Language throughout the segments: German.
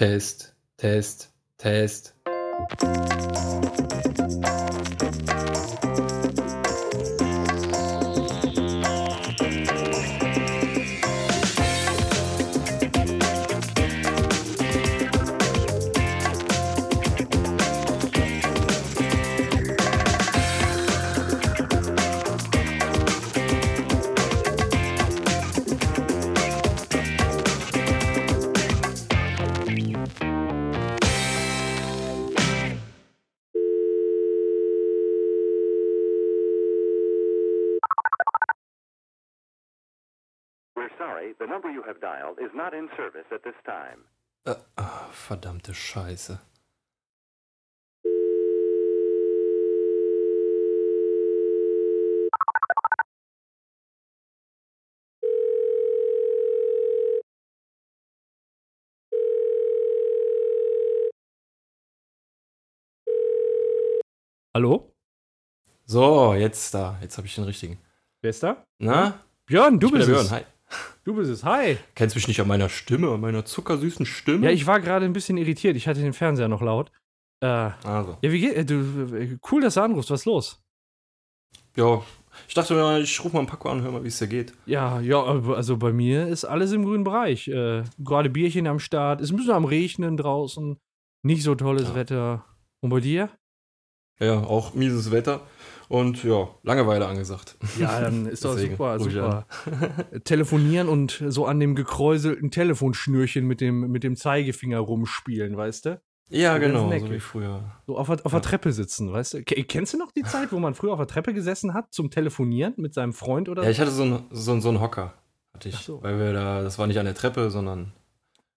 Test, Test, Test. Number you have dialed is not in service at this time. Äh, ah, verdammte Scheiße. Hallo? So, jetzt da. Jetzt habe ich den richtigen. Wer ist da? Na? Björn, du ich bin bist. Björn. Hi. Du bist es. Hi. Kennst mich nicht an meiner Stimme, an meiner zuckersüßen Stimme? Ja, ich war gerade ein bisschen irritiert. Ich hatte den Fernseher noch laut. Äh, ja, Also. wie geht äh, du, äh, Cool, dass du anrufst. Was ist los? Ja, ich dachte mir, ich rufe mal einen Paco an, hör mal, wie es dir geht. Ja, ja, also bei mir ist alles im grünen Bereich. Äh, gerade Bierchen am Start. Ist ein bisschen am Regnen draußen. Nicht so tolles Ja. Wetter. Und bei dir? Ja, auch mieses Wetter. Und ja, Langeweile angesagt. Ja, dann ist doch Deswegen super, super. Telefonieren und so an dem gekräuselten Telefonschnürchen mit dem, mit dem Zeigefinger rumspielen, weißt du? Ja, ganz genau, so wie früher. So auf, der- auf Ja. der Treppe sitzen, weißt du? Ke- Kennst du noch die Zeit, wo man früher auf der Treppe gesessen hat zum Telefonieren mit seinem Freund oder Ja, ich hatte so einen so so einen Hocker. Hatte ich. So. Weil wir da, das war nicht an der Treppe, sondern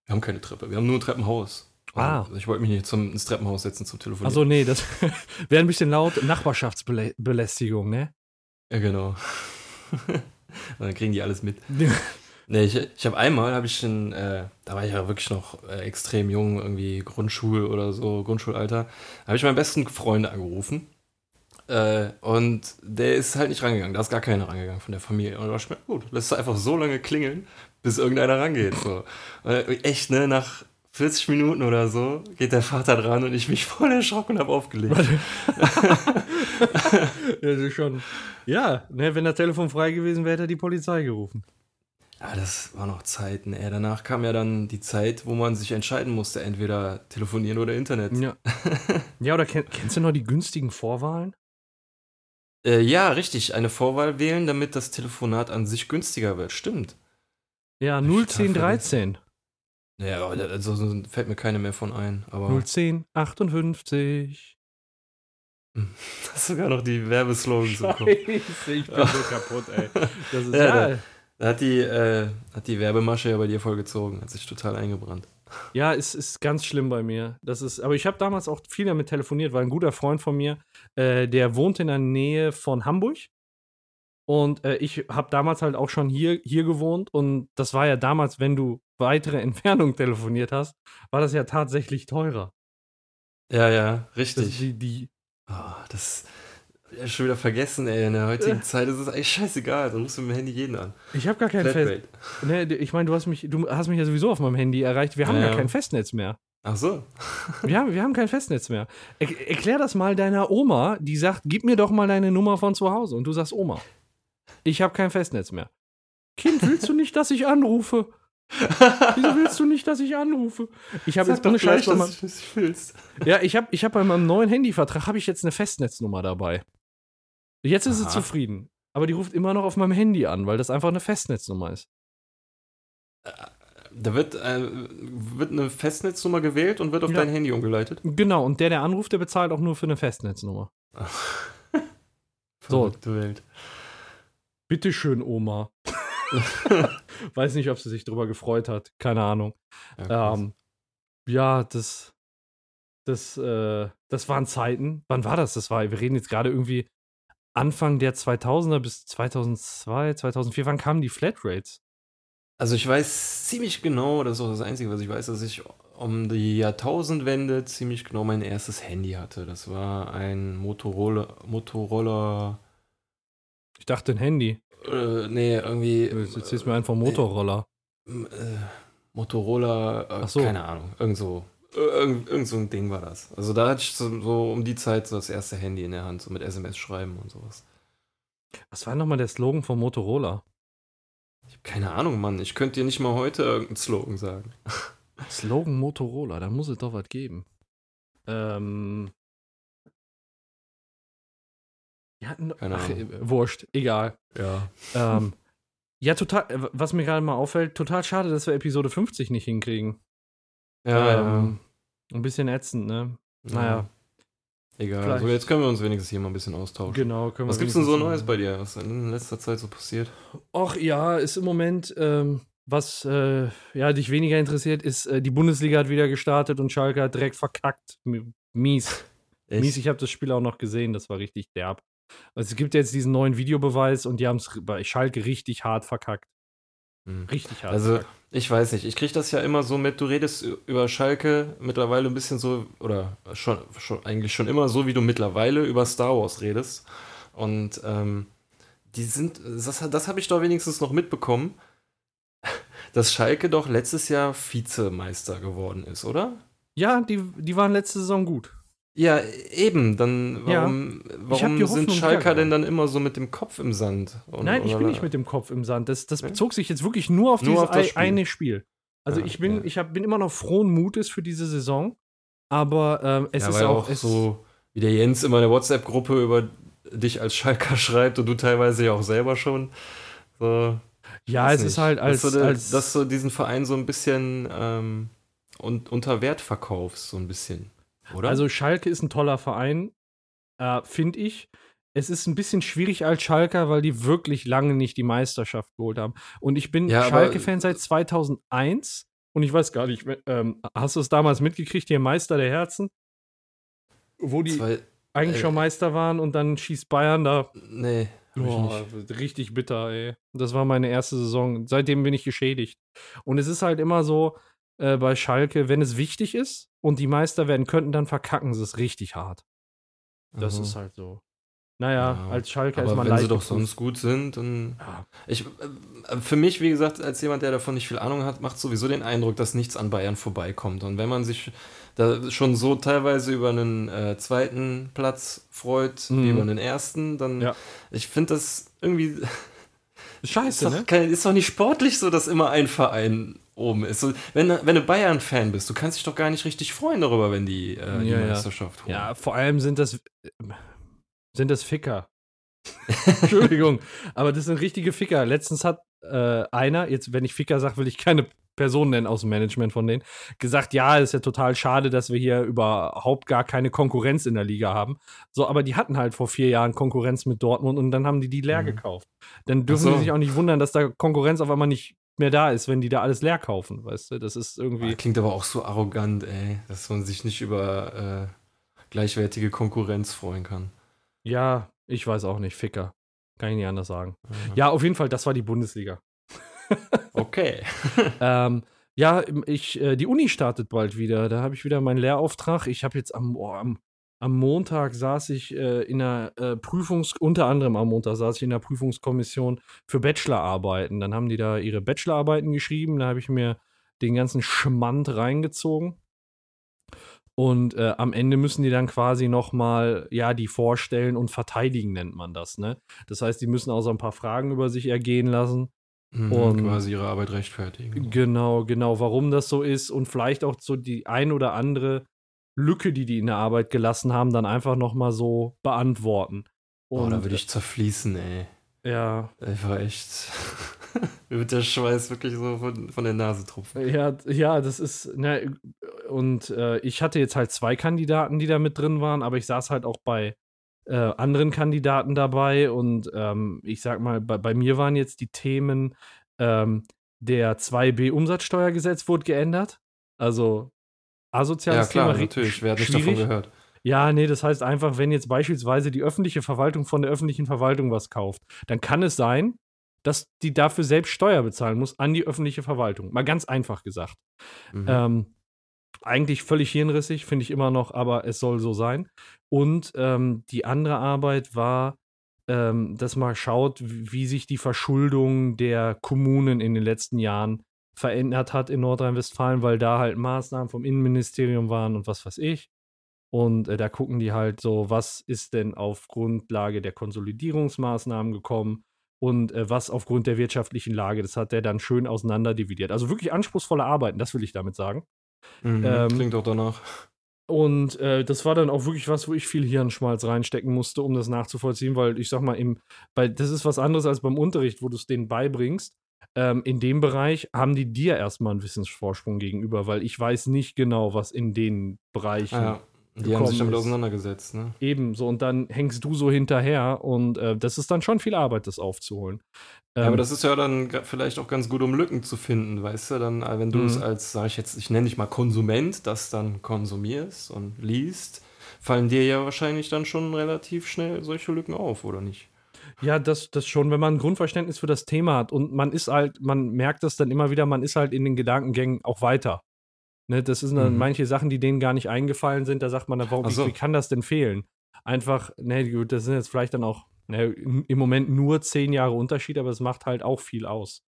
wir haben keine Treppe. Wir haben nur ein Treppenhaus. Ah. Also ich wollte mich nicht zum, ins Treppenhaus setzen zum Telefonieren. Also nee, das wäre ein bisschen laut. Nachbarschaftsbelästigung, ne? Ja, genau. Und dann kriegen die alles mit. Nee, ich, ich habe einmal, habe ich in, äh, da war ich ja wirklich noch äh, extrem jung, irgendwie Grundschul oder so, Grundschulalter, habe ich meinen besten Freund angerufen. Äh, und der ist halt nicht rangegangen, da ist gar keiner rangegangen von der Familie. Und da dachte ich mir, gut, lässt du einfach so lange klingeln, bis irgendeiner rangeht. So. Echt, ne, nach 40 Minuten oder so geht der Vater dran und ich mich voll erschrocken habe aufgelegt. Das ist schon. Ja, ne, wenn das Telefon frei gewesen wäre, hätte er die Polizei gerufen. Ja, das war noch Zeiten, ey. Danach kam ja dann die Zeit, wo man sich entscheiden musste, entweder telefonieren oder Internet. Ja. ja, oder kenn, kennst du noch die günstigen Vorwahlen? Äh, ja, richtig. Eine Vorwahl wählen, damit das Telefonat an sich günstiger wird. Stimmt. Ja, Hab ich total 01013. Ja, also so fällt mir keine mehr von ein. Aber 01058. hast sogar noch die Werbeslogans im Kopf. Scheiße, ich bin so kaputt, ey. Das ist Ja, ja, Da hat die, äh, hat die Werbemasche ja bei dir voll gezogen. Hat sich total eingebrannt. ja, es ist ganz schlimm bei mir. Das ist, aber ich habe damals auch viel damit telefoniert, weil ein guter Freund von mir, äh, der wohnt in der Nähe von Hamburg. Und äh, ich habe damals halt auch schon hier, hier gewohnt. Und das war ja damals, wenn du weitere Entfernungen telefoniert hast, war das ja tatsächlich teurer. Ja, ja, Das, richtig. die, die, Ah, das ja, schon wieder vergessen, ey. In der heutigen Zeit ist es eigentlich scheißegal. Da rufst du mit dem Handy jeden an. ich habe gar kein Fest. Flatrate. Ne, ich meine, du hast mich, du hast mich ja sowieso auf meinem Handy erreicht. Wir haben Ja. gar kein Festnetz mehr. Ach so. Wir haben, wir haben kein Festnetz mehr. Er, erklär das mal deiner Oma, die sagt, gib mir doch mal deine Nummer von zu Hause. Und du sagst, Oma, ich habe kein Festnetz mehr. Kind, willst du nicht, dass ich anrufe? Wieso willst du nicht, dass ich anrufe? Ich habe jetzt ohne Scheiß du dich fühlst. ja, ich habe ich hab bei meinem neuen Handyvertrag habe ich jetzt eine Festnetznummer dabei. Jetzt ist sie Aha. zufrieden. Aber die ruft immer noch auf meinem Handy an, weil das einfach eine Festnetznummer ist. Da wird, äh, wird eine Festnetznummer gewählt und wird auf Ja. dein Handy umgeleitet. Genau, und der, der anruft, der bezahlt auch nur für eine Festnetznummer. So. Welt. Bitteschön, Oma. Weiß nicht, ob sie sich drüber gefreut hat. Keine Ahnung. Ja. Ähm, ja, das, das, äh, das waren Zeiten. Wann war das? Das war, wir reden jetzt gerade irgendwie Anfang der 2000er bis 2002, 2004. Wann kamen die Flatrates? also ich weiß ziemlich genau, das ist auch das Einzige, was ich weiß, dass ich um die Jahrtausendwende ziemlich genau mein erstes Handy hatte. Das war ein Motorola, Motorola, Ich dachte ein Handy. äh, nee, irgendwie. Jetzt du mir einfach Motorroller. äh, Motorola, äh, Ach so. keine Ahnung, irgend so, irgend, irgend so ein Ding war das. Also da hatte ich so, so um die Zeit so das erste Handy in der Hand, so mit SMS schreiben und sowas. Was war nochmal der Slogan von Motorola? Ich hab keine Ahnung, Mann. Ich könnte dir nicht mal heute irgendeinen Slogan sagen. Slogan Motorola, da muss es doch was geben. Ähm. Die hatten. Keine ach, Ahnung. äh, wurscht, egal. Ja. ähm, ja, total, äh, was mir gerade mal auffällt, total schade, dass wir Episode 50 nicht hinkriegen. Ja, ähm, Ein bisschen ätzend, ne? ja. naja. Egal. Vielleicht- So, jetzt können wir uns wenigstens hier mal ein bisschen austauschen. Genau, können Was wir gibt's denn so Neues bei dir? Was ist in letzter Zeit so passiert? Och ja, ist im Moment, ähm, was äh, ja, dich weniger interessiert, ist, äh, die Bundesliga hat wieder gestartet und Schalke hat direkt verkackt. Mies. Mies, ich habe das Spiel auch noch gesehen, das war richtig derb. Also es gibt jetzt diesen neuen Videobeweis und die haben es bei Schalke richtig hart verkackt. Hm. Richtig hart. Also, verkackt. ich weiß nicht. Ich kriege das ja immer so mit. Du redest über Schalke mittlerweile ein bisschen so, oder schon, schon eigentlich schon immer so, wie du mittlerweile über Star Wars redest. Und ähm, die sind, das, das habe ich doch wenigstens noch mitbekommen, dass Schalke doch letztes Jahr Vizemeister geworden ist, oder? Ja, die, die waren letzte Saison gut. Ja, eben. Dann Ja. warum, hab warum sind Schalker denn dann immer so mit dem Kopf im Sand? Und- Nein, ich bin nicht mit dem Kopf im Sand. Das, das Ja? bezog sich jetzt wirklich nur auf Nur dieses auf Spiel. eine Spiel. Also Ja, ich bin, ja. ich hab, bin immer noch frohen Mutes für diese Saison, aber ähm, es ja, ist auch, auch es, so, wie der Jens immer in der WhatsApp-Gruppe über dich als Schalker schreibt und du teilweise ja auch selber schon. So, ja, es nicht. ist halt als, dass, du, als dass du diesen Verein so ein bisschen ähm, und, unter Wert verkaufst, so ein bisschen. Oder? Also Schalke ist ein toller Verein, äh, finde ich. Es ist ein bisschen schwierig als Schalker, weil die wirklich lange nicht die Meisterschaft geholt haben. Und ich bin Ja, Schalke-Fan seit 2001 und ich weiß gar nicht, ähm, hast du es damals mitgekriegt, hier Meister der Herzen? Wo die Zwei, eigentlich äh, schon Meister waren und dann schießt Bayern da. nee. Boah, richtig bitter, ey. Das war meine erste Saison. Seitdem bin ich geschädigt. Und es ist halt immer so äh, bei Schalke, wenn es wichtig ist und die Meister werden könnten, dann verkacken sie es richtig hart. Das Aha. ist halt so. Naja, Ja, als Schalke ist Aber man wenn leicht. sie doch sonst gut sind, dann. Ja. Ich, äh, für mich, wie gesagt, als jemand, der davon nicht viel Ahnung hat, macht sowieso den Eindruck, dass nichts an Bayern vorbeikommt. Und wenn man sich da schon so teilweise über einen äh, zweiten Platz freut, Mhm. wie über einen ersten, dann. Ja. Ich finde das irgendwie. Ist Scheiße, doch, ne? kein, ist doch nicht sportlich so, dass immer ein Verein oben ist. So, wenn, wenn du Bayern-Fan bist, du kannst dich doch gar nicht richtig freuen darüber, wenn die äh, die Ja, ja. Meisterschaft holen. Ja, vor allem sind das sind das Ficker. Entschuldigung, aber das sind richtige Ficker. Letztens hat äh, einer, jetzt wenn ich Ficker sage, will ich keine Person nennen aus dem Management von denen, gesagt, ja, ist ja total schade, dass wir hier überhaupt gar keine Konkurrenz in der Liga haben. So, aber die hatten halt vor vier Jahren Konkurrenz mit Dortmund und dann haben die die leer Mhm. gekauft. Dann dürfen Ach so. die sich auch nicht wundern, dass da Konkurrenz auf einmal nicht mehr da ist, wenn die da alles leer kaufen, weißt du? Das ist irgendwie. Ah, Klingt aber auch so arrogant, ey, dass man sich nicht über äh, gleichwertige Konkurrenz freuen kann. Ja, ich weiß auch nicht, Ficker. Kann ich nicht anders sagen. Ja, auf jeden Fall, das war die Bundesliga. Okay. ähm, ja, ich, äh, die Uni startet bald wieder. Da habe ich wieder meinen Lehrauftrag. Ich habe jetzt am, oh, am, am Montag saß ich äh, in einer äh, Prüfungs-, unter anderem am Montag saß ich in der Prüfungskommission für Bachelorarbeiten. Dann haben die da ihre Bachelorarbeiten geschrieben. Da habe ich mir den ganzen Schmand reingezogen. Und äh, am Ende müssen die dann quasi nochmal, ja, die vorstellen und verteidigen, nennt man das, ne? Das heißt, die müssen auch so ein paar Fragen über sich ergehen lassen. Mhm, Und- quasi ihre Arbeit rechtfertigen. Genau, genau, warum das so ist und vielleicht auch so die ein oder andere Lücke, die die in der Arbeit gelassen haben, dann einfach noch mal so beantworten. Oh, Und da würde ich zerfließen, ey. ja, Einfach echt. Mir wird der Schweiß wirklich so von, von der Nase tropfen. ja, ja, das ist ne, und äh, ich hatte jetzt halt zwei Kandidaten, die da mit drin waren, aber ich saß halt auch bei äh, anderen Kandidaten dabei und ähm, ich sag mal, bei, bei mir waren jetzt die Themen ähm, der 2b Umsatzsteuergesetz wurde geändert, also Ja, asoziales klar, Thema, ri- natürlich. Wer hat nicht davon gehört? Ja, nee, das heißt einfach, wenn jetzt beispielsweise die öffentliche Verwaltung von der öffentlichen Verwaltung was kauft, dann kann es sein, dass die dafür selbst Steuer bezahlen muss an die öffentliche Verwaltung. Mal ganz einfach gesagt. Mhm. Ähm, eigentlich völlig hirnrissig, finde ich immer noch, aber es soll so sein. Und ähm, die andere Arbeit war, ähm, dass man schaut, wie wie sich die Verschuldung der Kommunen in den letzten Jahren verändert hat in Nordrhein-Westfalen, weil da halt Maßnahmen vom Innenministerium waren und was weiß ich. Und äh, da gucken die halt so, was ist denn auf Grundlage der Konsolidierungsmaßnahmen gekommen und äh, was aufgrund der wirtschaftlichen Lage. Das hat der dann schön auseinanderdividiert. Also wirklich anspruchsvolle Arbeiten, das will ich damit sagen. Mhm, Ähm, klingt auch danach. Und äh, das war dann auch wirklich was, wo ich viel Hirnschmalz reinstecken musste, um das nachzuvollziehen, weil ich sag mal, im, weil das ist was anderes als beim Unterricht, wo du es denen beibringst. Ähm, in dem Bereich haben die dir erstmal einen Wissensvorsprung gegenüber, weil ich weiß nicht genau, was in den Bereichen Ah, ja. Die haben sich damit auseinandergesetzt, ne? ebenso und dann hängst du so hinterher und äh, das ist dann schon viel Arbeit, das aufzuholen. Ja, Ähm, aber das ist ja dann vielleicht auch ganz gut, um Lücken zu finden, weißt du? Dann, äh, wenn du es Mhm. als, sag ich jetzt, ich nenne dich mal Konsument, das dann konsumierst und liest, fallen dir ja wahrscheinlich dann schon relativ schnell solche Lücken auf, oder nicht? Ja, das, das schon, wenn man ein Grundverständnis für das Thema hat und man ist halt, man merkt das dann immer wieder, man ist halt in den Gedankengängen auch weiter. Ne, das sind dann Mhm. manche Sachen, die denen gar nicht eingefallen sind, da sagt man dann, warum, Ach wie, so. wie kann das denn fehlen? Einfach, ne, gut, das sind jetzt vielleicht dann auch ne, im im Moment nur zehn Jahre Unterschied, aber es macht halt auch viel aus.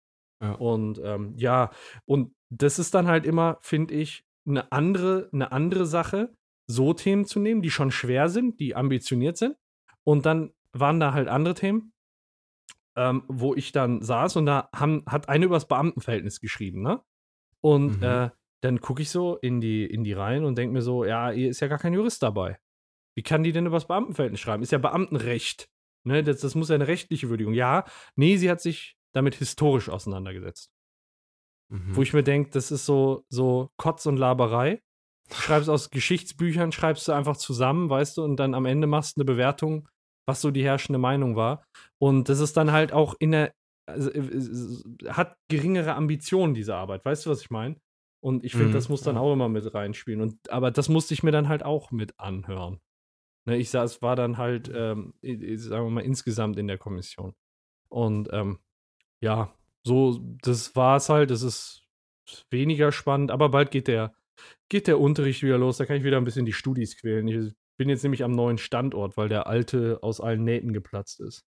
Ja. Und ähm, ja, und das ist dann halt immer, finde ich, eine andere, eine andere Sache, so Themen zu nehmen, die schon schwer sind, die ambitioniert sind. Und dann waren da halt andere Themen, ähm, wo ich dann saß und da haben, hat eine über das Beamtenverhältnis geschrieben, ne? Und Mhm. äh, dann gucke ich so in die, in die Reihen und denke mir so, ja, hier ist ja gar kein Jurist dabei. Wie kann die denn über das Beamtenverhältnis schreiben? Ist ja Beamtenrecht. Ne? Das, das muss ja eine rechtliche Würdigung. Ja, nee, sie hat sich damit historisch auseinandergesetzt. Mhm. Wo ich mir denke, das ist so, so Kotz und Laberei. Du schreibst aus Geschichtsbüchern, schreibst du einfach zusammen, weißt du, und dann am Ende machst du eine Bewertung, was so die herrschende Meinung war. Und das ist dann halt auch in der, also, äh, hat geringere Ambitionen, diese Arbeit. Weißt du, was ich meine? Und ich finde, Mhm, das muss dann ja. auch immer mit reinspielen. Und, aber das musste ich mir dann halt auch mit anhören. Ne, ich sah, es war dann halt, ähm, sagen wir mal, insgesamt in der Kommission. Und ähm, ja, so, das war es halt. Das ist weniger spannend, aber bald geht der, geht der Unterricht wieder los. Da kann ich wieder ein bisschen die Studis quälen. Ich bin jetzt nämlich am neuen Standort, weil der alte aus allen Nähten geplatzt ist.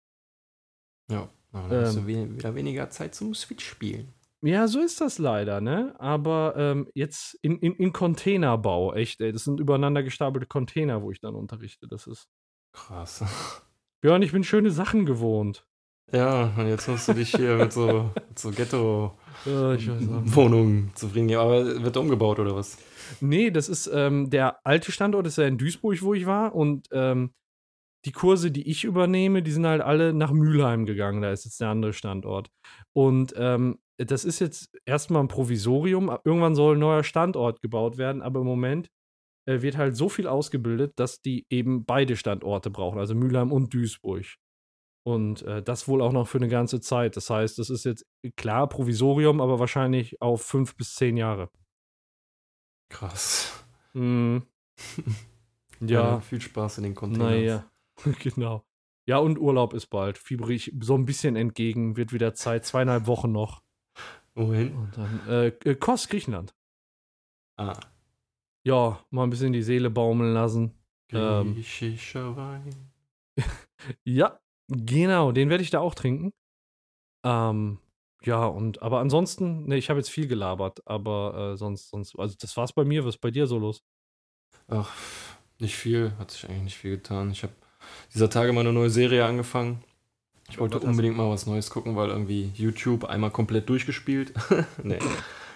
Ja, dann hast Ähm. du we wieder weniger Zeit zum Switch spielen. Ja, so ist das leider, ne? Aber ähm, jetzt in, in, in Containerbau, echt, ey. Das sind übereinander gestapelte Container, wo ich dann unterrichte. Das ist. Krass. Björn, ich bin schöne Sachen gewohnt. Ja, und jetzt musst du dich hier mit so, mit so Ja. Ghetto-Wohnungen zufrieden geben. Aber wird umgebaut oder was? Nee, das ist ähm, der alte Standort, ist ja in Duisburg, wo ich war. Und ähm, die Kurse, die ich übernehme, die sind halt alle nach Mülheim gegangen. Da ist jetzt der andere Standort. Und ähm, das ist jetzt erstmal ein Provisorium. Irgendwann soll ein neuer Standort gebaut werden, aber im Moment äh, wird halt so viel ausgebildet, dass die eben beide Standorte brauchen, also Mülheim und Duisburg. Und äh, das wohl auch noch für eine ganze Zeit. Das heißt, das ist jetzt klar Provisorium, aber wahrscheinlich auf fünf bis zehn Jahre. Krass. Mhm. Ja, Viel Spaß in den Containers. naja, genau. Ja, und Urlaub ist bald. Fieber ich so ein bisschen entgegen, wird wieder Zeit, zweieinhalb Wochen noch. Wohin? Und dann, äh, äh, Kos, Griechenland. Ah. Ja, mal ein bisschen die Seele baumeln lassen. Ähm. Griechischer Wein. Ja, genau, den werde ich da auch trinken. Ähm, ja, und, aber ansonsten, ne, ich habe jetzt viel gelabert, aber äh, sonst, sonst, also das war's bei mir, was ist bei dir so los? Ach, nicht viel. Hat sich eigentlich nicht viel getan. Ich habe dieser Tage mal eine neue Serie angefangen. Ich wollte unbedingt mal was Neues gucken, weil irgendwie YouTube einmal komplett durchgespielt. nee.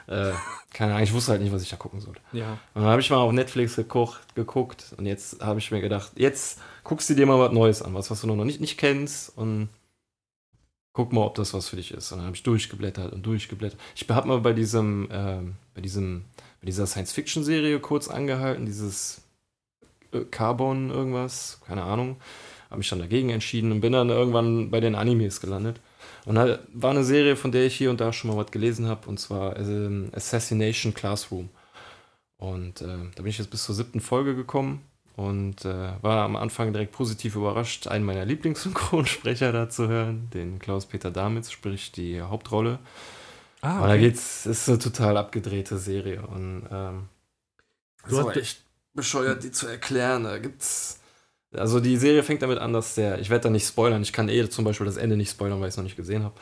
Äh, keine Ahnung, ich wusste halt nicht, was ich da gucken sollte. Ja. Und dann habe ich mal auf Netflix gekocht, geguckt und jetzt habe ich mir gedacht, jetzt guckst du dir mal was Neues an, was, was du noch nicht, nicht kennst und guck mal, ob das was für dich ist. Und dann habe ich durchgeblättert und durchgeblättert. Ich habe mal bei diesem, ähm, bei diesem, bei dieser Science-Fiction-Serie kurz angehalten, dieses äh, Carbon irgendwas, keine Ahnung. Habe mich dann dagegen entschieden und bin dann irgendwann bei den Animes gelandet. Und halt war eine Serie, von der ich hier und da schon mal was gelesen habe, und zwar ähm, Assassination Classroom. Und äh, da bin ich jetzt bis zur siebten Folge gekommen und äh, war am Anfang direkt positiv überrascht, einen meiner Lieblingssynchronsprecher da zu hören, den Klaus-Peter Damitz, sprich die Hauptrolle. Ah, Und da geht's, ist eine total abgedrehte Serie und ähm, Du hast- echt bescheuert, die zu erklären. Da gibt's. Also die Serie fängt damit an, dass der, ich werde da nicht spoilern, ich kann eh zum Beispiel das Ende nicht spoilern, weil ich es noch nicht gesehen habe.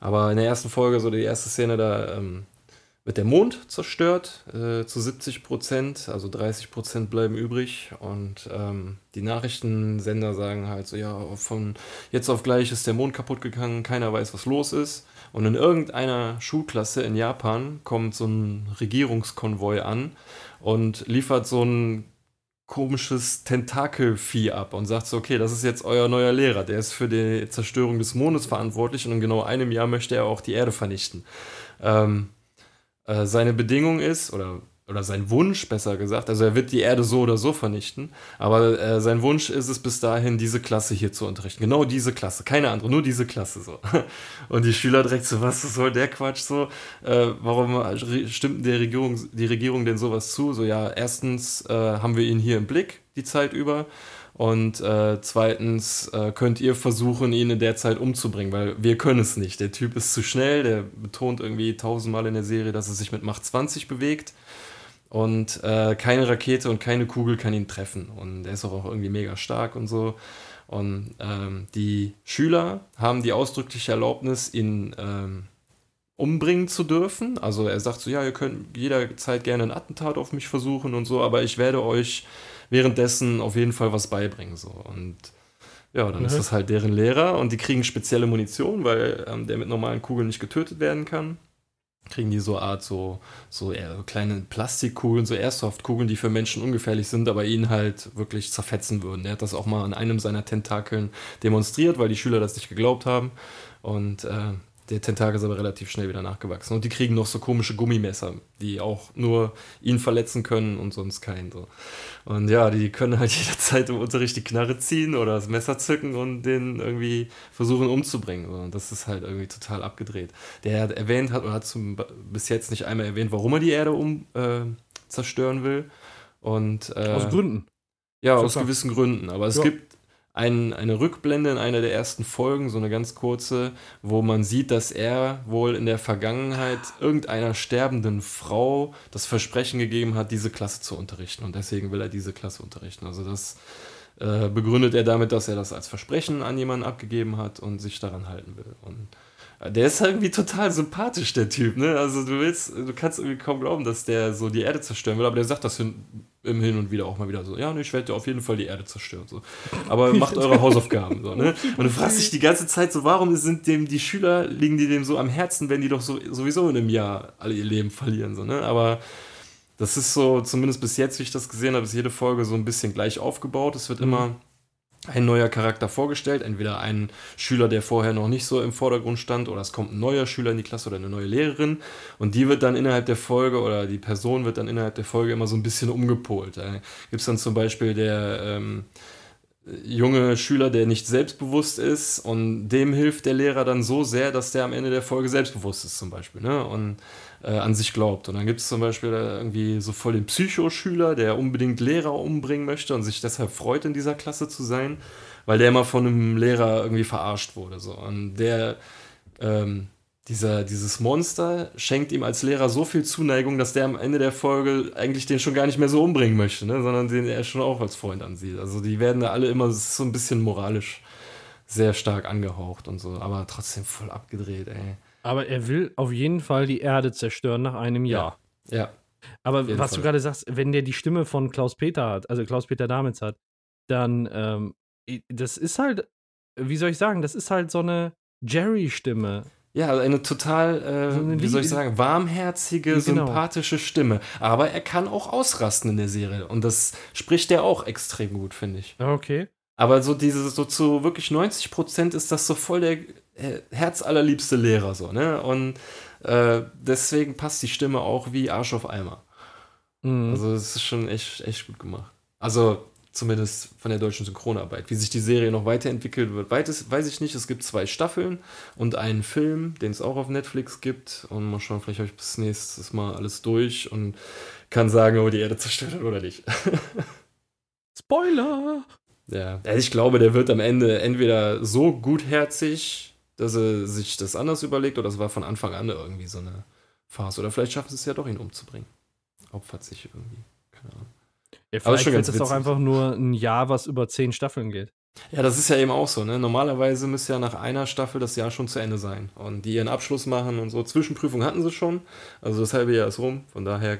Aber in der ersten Folge, so die erste Szene, da ähm, wird der Mond zerstört äh, zu 70 Prozent, also 30 Prozent bleiben übrig. Und ähm, die Nachrichtensender sagen halt so, ja, von jetzt auf gleich ist der Mond kaputt gegangen, keiner weiß, was los ist. Und in irgendeiner Schulklasse in Japan kommt so ein Regierungskonvoi an und liefert so ein komisches Tentakelvieh ab und sagt so, okay, das ist jetzt euer neuer Lehrer, der ist für die Zerstörung des Mondes verantwortlich und in genau einem Jahr möchte er auch die Erde vernichten. Ähm, äh, seine Bedingung ist, oder, oder sein Wunsch besser gesagt, also er wird die Erde so oder so vernichten, aber äh, sein Wunsch ist es bis dahin, diese Klasse hier zu unterrichten. Genau diese Klasse, keine andere, nur diese Klasse so. Und die Schüler direkt so, was soll der Quatsch so? Äh, warum stimmt der Regierung, die Regierung denn sowas zu? So, ja, erstens äh, haben wir ihn hier im Blick die Zeit über. Und äh, zweitens äh, könnt ihr versuchen, ihn in der Zeit umzubringen, weil wir können es nicht. Der Typ ist zu schnell, der betont irgendwie tausendmal in der Serie, dass er sich mit Macht 20 bewegt. Und äh, keine Rakete und keine Kugel kann ihn treffen. Und er ist auch irgendwie mega stark und so. Und ähm, die Schüler haben die ausdrückliche Erlaubnis, ihn ähm, umbringen zu dürfen. Also er sagt so, ja, ihr könnt jederzeit gerne ein Attentat auf mich versuchen und so, aber ich werde euch währenddessen auf jeden Fall was beibringen. So. Und ja, dann mhm. ist das halt deren Lehrer und die kriegen spezielle Munition, weil ähm, der mit normalen Kugeln nicht getötet werden kann. Kriegen die so Art, so, so kleine Plastikkugeln, so Airsoft-Kugeln, die für Menschen ungefährlich sind, aber ihn halt wirklich zerfetzen würden. Er hat das auch mal an einem seiner Tentakeln demonstriert, weil die Schüler das nicht geglaubt haben. Und äh, der Tentakel ist aber relativ schnell wieder nachgewachsen. Und die kriegen noch so komische Gummimesser, die auch nur ihn verletzen können und sonst keinen. So. Und ja, die können halt jederzeit im Unterricht die Knarre ziehen oder das Messer zücken und den irgendwie versuchen umzubringen. So. Und das ist halt irgendwie total abgedreht. Der erwähnt hat, oder hat zum, bis jetzt nicht einmal erwähnt, warum er die Erde um äh, zerstören will. Und, äh, aus Gründen. Ja, aus gewissen Gründen. Aber es ja. gibt ein, eine Rückblende in einer der ersten Folgen, so eine ganz kurze, wo man sieht, dass er wohl in der Vergangenheit irgendeiner sterbenden Frau das Versprechen gegeben hat, diese Klasse zu unterrichten. Und deswegen will er diese Klasse unterrichten. Also das äh, begründet er damit, dass er das als Versprechen an jemanden abgegeben hat und sich daran halten will. Und der ist irgendwie total sympathisch, der Typ, ne? Also du willst, du kannst irgendwie kaum glauben, dass der so die Erde zerstören will, aber der sagt das hin, im Hin und Wieder auch mal wieder so, ja, ne, ich werde auf jeden Fall die Erde zerstören. So. Aber macht eure Hausaufgaben. So, ne? Und du fragst dich die ganze Zeit so, warum sind dem die Schüler, liegen die dem so am Herzen, wenn die doch so, sowieso in einem Jahr alle ihr Leben verlieren. So, ne? Aber das ist so, zumindest bis jetzt, wie ich das gesehen habe, ist jede Folge so ein bisschen gleich aufgebaut. Es wird mhm. immer ein neuer Charakter vorgestellt, entweder ein Schüler, der vorher noch nicht so im Vordergrund stand, oder es kommt ein neuer Schüler in die Klasse oder eine neue Lehrerin und die wird dann innerhalb der Folge oder die Person wird dann innerhalb der Folge immer so ein bisschen umgepolt. Da gibt es dann zum Beispiel der ähm, junge Schüler, der nicht selbstbewusst ist und dem hilft der Lehrer dann so sehr, dass der am Ende der Folge selbstbewusst ist zum Beispiel. Ne? Und äh, an sich glaubt. Und dann gibt es zum Beispiel irgendwie so voll den Psychoschüler, der unbedingt Lehrer umbringen möchte und sich deshalb freut, in dieser Klasse zu sein, weil der immer von einem Lehrer irgendwie verarscht wurde. So. Und der, ähm, dieser, dieses Monster schenkt ihm als Lehrer so viel Zuneigung, dass der am Ende der Folge eigentlich den schon gar nicht mehr so umbringen möchte, ne? sondern den er schon auch als Freund ansieht. Also die werden da alle immer so ein bisschen moralisch sehr stark angehaucht und so, aber trotzdem voll abgedreht, ey. Aber er will auf jeden Fall die Erde zerstören nach einem Jahr. Ja. ja. Aber was Fall. du gerade sagst, wenn der die Stimme von Klaus Peter hat, also Klaus Peter Damitz hat, dann, ähm, das ist halt, wie soll ich sagen, das ist halt so eine Jerry-Stimme. Ja, eine total, äh, so eine wie soll ich sagen, warmherzige, genau. sympathische Stimme. Aber er kann auch ausrasten in der Serie. Und das spricht er auch extrem gut, finde ich. Okay. Aber so diese, so zu wirklich 90 Prozent ist das so voll der herzallerliebste Lehrer, so, ne? Und äh, deswegen passt die Stimme auch wie Arsch auf Eimer. Mhm. Also, es ist schon echt, echt gut gemacht. Also, zumindest von der deutschen Synchronarbeit. Wie sich die Serie noch weiterentwickelt wird, weiß, weiß ich nicht. Es gibt zwei Staffeln und einen Film, den es auch auf Netflix gibt. Und mal schauen, vielleicht habe ich bis nächstes Mal alles durch und kann sagen, ob die Erde zerstört oder nicht. Spoiler! Ja, also ich glaube, der wird am Ende entweder so gutherzig, dass er sich das anders überlegt, oder es war von Anfang an irgendwie so eine Phase. Oder vielleicht schaffen sie es ja doch, ihn umzubringen. Opfert sich irgendwie. Keine Ahnung. Ja, vielleicht ist es auch einfach nur ein Jahr, was über zehn Staffeln geht. Ja, das ist ja eben auch so, ne? Normalerweise müsste ja nach einer Staffel das Jahr schon zu Ende sein. Und die ihren Abschluss machen und so. Zwischenprüfung hatten sie schon. Also das halbe Jahr ist rum. Von daher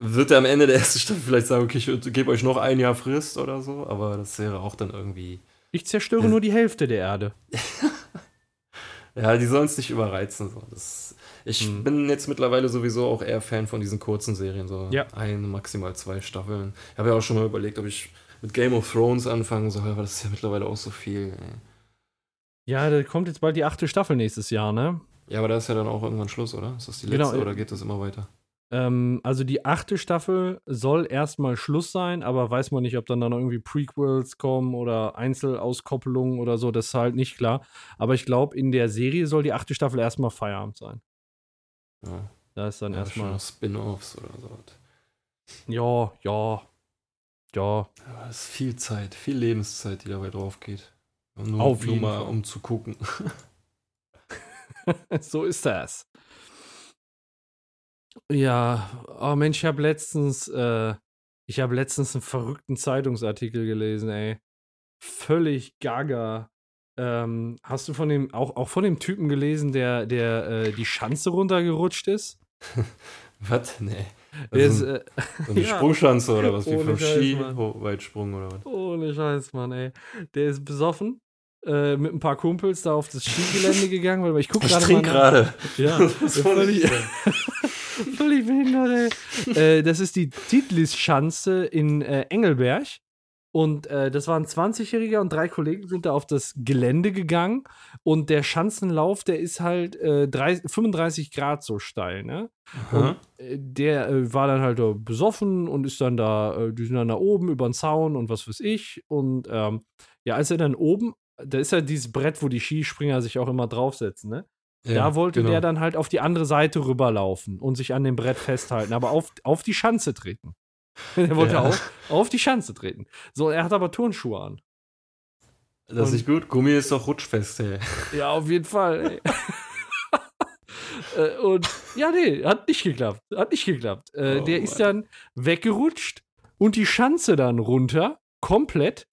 wird er am Ende der ersten Staffel vielleicht sagen, okay, ich gebe euch noch ein Jahr Frist oder so. Aber das wäre auch dann irgendwie. Ich zerstöre nur die Hälfte der Erde. ja, die sollen es nicht überreizen. So. Das, ich hm. bin jetzt mittlerweile sowieso auch eher Fan von diesen kurzen Serien. So ja. ein, maximal zwei Staffeln. Ich habe ja auch schon mal überlegt, ob ich mit Game of Thrones anfangen soll, aber das ist ja mittlerweile auch so viel. Ey. Ja, da kommt jetzt bald die achte Staffel nächstes Jahr, ne? Ja, aber da ist ja dann auch irgendwann Schluss, oder? Ist das die genau, letzte genau, oder geht das immer weiter? Ähm, also die achte Staffel soll erstmal Schluss sein, aber weiß man nicht, ob dann, dann irgendwie Prequels kommen oder Einzelauskoppelungen oder so, das ist halt nicht klar. Aber ich glaube, in der Serie soll die achte Staffel erstmal Feierabend sein. Ja. Da ist dann ja, erstmal. Spin-offs oder so. Ja, ja. Ja. Ja, es ist viel Zeit, viel Lebenszeit, die dabei drauf geht. Nur, Auf nur mal, Fall. um zu gucken. so ist das. Ja, oh Mensch, ich habe letztens, äh, ich habe letztens einen verrückten Zeitungsartikel gelesen, ey. Völlig gaga. Ähm, hast du von dem, auch, auch von dem Typen gelesen, der, der äh, die Schanze runtergerutscht ist? was? Nee. Der ist, äh, so eine ja, Sprungschanze oder was? Wie vom Ski-Weitsprung oder was? Ohne Scheiß, Mann, ey. Der ist besoffen. Äh, mit ein paar Kumpels da auf das Skigelände gegangen, weil ich gucke gerade. Ich trinke gerade. Ja, das völlig, völlig behindert, ey. Äh, das ist die Titlis-Schanze in äh, Engelberg. Und äh, das waren 20-Jähriger und drei Kollegen sind da auf das Gelände gegangen. Und der Schanzenlauf, der ist halt äh, 30, 35 Grad so steil, ne? Und äh, der äh, war dann halt besoffen und ist dann da, äh, die sind dann da oben über den Zaun und was weiß ich. Und ähm, ja, als er dann oben, da ist ja dieses Brett, wo die Skispringer sich auch immer draufsetzen, ne? Ja, da wollte genau. der dann halt auf die andere Seite rüberlaufen und sich an dem Brett festhalten, aber auf, auf die Schanze treten. er wollte ja. auf, auf die Schanze treten. So, er hat aber Turnschuhe an. Das ist nicht gut. Gummi ist doch rutschfest, ey. Ja, auf jeden Fall, ey. Äh, und ja, nee, hat nicht geklappt. Hat nicht geklappt. Äh, oh, der ist dann weggerutscht und die Schanze dann runter, komplett.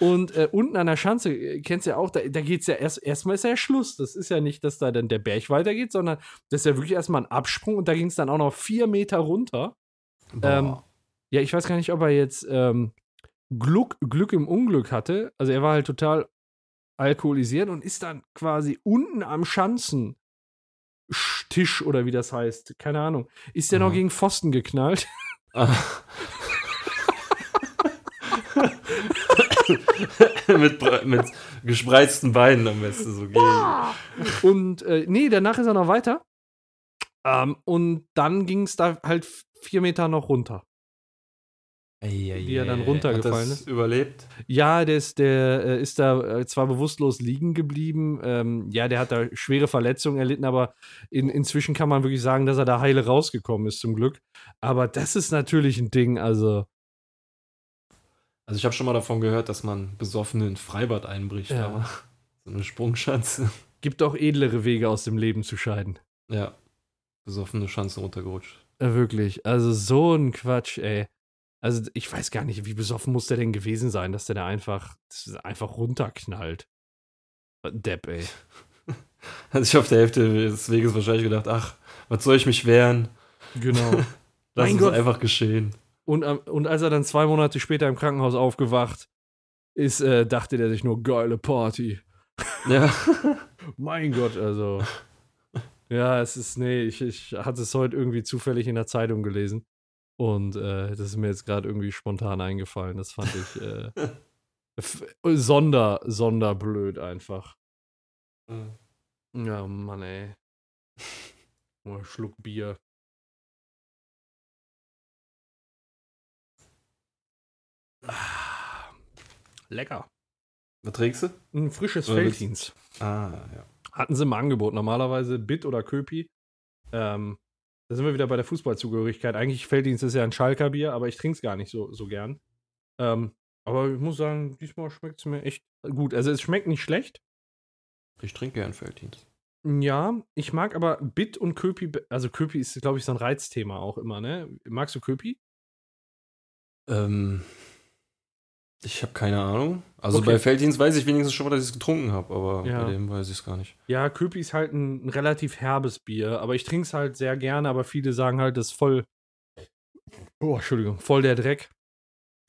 Und äh, unten an der Schanze, äh, kennst du ja auch, da, da geht es ja erst, erstmal ist ja Schluss. Das ist ja nicht, dass da dann der Berg weitergeht, sondern das ist ja wirklich erstmal ein Absprung und da ging es dann auch noch vier Meter runter. Ähm, ja, ich weiß gar nicht, ob er jetzt ähm, Glück, Glück im Unglück hatte. Also er war halt total alkoholisiert und ist dann quasi unten am Schanzentisch oder wie das heißt, keine Ahnung, ist der noch gegen Pfosten geknallt. Ah. mit, mit gespreizten Beinen am besten so gegen. Und äh, nee, danach ist er noch weiter. Ähm, und dann ging es da halt vier Meter noch runter. Ei, wie er dann runtergefallen ist. Überlebt? Ja, der ist, der äh, ist da äh, zwar bewusstlos liegen geblieben. Ähm, ja, der hat da schwere Verletzungen erlitten, aber in, inzwischen kann man wirklich sagen, dass er da heile rausgekommen ist, zum Glück. Aber das ist natürlich ein Ding, also. Also, ich habe schon mal davon gehört, dass man besoffen in Freibad einbricht, ja. aber so eine Sprungschanze. Gibt auch edlere Wege aus dem Leben zu scheiden. Ja. Besoffene Schanze runtergerutscht. Ja, wirklich. Also, so ein Quatsch, ey. Also ich weiß gar nicht, wie besoffen muss der denn gewesen sein, dass der da einfach, einfach runterknallt. Depp, ey. Also ich auf der Hälfte des Weges wahrscheinlich gedacht, ach, was soll ich mich wehren? Genau. Lass mein es Gott. einfach geschehen. Und, und als er dann zwei Monate später im Krankenhaus aufgewacht ist, äh, dachte der sich nur, geile Party. Ja. mein Gott, also. Ja, es ist, nee, ich, ich hatte es heute irgendwie zufällig in der Zeitung gelesen. Und äh, das ist mir jetzt gerade irgendwie spontan eingefallen. Das fand ich äh, sonder, sonderblöd einfach. Mhm. Ja, Mann, ey. Schluck Bier. Ah, lecker. Was trägst du? Ein frisches Felddienst. Ah, ja. Hatten sie im Angebot. Normalerweise Bit oder Köpi. Ähm, da sind wir wieder bei der Fußballzugehörigkeit. Eigentlich Felddienst ist ja ein Schalker Bier, aber ich trinke es gar nicht so, so gern. Ähm, aber ich muss sagen, diesmal schmeckt es mir echt gut. Also es schmeckt nicht schlecht. Ich trinke gern Felddienst. Ja, ich mag aber Bit und Köpi, also Köpi ist, glaube ich, so ein Reizthema auch immer, ne? Magst du Köpi? Ähm, Ich habe keine Ahnung. Also Okay. bei Felddienst weiß ich wenigstens schon mal, dass ich es getrunken habe, aber Ja. bei dem weiß ich es gar nicht. Ja, Köpi ist halt ein, ein relativ herbes Bier, aber ich trinke es halt sehr gerne, aber viele sagen halt, das ist voll. Oh, Entschuldigung, voll der Dreck.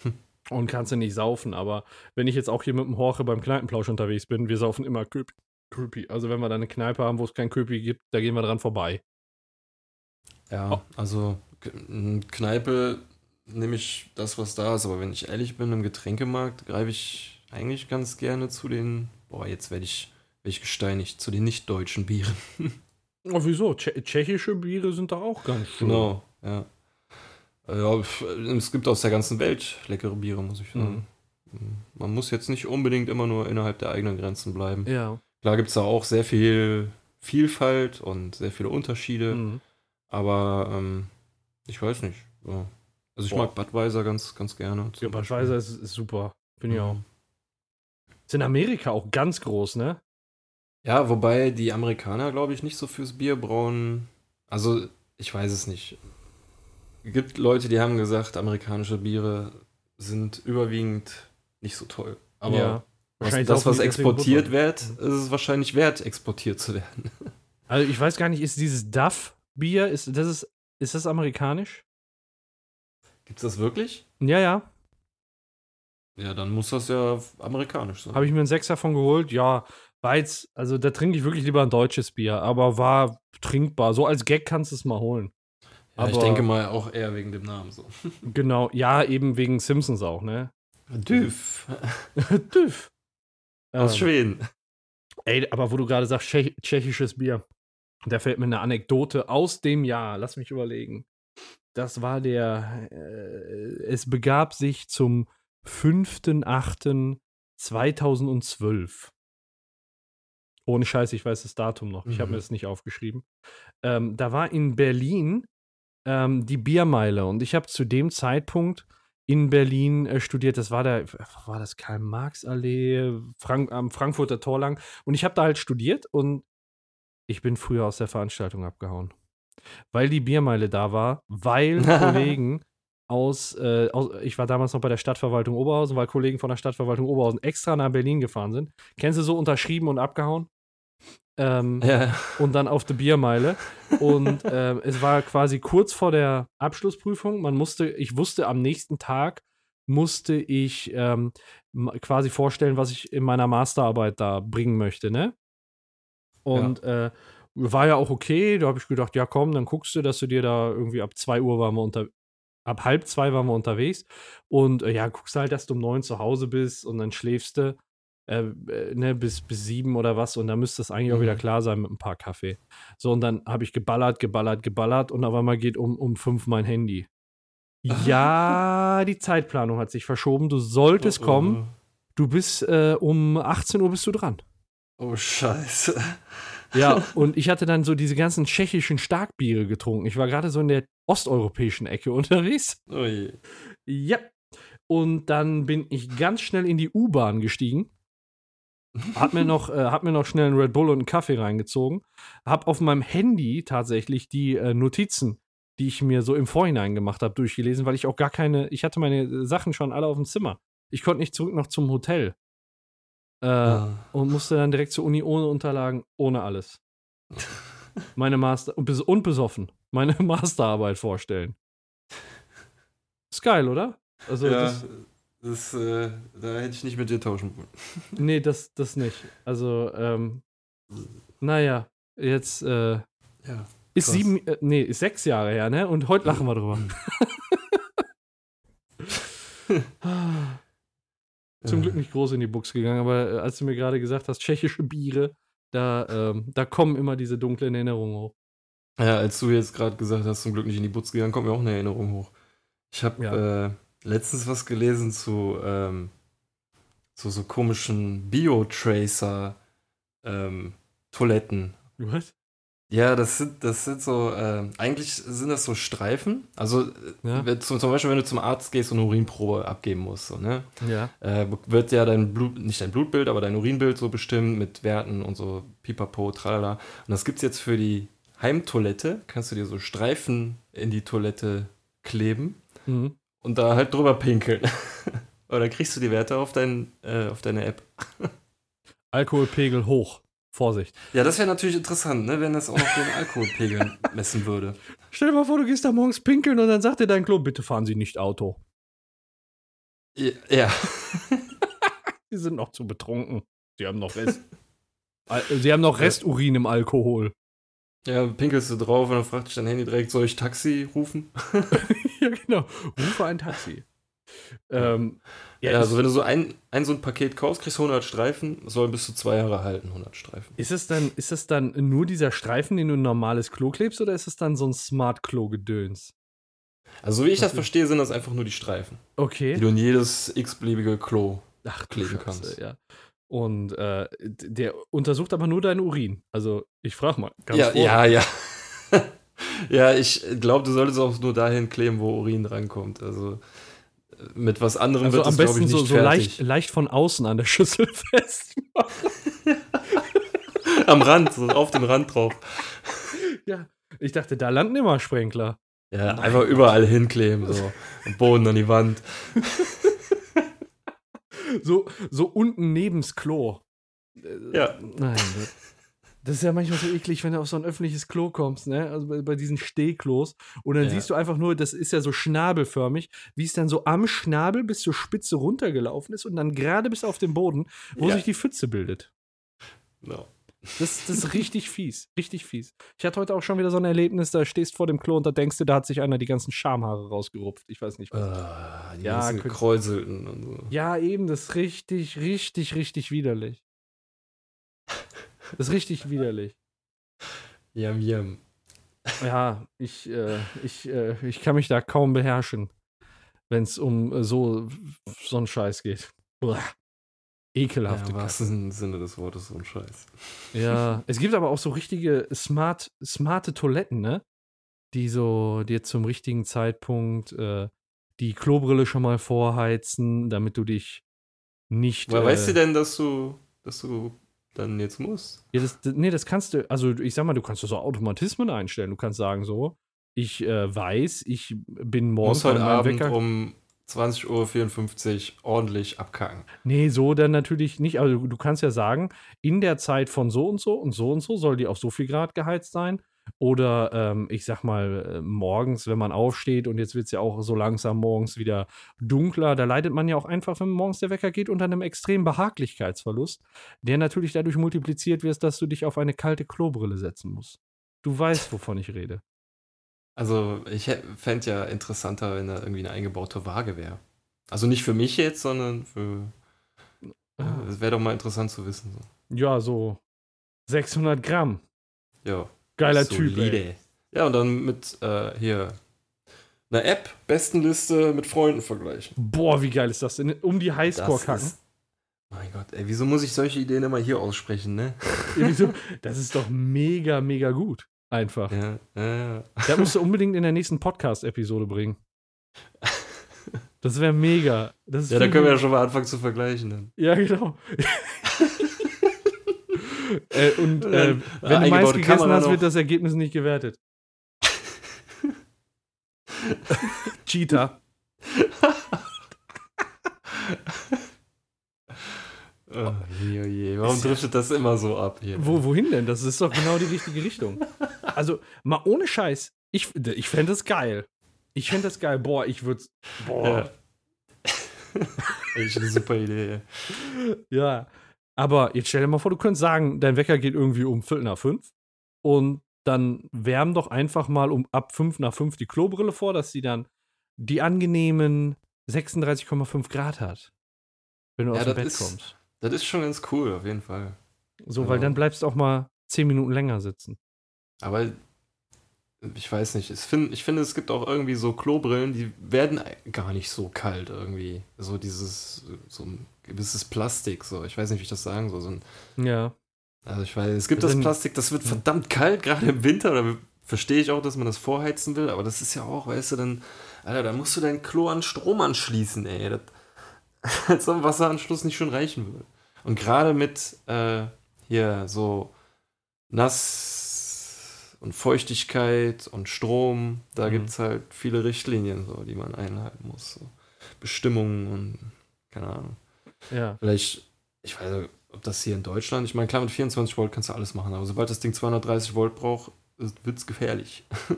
Hm. Und kannst du nicht saufen, aber wenn ich jetzt auch hier mit dem Horche beim Kneipenplausch unterwegs bin, wir saufen immer Köpi. Köpi. Also wenn wir da eine Kneipe haben, wo es kein Köpi gibt, da gehen wir dran vorbei. Ja, Oh. also Kneipe nehme ich das, was da ist, aber wenn ich ehrlich bin, im Getränkemarkt greife ich eigentlich ganz gerne zu den, boah, jetzt werde ich, werd ich gesteinigt, zu den nicht-deutschen Bieren. Oh, wieso? Tsche tschechische Biere sind da auch ganz schön. Genau, ja. Äh, Ja, pf, es gibt aus der ganzen Welt leckere Biere, muss ich sagen. Man muss jetzt nicht unbedingt immer nur innerhalb der eigenen Grenzen bleiben. Ja. Klar gibt es da auch sehr viel Vielfalt und sehr viele Unterschiede, Mhm. aber ähm, ich weiß nicht. So. Also ich Boah. mag Budweiser ganz, ganz gerne. Ja, Budweiser ist, ist super. Finde ich Mhm. auch. Ist in Amerika auch ganz groß, ne? Ja, wobei die Amerikaner, glaube ich, nicht so fürs Bier brauen. Also, ich weiß es nicht. Es gibt Leute, die haben gesagt, amerikanische Biere sind überwiegend nicht so toll. Aber ja. was, das, was exportiert wird, ist es wahrscheinlich wert, exportiert zu werden. Also ich weiß gar nicht, ist dieses Duff-Bier, ist das, ist, ist das amerikanisch? Gibt es das wirklich? Ja, ja. Ja, dann muss das ja amerikanisch sein. Habe ich mir einen Sechser von geholt. Ja, war jetzt, also da trinke ich wirklich lieber ein deutsches Bier, aber war trinkbar. So als Gag kannst du es mal holen. ja, ich aber- denke mal auch eher wegen dem Namen so. Genau, ja, eben wegen Simpsons auch, ne? Düff. Düff. Aus Ähm, Schweden. Ey, aber wo du gerade sagst, Tschech tschechisches Bier, da fällt mir eine Anekdote aus dem Jahr. Lass mich überlegen. Das war der, äh, es begab sich zum 5.8.2012. Ohne Scheiß, ich weiß das Datum noch. Ich habe Mhm. mir das nicht aufgeschrieben. Ähm, da war in Berlin ähm, die Biermeile und ich habe zu dem Zeitpunkt in Berlin äh, studiert. Das war der, war das Karl-Marx-Allee, Frank, am Frankfurter Tor lang. Und ich habe da halt studiert und ich bin früher aus der Veranstaltung abgehauen. Weil die Biermeile da war, weil Kollegen aus, äh, aus, ich war damals noch bei der Stadtverwaltung Oberhausen, weil Kollegen von der Stadtverwaltung Oberhausen extra nach Berlin gefahren sind. Kennst du so unterschrieben und abgehauen? Ähm, Ja. und dann auf die Biermeile. Und ähm, es war quasi kurz vor der Abschlussprüfung. Man musste, ich wusste, am nächsten Tag musste ich ähm, quasi vorstellen, was ich in meiner Masterarbeit da bringen möchte, ne? Und äh, war ja auch okay. Da habe ich gedacht, ja komm, dann guckst du, dass du dir da irgendwie ab 2 Uhr waren wir unter, ab halb zwei waren wir unterwegs. Und äh, ja, guckst halt, dass du um neun zu Hause bist und dann schläfst du äh, äh, ne, bis, bis sieben oder was und dann müsste es eigentlich auch wieder Mhm. klar sein mit ein paar Kaffee. So, und dann habe ich geballert, geballert, geballert und auf einmal geht um, um fünf mein Handy. Ja, die Zeitplanung hat sich verschoben. Du solltest kommen. Du bist äh, um 18 Uhr bist du dran. Oh, scheiße. Ja, und ich hatte dann so diese ganzen tschechischen Starkbiere getrunken. Ich war gerade so in der osteuropäischen Ecke unterwegs. Oh je. Ja. Und dann bin ich ganz schnell in die U-Bahn gestiegen. Hab mir, noch, äh, hab mir noch schnell einen Red Bull und einen Kaffee reingezogen. Hab auf meinem Handy tatsächlich die äh, Notizen, die ich mir so im Vorhinein gemacht habe, durchgelesen, weil ich auch gar keine, ich hatte meine Sachen schon alle auf dem Zimmer. Ich konnte nicht zurück noch zum Hotel. Äh, Ah. und musste dann direkt zur Uni ohne Unterlagen, ohne alles. Meine Master und, bes und besoffen. Meine Masterarbeit vorstellen. Ist geil, oder? Also ja, das, das, äh, da hätte ich nicht mit dir tauschen wollen. nee, das, das nicht. Also, ähm, naja, jetzt äh, Ja. ist sieben, äh, nee, ist sechs Jahre her, ne? Und heute lachen wir drüber. Zum Glück nicht groß in die Buchs gegangen, aber äh, als du mir gerade gesagt hast, tschechische Biere, da, ähm, da kommen immer diese dunklen Erinnerungen hoch. Ja, als du jetzt gerade gesagt hast, zum Glück nicht in die Butz gegangen, kommt mir auch eine Erinnerung hoch. Ich habe Ja. äh, letztens was gelesen zu, ähm, zu so komischen Bio-Tracer ähm, Toiletten. Was? Ja, das sind, das sind so, ähm, eigentlich sind das so Streifen. Also äh, Ja. wenn- zum, zum Beispiel, wenn du zum Arzt gehst und eine Urinprobe abgeben musst, so, ne? Ja. äh, wird ja dein Blut, nicht dein Blutbild, aber dein Urinbild so bestimmt mit Werten und so pipapo, tralala. Und das gibt's jetzt für die Heimtoilette, kannst du dir so Streifen in die Toilette kleben Mhm. und da halt drüber pinkeln. Oder kriegst du die Werte auf, dein, äh, auf deine App? Alkoholpegel hoch. Vorsicht. Ja, das wäre natürlich interessant, ne, wenn das auch noch den Alkoholpegel messen würde. Stell dir mal vor, du gehst da morgens pinkeln und dann sagt dir dein Klo, bitte fahren Sie nicht Auto. Ja. Sie sind noch zu betrunken. Sie haben noch Rest. Sie haben noch Resturin im Alkohol. Ja, pinkelst du drauf und dann fragt dich dein Handy direkt, soll ich Taxi rufen? ja, genau. Rufe ein Taxi. Ähm, ja, also wenn du so ein, ein so ein Paket kaufst, kriegst du 100 Streifen, soll bis zu zwei Jahre halten, 100 Streifen. Ist es dann, ist es dann nur dieser Streifen, den du in ein normales Klo klebst, oder ist es dann so ein Smart-Klo-Gedöns? Also wie ich das verstehe, sind das einfach nur die Streifen. Okay. Die du in jedes x-beliebige Klo Ach, kleben kannst. Ja. Und äh, der untersucht aber nur deinen Urin. Also ich frage mal. ja, ja, ja, ja. ich glaube, du solltest auch nur dahin kleben, wo Urin drankommt. Also mit was anderem also wird am es, besten ich, nicht so, so leicht, leicht von außen an der Schüssel festmachen. am Rand, so auf den Rand drauf. Ja, ich dachte, da landen immer Sprenkler. Ja, Nein. einfach überall hinkleben, so. Am Boden, an die Wand so, so unten nebens Klo. Ja. Nein. Das ist ja manchmal so eklig, wenn du auf so ein öffentliches Klo kommst, ne? Also bei, bei diesen Stehklos. Und dann ja. siehst du einfach nur, das ist ja so schnabelförmig, wie es dann so am Schnabel bis zur Spitze runtergelaufen ist und dann gerade bis auf den Boden, wo ja. sich die Pfütze bildet. No. Das, das ist richtig fies. Richtig fies. Ich hatte heute auch schon wieder so ein Erlebnis, da stehst vor dem Klo und da denkst du, da hat sich einer die ganzen Schamhaare rausgerupft. Ich weiß nicht was. Uh, die ja, gekräuselten und so. Ja, eben, das ist richtig, richtig, richtig widerlich. Das ist richtig widerlich. Yam, yam. Ja, ich, äh, ich, äh, ich kann mich da kaum beherrschen, wenn es um äh, so, so einen Scheiß geht. Uah. Ekelhafte ja, Was im Sinne des Wortes so ein Scheiß. Ja, es gibt aber auch so richtige smart, smarte Toiletten, ne? Die so dir zum richtigen Zeitpunkt äh, die Klobrille schon mal vorheizen, damit du dich nicht. Woher äh, weißt du denn, dass du, dass du dann jetzt musst? Ja, das, nee, das kannst du, also ich sag mal, du kannst so Automatismen einstellen. Du kannst sagen so, ich äh, weiß, ich bin morgens heute Abend Wecker um 20.54 Uhr ordentlich abkacken. Nee, so dann natürlich nicht. Also du, du kannst ja sagen, in der Zeit von so und so und so und so soll die auf so viel Grad geheizt sein. Oder ähm, ich sag mal, äh, morgens, wenn man aufsteht und jetzt wird es ja auch so langsam morgens wieder dunkler, da leidet man ja auch einfach, wenn morgens der Wecker geht, unter einem extremen Behaglichkeitsverlust, der natürlich dadurch multipliziert wird, dass du dich auf eine kalte Klobrille setzen musst. Du weißt, wovon ich rede. Also ich fände ja interessanter, wenn da irgendwie eine eingebaute Waage wäre. Also nicht für mich jetzt, sondern für. Ah. Es wäre doch mal interessant zu wissen. So. Ja, so 600 Gramm. Ja. Geiler Typ. Ey. Ja, und dann mit äh, hier einer App, Bestenliste mit Freunden vergleichen. Boah, wie geil ist das denn? Um die Highscore kacken. Mein Gott, ey, wieso muss ich solche Ideen immer hier aussprechen, ne? das ist doch mega, mega gut. Einfach. Ja, ja, ja. Das musst du unbedingt in der nächsten Podcast-Episode bringen. Das wäre mega. Das ja, da können wir ja schon mal anfangen zu vergleichen. Dann. Ja, genau. äh, und äh, wenn du Mais gegessen hast, wird das Ergebnis nicht gewertet. Cheater. Oh, je, oh je. Warum driftet das immer so ab hier? Wo, wohin denn? Das ist doch genau die richtige Richtung. Also, mal ohne Scheiß. Ich, ich fände das geil. Ich fände das geil. Boah, ich würde Boah. Ja. Echt eine super Idee. Ja. Aber jetzt stell dir mal vor, du könntest sagen, dein Wecker geht irgendwie um Viertel nach fünf. Und dann wärmen doch einfach mal um ab fünf nach fünf die Klobrille vor, dass sie dann die angenehmen 36,5 Grad hat. Wenn du ja, aus dem Bett ist, kommst. Das ist schon ganz cool, auf jeden Fall. So, also, weil dann bleibst du auch mal zehn Minuten länger sitzen. Aber ich weiß nicht, ich, find, ich finde, es gibt auch irgendwie so Klobrillen, die werden gar nicht so kalt irgendwie. So dieses, so ein gewisses Plastik, so. Ich weiß nicht, wie ich das sagen soll. So ein, ja. Also ich weiß, es gibt das, das Plastik, das wird verdammt kalt, gerade im Winter. Oder verstehe ich auch, dass man das vorheizen will, aber das ist ja auch, weißt du, dann, Alter, da musst du dein Klo an Strom anschließen, ey. Das, als so ein Wasseranschluss nicht schon reichen würde. Und gerade mit äh, hier so Nass und Feuchtigkeit und Strom, da mhm. gibt es halt viele Richtlinien, so, die man einhalten muss. So. Bestimmungen und keine Ahnung. Ja. Vielleicht, ich weiß nicht, ob das hier in Deutschland, ich meine, klar, mit 24 Volt kannst du alles machen, aber sobald das Ding 230 Volt braucht, wird es gefährlich.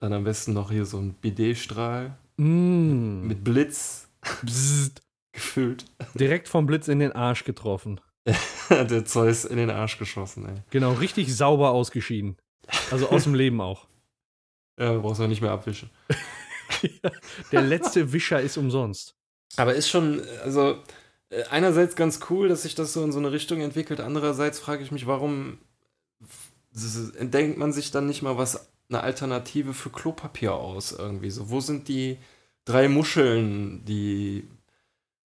Dann am besten noch hier so ein BD-Strahl Mm. mit Blitz Bzzzt. gefüllt. Direkt vom Blitz in den Arsch getroffen. Der Zeus in den Arsch geschossen, ey. Genau, richtig sauber ausgeschieden. Also aus dem Leben auch. Ja, du brauchst auch nicht mehr abwischen. Der letzte Wischer ist umsonst. Aber ist schon, also äh, einerseits ganz cool, dass sich das so in so eine Richtung entwickelt. Andererseits frage ich mich, warum entdenkt man sich dann nicht mal was, eine Alternative für Klopapier aus irgendwie so? Wo sind die drei Muscheln, die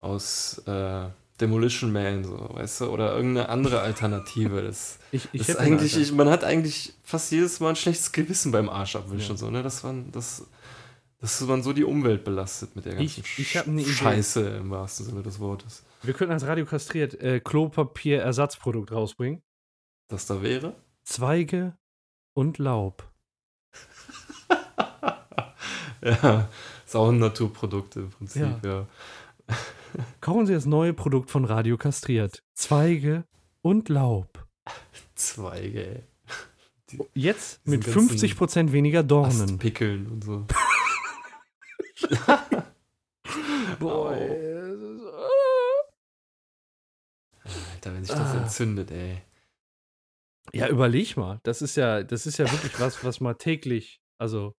aus äh, Demolition Man, so, weißt du? Oder irgendeine andere Alternative. Das, Ich, ich das eigentlich, ich, man hat eigentlich fast jedes Mal ein schlechtes Gewissen beim Arsch abwischen, Ja. so, ne? Das man, das, dass man so die Umwelt belastet mit der ganzen Ich- ich hab eine Idee. Scheiße im wahrsten Sinne des Wortes. Wir könnten als Radio kastriert äh, Klopapier-Ersatzprodukt rausbringen. Das da wäre? Zweige und Laub. ja, ist auch ein Naturprodukt im Prinzip, ja. Kaufen Sie das neue Produkt von Radio kastriert. Zweige und Laub. Zweige, ey. Jetzt Diesen mit ganzen 50% weniger Dornen. Astpickeln und so. Boah, Alter, wenn sich das Ah. entzündet, ey. Ja, überleg mal. Das ist ja, das ist ja wirklich was, was mal täglich, also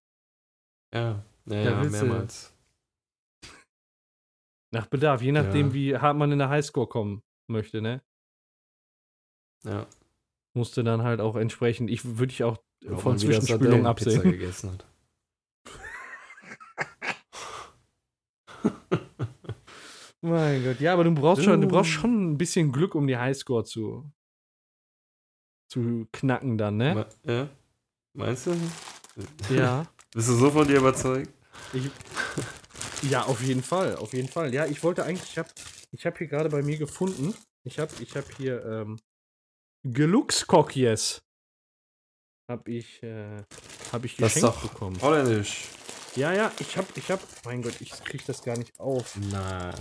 Ja, ja, Ja, mehrmals. Nach Bedarf, je nachdem, Ja. wie hart man in der Highscore kommen möchte, ne? Ja. Musste dann halt auch entsprechend, ich würde ich auch Ob von man wieder Zwischenspülung absehen. gegessen hat. Mein Gott, ja, aber du brauchst schon, du brauchst schon ein bisschen Glück, um die Highscore zu, zu knacken dann, ne? Ja? Meinst du? Ja. Bist du so von dir überzeugt? Ich, ja, auf jeden Fall, auf jeden Fall. Ja, ich wollte eigentlich, ich habe ich hab hier gerade bei mir gefunden, ich habe ich hab hier ähm, Geluckskokjes. Hab ich, äh, hab ich Das ist geschenkt doch bekommen. holländisch. Ja, ja, ich hab, ich hab, mein Gott, ich krieg das gar nicht auf. Na.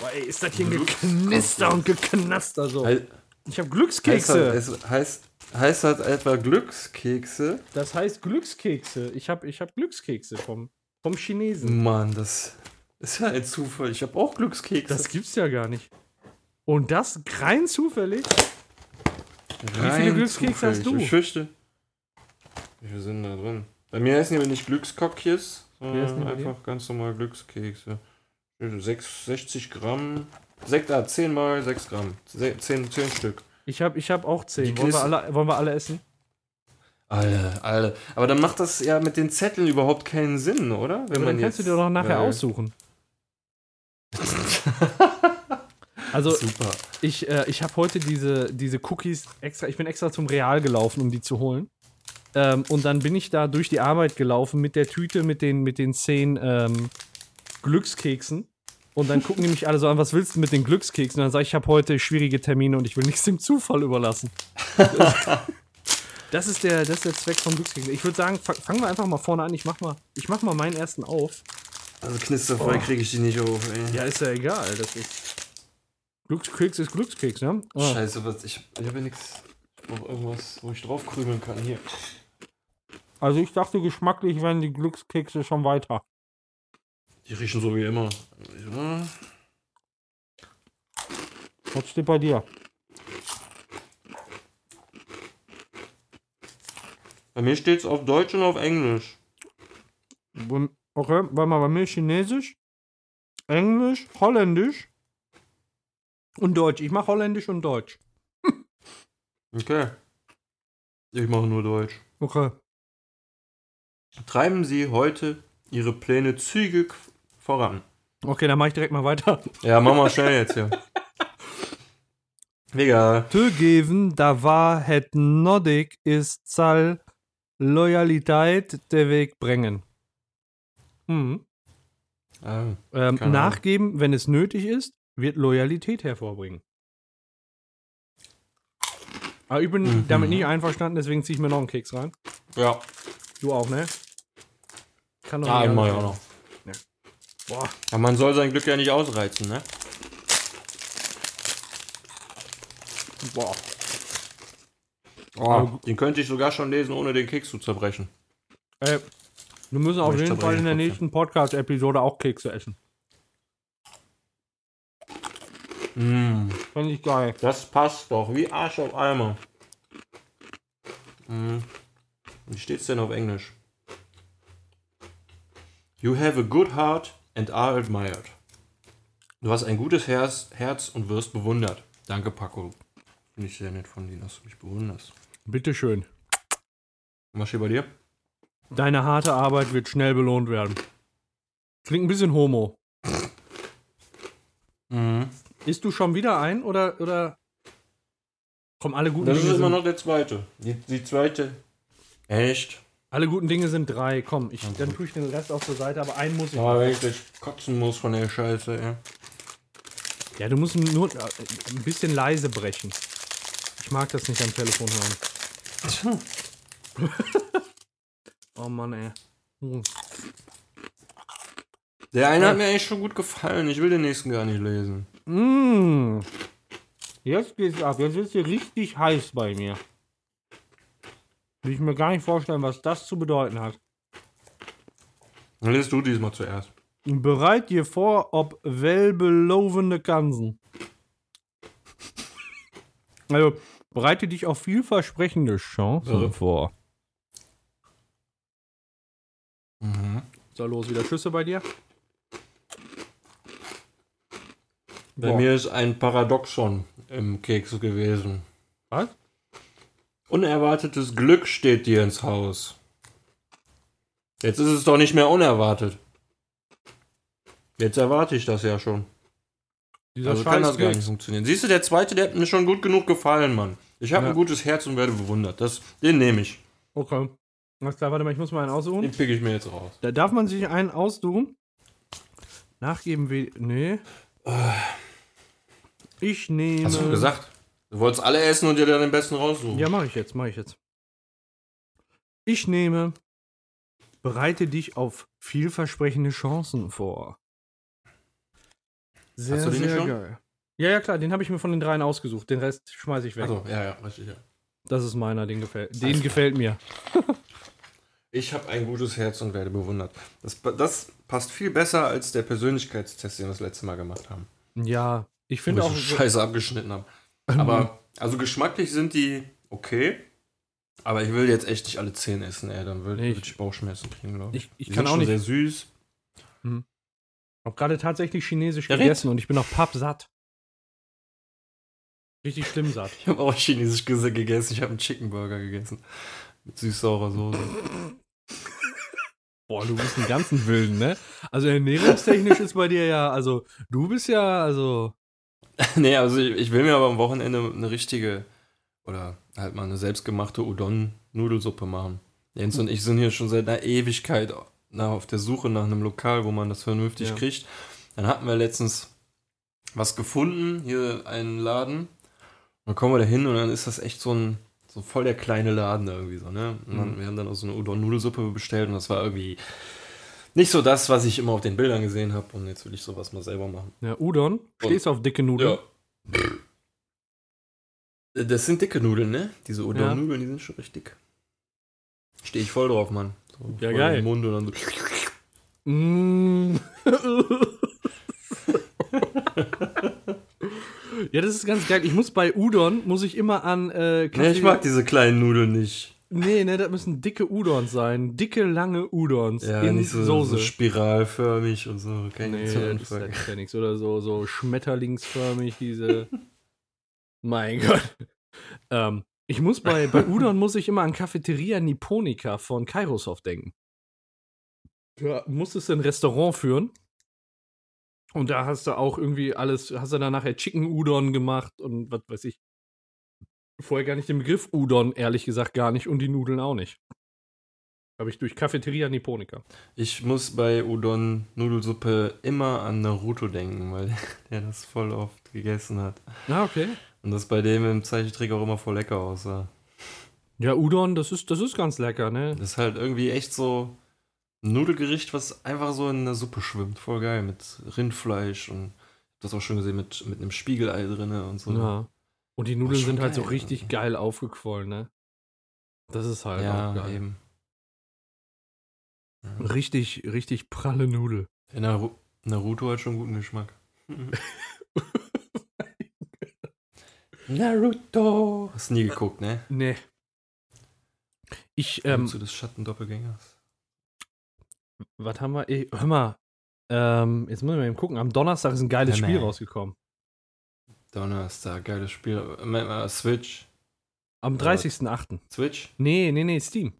Boah, ey, ist das hier ein. Geknister und Geknaster so. He Ich hab heißt, Glückskekse. das, es heißt, heißt das etwa Glückskekse? Das heißt Glückskekse. Ich hab, ich hab Glückskekse vom, vom Chinesen. Mann, das ist ja ein Zufall. Ich habe auch Glückskekse. Das gibt's ja gar nicht. Und das rein zufällig? Rein viele Glückskekse hast zufällig. du? Ich fürchte. Wie viele sind da drin? Bei mir heißen die nicht Glückskokjes, Wie heißen sondern einfach ganz normal Glückskekse. 6, 60 Gramm. 6, ah, 10 mal 6 Gramm. 10, 10 Stück. Ich hab, ich hab auch Die zehn. Wollen wir, alle, wollen wir alle essen? Alle, alle. Aber dann macht das ja mit den Zetteln überhaupt keinen Sinn, oder? Wenn dann kannst du dir doch nachher weil- aussuchen. Also Super. ich, äh, ich habe heute diese, diese Cookies extra, ich bin extra zum Real gelaufen, um die zu holen. Ähm, und dann bin ich da durch die Arbeit gelaufen mit der Tüte mit den, mit den zehn ähm, Glückskeksen. Und dann gucken die mich alle so an, was willst du mit den Glückskeksen? Und dann sage ich, ich habe heute schwierige Termine und ich will nichts dem Zufall überlassen. das, ist der, das ist der Zweck von Glückskeksen. Ich würde sagen, fa- fangen wir einfach mal vorne an. Ich mach mal, ich mach mal meinen ersten auf. Also knisterfrei Oh. kriege ich die nicht auf, ey. Ja, ist ja egal. Das ist. Glückskeks ist Glückskeks, ne? Ah. Scheiße, was, ich, ich habe ja nichts. Noch irgendwas, wo ich drauf krümeln kann. Hier. Also ich dachte, geschmacklich wären die Glückskekse schon weiter. Die riechen so wie immer. Ja. Was steht bei dir? Bei mir steht es auf Deutsch und auf Englisch. Okay, warte mal, bei mir Chinesisch, Englisch, Holländisch und Deutsch. Ich mache Holländisch und Deutsch. Okay. Ich mache nur Deutsch. Okay. Treiben Sie heute Ihre Pläne zügig voran. Okay, dann mache ich direkt mal weiter. Ja, mach mal schnell jetzt hier. Digga. Toegeven, da war het nodig ist zal Loyalität der Weg bringen. Mhm. Ah, Ähm, nachgeben, wenn es nötig ist, wird Loyalität hervorbringen. Aber ich bin Mhm. damit nicht einverstanden, deswegen ziehe ich mir noch einen Keks rein. ja. Du auch, ne? Kann doch Ah, mach ich alles auch noch. Boah. Aber man soll sein Glück ja nicht ausreizen, ne? Boah. Oh, den könnte ich sogar schon lesen, ohne den Keks zu zerbrechen. Ey, wir müssen auf jeden Fall in der nächsten Podcast-Episode auch Kekse essen. Mm, Finde ich geil. das passt doch, wie Arsch auf Eimer. Mm. Wie steht's denn auf Englisch? You have a good heart and are admired. Du hast ein gutes Herz, Herz und wirst bewundert. Danke, Paco. Finde ich sehr nett von dir, dass du mich bewunderst. Bitteschön. Was steht bei dir? Deine harte Arbeit wird schnell belohnt werden. Klingt ein bisschen homo. Mhm. Isst du schon wieder ein oder, oder kommen alle guten Das Dinge ist immer sind, noch der zweite. Die, die zweite. Echt? alle guten Dinge sind drei. Komm, ich, dann tue ich den Rest auf zur Seite, aber einen muss ich. Aber wenn ich gleich kotzen muss von der Scheiße, ey. Ja, du musst nur ein bisschen leise brechen. Ich mag das nicht am Telefon hören. Oh Mann, ey. Hm. Der eine hat mir eigentlich schon gut gefallen. Ich will den nächsten gar nicht lesen. Mm. Jetzt geht's ab. Jetzt wird's hier richtig heiß bei mir. Will ich mir gar nicht vorstellen, was das zu bedeuten hat. Dann lest du diesmal zuerst. Bereit dir vor, ob wellbelovende Kansen. Also, bereite dich auf vielversprechende Chancen Ja. vor. Mhm. So, los, wieder Schüsse bei dir? Bei Boah. mir ist ein Paradoxon im Keks gewesen. Was? Unerwartetes Glück steht dir ins Haus. Jetzt ist es doch nicht mehr unerwartet. Jetzt erwarte ich das ja schon. Dieser Also kann das gar nicht funktionieren. Siehst du, der zweite, der hat mir schon gut genug gefallen, Mann. Ich habe Ja. ein gutes Herz und werde bewundert. Das, den nehme ich. Okay. Alles klar, warte mal, ich muss mal einen aussuchen. Den pick ich mir jetzt raus. Da darf man sich einen aussuchen. Nachgeben wie. Nee. Ich nehme. Hast du gesagt? Du wolltest alle essen und dir dann den besten raussuchen. Ja, mache ich jetzt, mache ich jetzt. Ich nehme. Bereite dich auf vielversprechende Chancen vor. Sehr, Hast du den sehr schon? geil. Ja, ja, klar, den habe ich mir von den dreien ausgesucht. Den Rest schmeiße ich weg. Also, ja, ja, richtig, ja. Das ist meiner, den gefällt. Den gefällt mir. Ich habe ein gutes Herz und werde bewundert. Das, das passt viel besser als der Persönlichkeitstest, den wir das letzte Mal gemacht haben. Ja, ich finde ich auch. so scheiße abgeschnitten habe. Aber, also geschmacklich sind die okay. Aber ich will jetzt echt nicht alle 10 essen, ey. Dann würde Nee, würd ich Bauchschmerzen kriegen, glaube ich. Ich, ich Die kann sind auch schon nicht. sehr süß. Habe gerade tatsächlich chinesisch Ja, gegessen und ich bin noch pappsatt. Richtig schlimm satt. Ich habe auch chinesisch ges- gegessen. Ich habe einen Chicken Burger gegessen. Mit süß-saurer Soße. Boah, du bist einen ganzen Wilden, ne? Also ernährungstechnisch ist bei dir ja, also du bist ja, also nee, also ich, ich will mir aber am Wochenende eine richtige oder halt mal eine selbstgemachte Udon-Nudelsuppe machen. Jens und ich sind hier schon seit einer Ewigkeit na, auf der Suche nach einem Lokal, wo man das vernünftig Ja. kriegt. Dann hatten wir letztens was gefunden, hier einen Laden. Dann kommen wir da hin und dann ist das echt so ein so voll der kleine Laden irgendwie so, ne? Und dann, Mhm. wir haben dann auch so eine Udon-Nudelsuppe bestellt und das war irgendwie nicht so das, was ich immer auf den Bildern gesehen habe und jetzt will ich sowas mal selber machen. ja, Udon. Stehst auf dicke Nudeln. Ja. Das sind dicke Nudeln, ne? Diese Udon-Nudeln, die sind schon richtig dick. Stehe ich voll drauf, Mann. So Ja, geil. Im Mund und dann so. Mm. ja, das ist ganz geil. Ich muss bei Udon, muss ich immer an äh, Ne, ich mag diese kleinen Nudeln nicht. Nee, ne, das müssen dicke Udons sein. Dicke, lange Udons Ja, in nicht so, Soße. so spiralförmig und so. Ich nee, das ist ja nichts. Oder so, so schmetterlingsförmig, diese. mein Gott. Ähm, ich muss bei, bei Udon muss ich immer an Cafeteria Nipponica von Kairosoft denken. Da musstest du ein Restaurant führen. Und da hast du auch irgendwie alles, hast du dann nachher Chicken Udon gemacht und was weiß ich. Vorher gar nicht den Begriff Udon, ehrlich gesagt, gar nicht und die Nudeln auch nicht. Habe ich durch Cafeteria Nipponica. Ich muss bei Udon-Nudelsuppe immer an Naruto denken, weil der das voll oft gegessen hat. Ah, okay. Und das bei dem im Zeichentrick auch immer voll lecker aussah. Ja, Udon, das ist, das ist ganz lecker, ne? Das ist halt irgendwie echt so, Ein Nudelgericht, was einfach so in der Suppe schwimmt. Voll geil. Mit Rindfleisch und das auch schon gesehen mit, mit einem Spiegelei drin und so. Ja. Und die Nudeln sind halt so richtig irgendwie. geil aufgequollen, ne? Das ist halt ja auch geil. eben. Richtig, richtig pralle Nudel. In Naru Naruto hat schon guten Geschmack. Naruto. Hast nie geguckt, ne? Nee. Ich, Ähm, ähm, zu des Schattendoppelgängers. was haben wir? Eh, hör mal, ähm, jetzt müssen wir eben gucken. Am Donnerstag ist ein geiles Spiel rausgekommen. Donnerstag, geiles Spiel. Äh, äh, Switch. Am Ja. 30.08. Switch? Nee, nee, nee, Steam.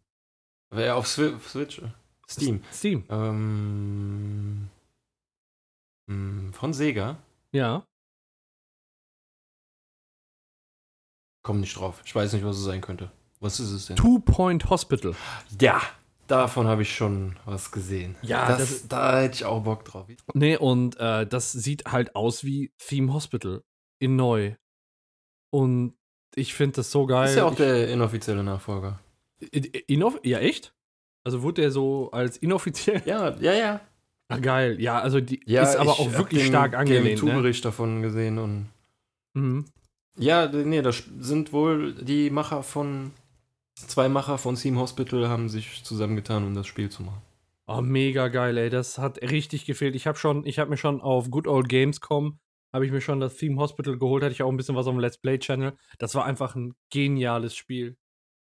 Wer auf Swi Switch? Steam. Steam. Ähm, mh, von Sega. Ja. Komm nicht drauf. Ich weiß nicht, was es sein könnte. Was ist es denn? Two Point Hospital. Ja, davon habe ich schon was gesehen. Ja, das, das- da hätte ich auch Bock drauf. Nee, und äh, das sieht halt aus wie Theme Hospital in neu. Und ich finde das so geil. ist ja auch ich, der inoffizielle Nachfolger. Innoff ja, echt? Also wurde der so als inoffiziell? Ja, ja, ja. Ah, geil. Ja, also die ja ist aber ich auch wirklich den stark angelehnt. Ne? Game-2-Bericht davon gesehen und. Mhm. Ja, nee, das sind wohl die Macher von. Zwei Macher von Team Hospital haben sich zusammengetan, um das Spiel zu machen. Oh, mega geil, ey. Das hat richtig gefehlt. Ich habe schon, ich habe mir schon auf Good Old Gamescom, habe ich mir schon das Theme Hospital geholt, hatte ich auch ein bisschen was auf dem Let's Play Channel. Das war einfach ein geniales Spiel.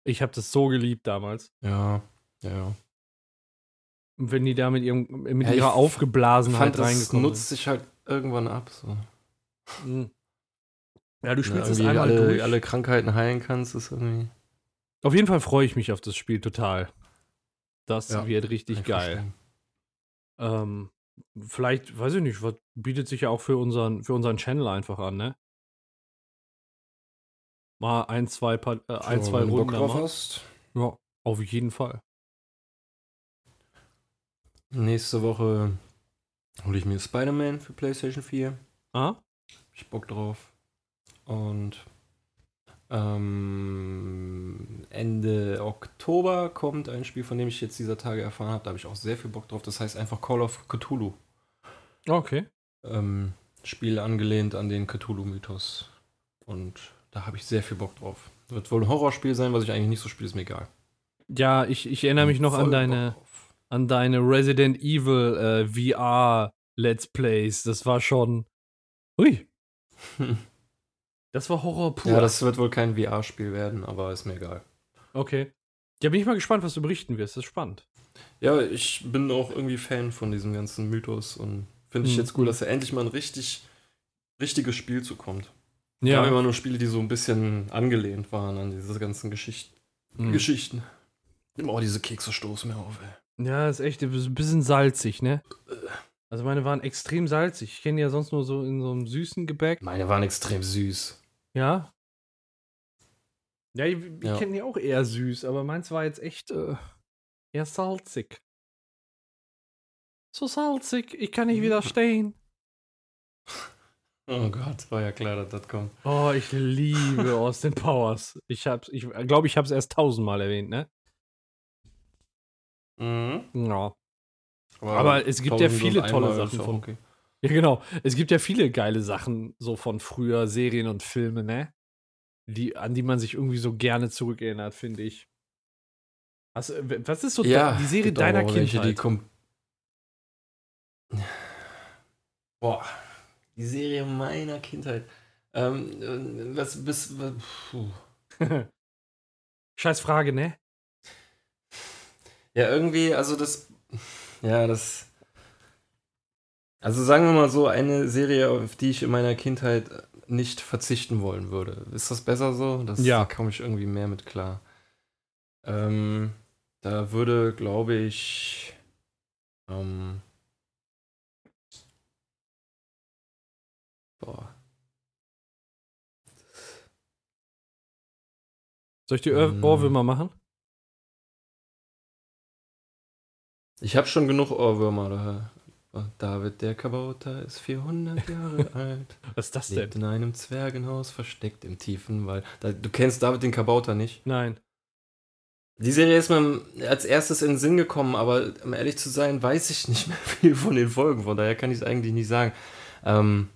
Ich habe das so geliebt damals. Ja, ja, ja. Und wenn die da mit, ihrem, mit Ja, ihrer Aufgeblasenheit das reingekommen nutzt sich halt irgendwann ab. So. Mhm. Ja, du spielst es einmal alle, durch. alle Krankheiten heilen kannst, ist irgendwie. Auf jeden Fall freue ich mich auf das Spiel total. Das Ja, wird richtig geil. Ähm, vielleicht, weiß ich nicht, was bietet sich ja auch für unseren, für unseren Channel einfach an, ne? Mal ein, zwei, Pa- äh, ein, So, zwei wenn du Runden. Bock da drauf hast. Ja, auf jeden Fall. Nächste Woche hole ich mir Spider-Man für PlayStation 4. Ah? Hab ich Bock drauf. Und ähm, Ende Oktober kommt ein Spiel, von dem ich jetzt dieser Tage erfahren habe. Da habe ich auch sehr viel Bock drauf. Das heißt einfach Call of Cthulhu. Okay. Ähm, Spiel angelehnt an den Cthulhu-Mythos. Und da habe ich sehr viel Bock drauf. Wird wohl ein Horrorspiel sein, was ich eigentlich nicht so spiele, ist mir egal. Ja, ich, ich erinnere mich noch an deine, an deine Resident Evil äh, VR Let's Plays. Das war schon. Ui. Das war Horror pur. Ja, das wird wohl kein VR-Spiel werden, aber ist mir egal. okay. Ja, bin ich mal gespannt, was du berichten wirst. Das ist spannend. Ja, ich bin auch irgendwie Fan von diesem ganzen Mythos und finde ich Mhm. jetzt cool, dass da endlich mal ein richtig richtiges Spiel zukommt. Wir haben Ja. immer nur Spiele, die so ein bisschen angelehnt waren an diese ganzen Geschicht Mhm. Geschichten. Oh, diese Kekse stoßen mir auf, ey. Ja, ist echt ein bisschen salzig, ne? Also meine waren extrem salzig. Ich kenne die ja sonst nur so in so einem süßen Gebäck. Meine waren extrem süß. Ja. Ja, ich, ich Ja. kenne die auch eher süß, aber meins war jetzt echt äh, eher salzig. So salzig, ich kann nicht widerstehen. Oh Gott, war ja klar, dass das kommt. Oh, ich liebe Austin Powers. Ich hab's, ich glaube, ich habe es erst tausendmal erwähnt, ne? Mhm. Ja. Aber es gibt ja viele tolle Sachen von- Okay. Ja, genau. Es gibt ja viele geile Sachen so von früher, Serien und Filme, ne? Die, an die man sich irgendwie so gerne zurückerinnert, finde ich. Was, äh, was ist so Ja, die Serie deiner Kindheit? Die kom Boah, die Serie meiner Kindheit. Ähm, äh, was bis. Puh. Scheiß Frage, ne? Ja, irgendwie, also das. Ja, das. Also sagen wir mal so, eine Serie, auf die ich in meiner Kindheit nicht verzichten wollen würde. Ist das besser so? Das, Ja. Da komme ich irgendwie mehr mit klar. Ähm, da würde, glaube ich. Ähm, boah. Soll ich die Ohr Mm. Ohrwürmer machen? Ich habe schon genug Ohrwürmer. Da. David der Kabauter ist 400 Jahre alt. Was ist das Lebt denn? in einem Zwergenhaus, versteckt im tiefen Wald. Du kennst David den Kabauter nicht? Nein. Die Serie ist mir als erstes in den Sinn gekommen, aber um ehrlich zu sein, weiß ich nicht mehr viel von den Folgen, von daher kann ich es eigentlich nicht sagen. Ähm,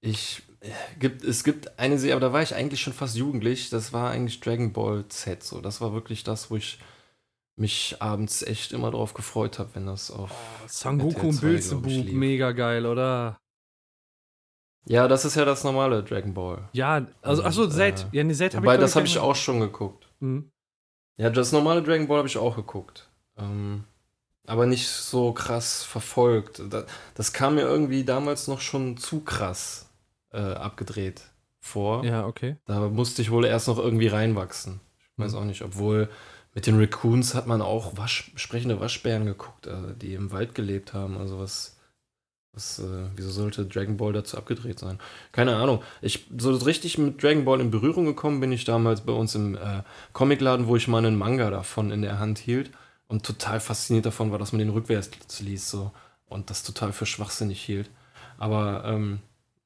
ich, äh, gibt, es gibt eine Serie, aber da war ich eigentlich schon fast jugendlich, das war eigentlich Dragon Ball Z, so. Das war wirklich das, wo ich mich abends echt immer drauf gefreut habe, wenn das auf. Oh, Sangoku und Bilzebub, mega geil, oder? Ja, das ist ja das normale Dragon Ball. Ja, also, achso, Z. Äh, ja, ne, Z habe ich das habe ich auch schon geguckt. Mhm. Ja, das normale Dragon Ball habe ich auch geguckt. Ähm, aber nicht so krass verfolgt. Das, das, kam mir irgendwie damals noch schon zu krass äh, abgedreht vor. Ja, okay. Da musste ich wohl erst noch irgendwie reinwachsen. Ich weiß mhm. auch nicht, obwohl mit den Raccoons hat man auch Wasch, sprechende Waschbären geguckt, äh, die im Wald gelebt haben. Also was was, äh, wieso sollte Dragon Ball dazu abgedreht sein? Keine Ahnung. Ich so richtig mit Dragon Ball in Berührung gekommen bin ich damals bei uns im äh, Comicladen, wo ich mal einen Manga davon in der Hand hielt und total fasziniert davon war, dass man den rückwärts liest so und das total für schwachsinnig hielt. Aber ähm,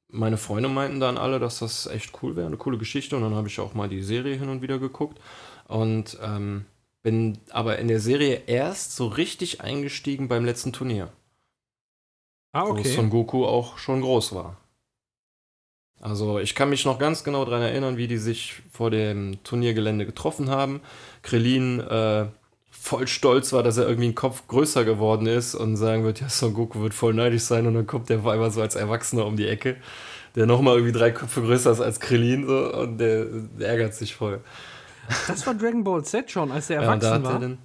meine Freunde meinten dann alle, dass das echt cool wäre, eine coole Geschichte und dann habe ich auch mal die Serie hin und wieder geguckt und ähm, bin aber in der Serie erst so richtig eingestiegen beim letzten Turnier. Ah, okay. Wo Son Goku auch schon groß war. Also ich kann mich noch ganz genau daran erinnern, wie die sich vor dem Turniergelände getroffen haben. Krillin äh, voll stolz war, dass er irgendwie ein Kopf größer geworden ist und sagen wird, ja, Son Goku wird voll neidisch sein und dann kommt der einmal so als Erwachsener um die Ecke, der nochmal irgendwie drei Köpfe größer ist als Krillin so, und der, der, ärgert sich voll. Das war Dragon Ball Z schon, als der erwachsen ja, da war? Den,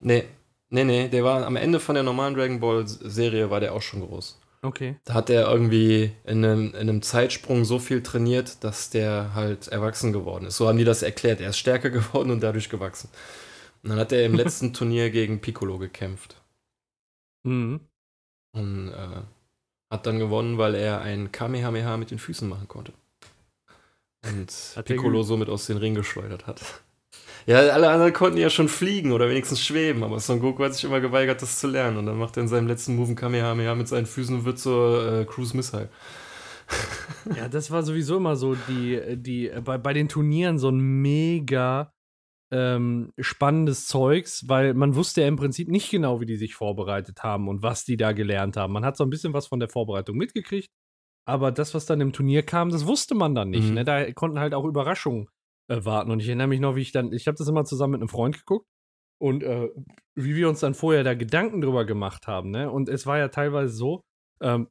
nee, Nee, nee, der war am Ende von der normalen Dragon Ball Serie war der auch schon groß. Okay. Da hat er irgendwie in einem, in einem Zeitsprung so viel trainiert, dass der halt erwachsen geworden ist. So haben die das erklärt. Er ist stärker geworden und dadurch gewachsen. Und dann hat er im letzten Turnier gegen Piccolo gekämpft. Mhm. Und äh, hat dann gewonnen, weil er ein Kamehameha mit den Füßen machen konnte. Und hat Piccolo somit aus den Ring geschleudert hat. Ja, alle anderen konnten ja schon fliegen oder wenigstens schweben, aber Son Goku hat sich immer geweigert, das zu lernen. Und dann macht er in seinem letzten Move ein Kamehameha mit seinen Füßen und wird zur äh, Cruise Missile. ja, das war sowieso immer so die, die bei, bei den Turnieren so ein mega ähm, spannendes Zeugs, weil man wusste ja im Prinzip nicht genau, wie die sich vorbereitet haben und was die da gelernt haben. Man hat so ein bisschen was von der Vorbereitung mitgekriegt, aber das, was dann im Turnier kam, das wusste man dann nicht. Mhm. Ne? Da konnten halt auch Überraschungen warten. Und ich erinnere mich noch, wie ich dann, ich habe das immer zusammen mit einem Freund geguckt und äh, wie wir uns dann vorher da Gedanken drüber gemacht haben. Ne? Und es war ja teilweise so, ähm,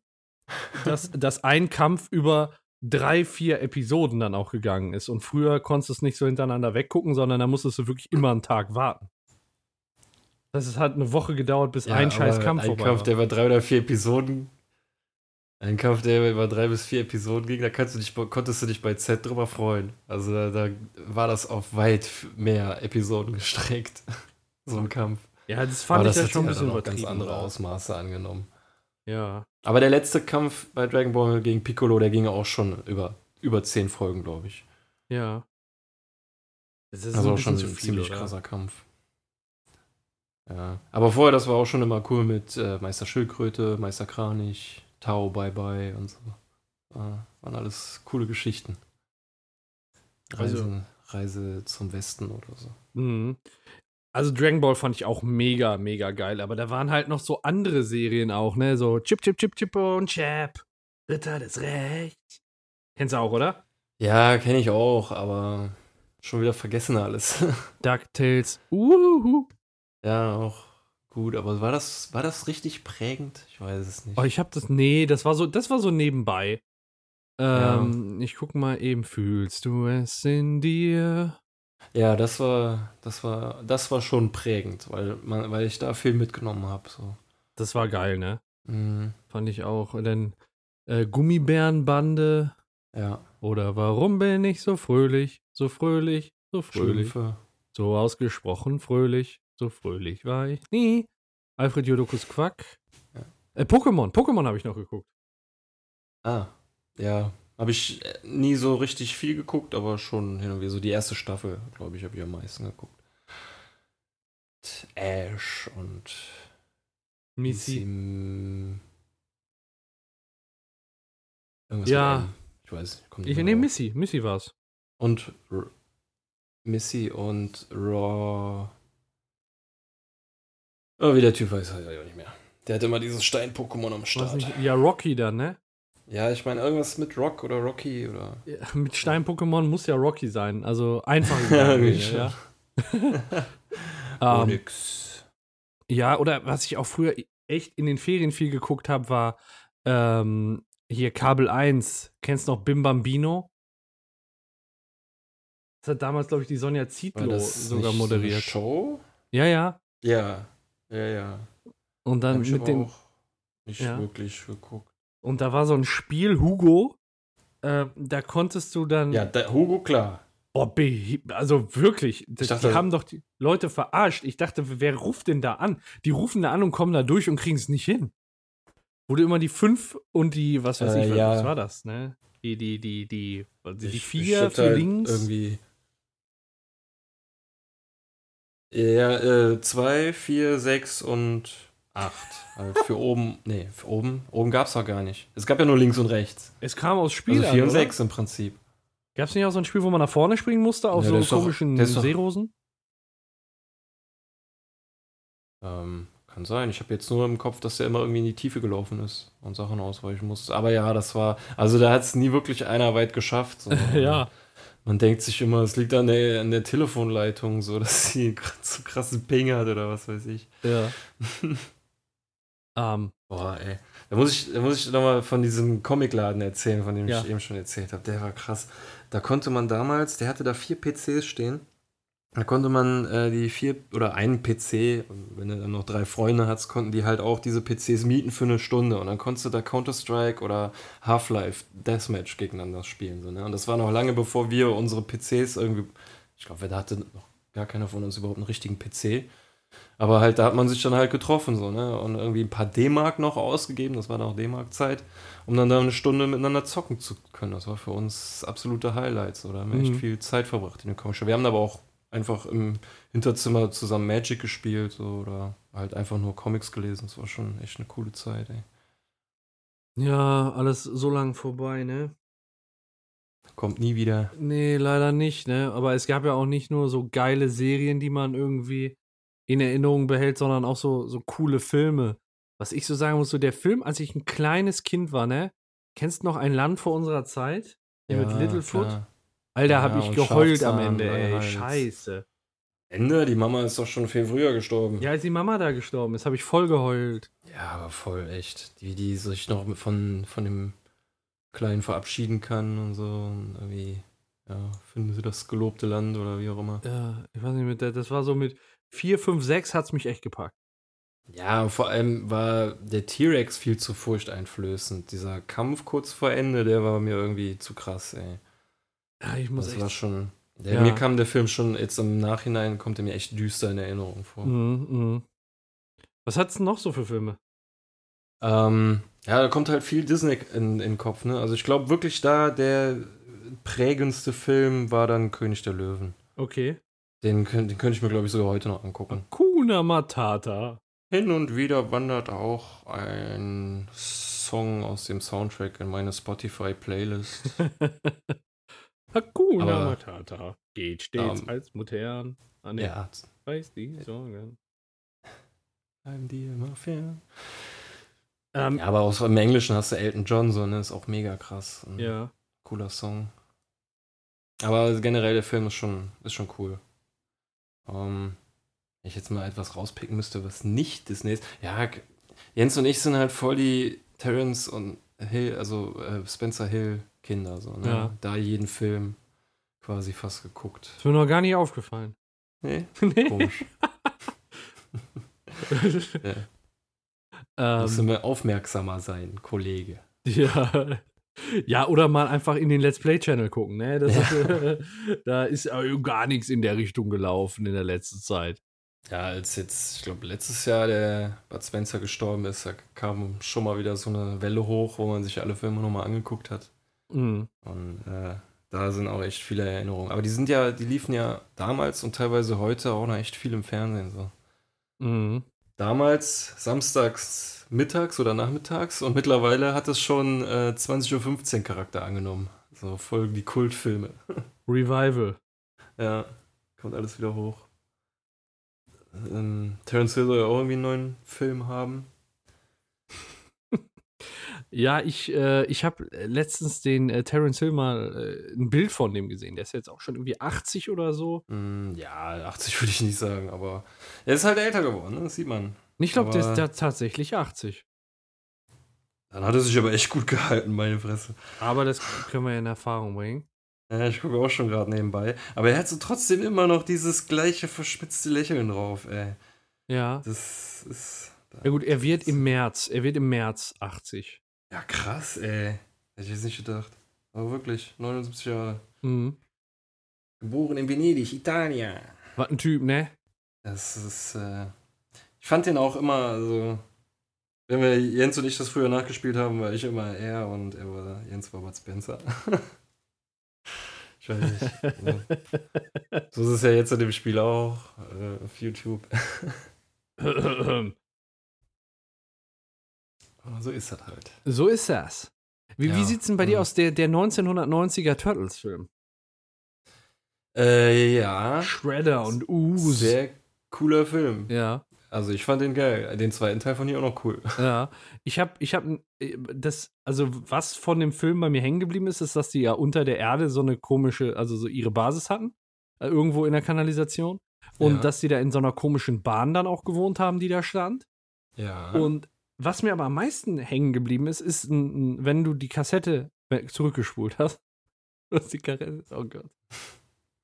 dass, dass ein Kampf über drei, vier Episoden dann auch gegangen ist. Und früher konntest du es nicht so hintereinander weggucken, sondern da musstest du wirklich immer einen Tag warten. Das hat eine Woche gedauert, bis ja, ein scheiß Kampf ein vorbei Kampf, war. der war drei oder vier Episoden ein Kampf, der über drei bis vier Episoden ging, da kannst du dich, konntest du dich bei Z drüber freuen. Also da, da war das auf weit mehr Episoden gestreckt. so ein Kampf. Ja, das fand Aber ich das ja schon ein bisschen übertrieben. ganz andere Ausmaße angenommen. Ja. Aber der letzte Kampf bei Dragon Ball gegen Piccolo, der ging auch schon über, über zehn Folgen, glaube ich. Ja. Das ist also auch schon ein ziemlich oder? krasser Kampf. Ja. Aber vorher, das war auch schon immer cool mit äh, Meister Schildkröte, Meister Kranich. Tau, Bye Bye und so. War, waren alles coole Geschichten. Reise, also, Reise zum Westen oder so. Mhm. Also Dragon Ball fand ich auch mega, mega geil, aber da waren halt noch so andere Serien auch, ne? So Chip, Chip, Chip, Chip und Chap. Ritter des Rechts. Kennst du auch, oder? Ja, kenne ich auch, aber schon wieder vergessen alles. DuckTales. Uhuhu. Ja, auch gut, aber war das, war das richtig prägend? Ich weiß es nicht. Oh, ich habe das, nee, das war so, das war so nebenbei. Ähm, ja. Ich guck mal eben, fühlst du es in dir? Ja, das war, das war, das war schon prägend, weil, man, weil ich da viel mitgenommen habe. So. Das war geil, ne? Mhm. Fand ich auch. Und dann äh, Gummibärenbande. Ja. Oder warum bin ich so fröhlich, so fröhlich, so fröhlich. Schlümpfe. So ausgesprochen fröhlich, so fröhlich war ich nie. Alfred Jodokus Quack. Ja. Äh, Pokémon, Pokémon habe ich noch geguckt. Ah, ja. Habe ich äh, nie so richtig viel geguckt, aber schon hin und wieder so die erste Staffel, glaube ich, habe ich am meisten geguckt. Ash und Missy. Irgendwas ja. Ich weiß, kommt Ich nehme Missy, Missy war's. Und R Missy und Raw. Oh, wie der Typ weiß, weiß ich auch nicht mehr. Der hat immer dieses Stein-Pokémon am Start. nicht, ja, Rocky dann, ne? Ja, ich meine irgendwas mit Rock oder Rocky oder. Ja, mit Stein-Pokémon muss ja Rocky sein. Also einfach. Ja, ja, ähm, nix. ja, oder was ich auch früher echt in den Ferien viel geguckt habe, war ähm, hier Kabel 1. Kennst du noch Bim Bambino? Das hat damals, glaube ich, die Sonja Zietlow sogar nicht so moderiert. Show? ja, ja. Ja, ja, ja. Und dann Hab ich mit dem. auch nicht Ja. wirklich geguckt. Und da war so ein Spiel, Hugo. Äh, da konntest du dann. Ja, da, Hugo, klar. Boah, also wirklich, das, dachte- die haben doch die Leute verarscht. Ich dachte, wer ruft denn da an? Die rufen da an und kommen da durch und kriegen es nicht hin. Wurde immer die 5 und die, was weiß Äh, ich, ja. was war das, ne? Die, die, die, die, die, die Ich- 4 ich hätte für halt links. Irgendwie. Ja, äh, 2, 4, 6 und 8. Halt für oben. Nee, für oben. Oben gab's doch gar nicht. Es gab ja nur links und rechts. Es kam aus Spiel Also 4 und oder? 6 im Prinzip. Gab es nicht auch so ein Spiel, wo man nach vorne springen musste auf Ja, so komischen doch- Seerosen? Ähm, kann sein. Ich habe jetzt nur im Kopf, dass der immer irgendwie in die Tiefe gelaufen ist und Sachen ausweichen musste. Aber ja, das war. Also da hat es nie wirklich einer weit geschafft. So. ja. Man denkt sich immer, es liegt an der, an der Telefonleitung, so dass sie so krassen Ping hat oder was weiß ich. Ja. ähm, Boah, ey. Da muss ich, da muss ich nochmal von diesem Comicladen erzählen, von dem Ja. ich eben schon erzählt habe. Der war krass. Da konnte man damals, der hatte da vier PCs stehen. Da konnte man äh, die vier oder einen PC, wenn du dann noch drei Freunde hast, konnten die halt auch diese PCs mieten für eine Stunde. Und dann konntest du da Counter-Strike oder Half-Life Deathmatch gegeneinander spielen. So, ne? Und das war noch lange bevor wir unsere PCs irgendwie. Ich glaube, da hatte noch gar keiner von uns überhaupt einen richtigen PC. Aber halt, da hat man sich dann halt getroffen, so, ne? Und irgendwie ein paar D-Mark noch ausgegeben, das war noch D-Mark-Zeit, um dann da eine Stunde miteinander zocken zu können. Das war für uns absolute Highlights, oder? Haben wir echt Mhm. viel Zeit verbracht in der Show. Wir haben aber auch einfach im Hinterzimmer zusammen Magic gespielt, so, oder halt einfach nur Comics gelesen. Das war schon echt eine coole Zeit, ey. ja, alles so lang vorbei, ne? Kommt nie wieder. Nee, leider nicht, ne? Aber es gab ja auch nicht nur so geile Serien, die man irgendwie in Erinnerung behält, sondern auch so, so coole Filme. Was ich so sagen muss, so der Film, als ich ein kleines Kind war, ne? Kennst du noch ein Land vor unserer Zeit? Der mit Littlefoot? klar. Alter, Ja, hab ich geheult am Ende, ey. Hals. Scheiße. Ende, die Mama ist doch schon viel früher gestorben. Ja, als die Mama da gestorben ist, habe ich voll geheult. Ja, aber voll echt. Die, die sich noch von, von dem Kleinen verabschieden kann und so. Und irgendwie, ja, finden sie das gelobte Land oder wie auch immer. Ja, ich weiß nicht, mit der, das war so mit 4, 5, 6 hat's mich echt gepackt. Ja, und vor allem war der T-Rex viel zu furchteinflößend. Dieser Kampf kurz vor Ende, der war mir irgendwie zu krass, ey. Ja, ich muss Das echt. war schon. Der, Ja. Mir kam der Film schon jetzt im Nachhinein, kommt er mir echt düster in Erinnerung vor. Mhm, mhm. Was hat's denn noch so für Filme? Ähm, ja, da kommt halt viel Disney in, in den Kopf, ne? Also ich glaube wirklich da, der prägendste Film war dann König der Löwen. Okay. Den, den könnte ich mir, glaube ich, sogar heute noch angucken. Kuna Matata. Hin und wieder wandert auch ein Song aus dem Soundtrack in meine Spotify-Playlist. Hakuna Aber- Matata. Geht stets Ähm, als modern. Ah, nee, ja, weiß die Sorgen. die immer fern. Ähm, Ja, aber auch im Englischen hast du Elton John, so, ne? Ist auch mega krass. Ein ja. Cooler Song. Aber generell der Film ist schon, ist schon cool. Ähm, wenn ich jetzt mal etwas rauspicken müsste, was nicht Disney ist. Ja, Jens und ich sind halt voll die Terrence und Hill, also äh, Spencer Hill Kinder, so, ne? Ja. Da jeden Film quasi fast geguckt. Ist mir noch gar nicht aufgefallen. Nee, nee. komisch. ja. Ähm, mal aufmerksamer sein, Kollege. ja. Ja, oder mal einfach in den Let's Play Channel gucken, ne? Das ist, äh, da ist äh, gar nichts in der Richtung gelaufen in der letzten Zeit. Ja, als jetzt, ich glaube, letztes Jahr der Bud Spencer gestorben ist, da kam schon mal wieder so eine Welle hoch, wo man sich alle Filme nochmal angeguckt hat. Mhm. Und äh, da sind auch echt viele Erinnerungen. Aber die sind ja, die liefen ja damals und teilweise heute auch noch echt viel im Fernsehen. So. Mhm. Damals samstags mittags oder nachmittags und mittlerweile hat es schon äh, 20.15 Uhr Charakter angenommen. So voll die Kultfilme. Revival. Ja. Kommt alles wieder hoch. Ähm, Terence Hill soll ja auch irgendwie einen neuen Film haben. Ja, ich, äh, ich habe letztens den äh, Terence Hill mal äh, ein Bild von dem gesehen. Der ist jetzt auch schon irgendwie 80 oder so. Mm, ja, 80 würde ich nicht sagen, aber er ist halt älter geworden, ne? das sieht man. Ich glaube, der ist da tatsächlich 80. Dann hat er sich aber echt gut gehalten, meine Fresse. Aber das können wir ja in Erfahrung bringen. Ja, ich gucke auch schon gerade nebenbei. Aber er hat so trotzdem immer noch dieses gleiche verschmitzte Lächeln drauf, ey. Ja. Das ist. Ja gut, er wird im März, er wird im März 80. Ja, krass, ey. Hätte ich jetzt nicht gedacht. Aber wirklich, 79 Jahre. Mhm. Geboren in Venedig, Italien. Was ein Typ, ne? Das ist, äh, ich fand den auch immer so, wenn wir Jens und ich das früher nachgespielt haben, war ich immer er und er war, Jens war Bud Spencer. ich weiß nicht. ja. So ist es ja jetzt in dem Spiel auch, äh, auf YouTube. So ist das halt. so ist das. Wie, wie Ja, sieht's denn bei dir mhm. aus, der, der 1990er Turtles-Film? Äh, ja. Shredder und Ooze. Sehr cooler Film. Ja, Also ich fand den geil. Den zweiten Teil fand ich auch noch cool. ja. Ich habe, ich habe, das, also was von dem Film bei mir hängen geblieben ist, ist, dass die ja unter der Erde so eine komische, also so ihre Basis hatten, äh, irgendwo in der Kanalisation. Und Ja. dass die da in so einer komischen Bahn dann auch gewohnt haben, die da stand. Ja. Und was mir aber am meisten hängen geblieben ist, ist, ein, ein, wenn du die Kassette zurückgespult hast. Du hast die Kassette, oh Gott.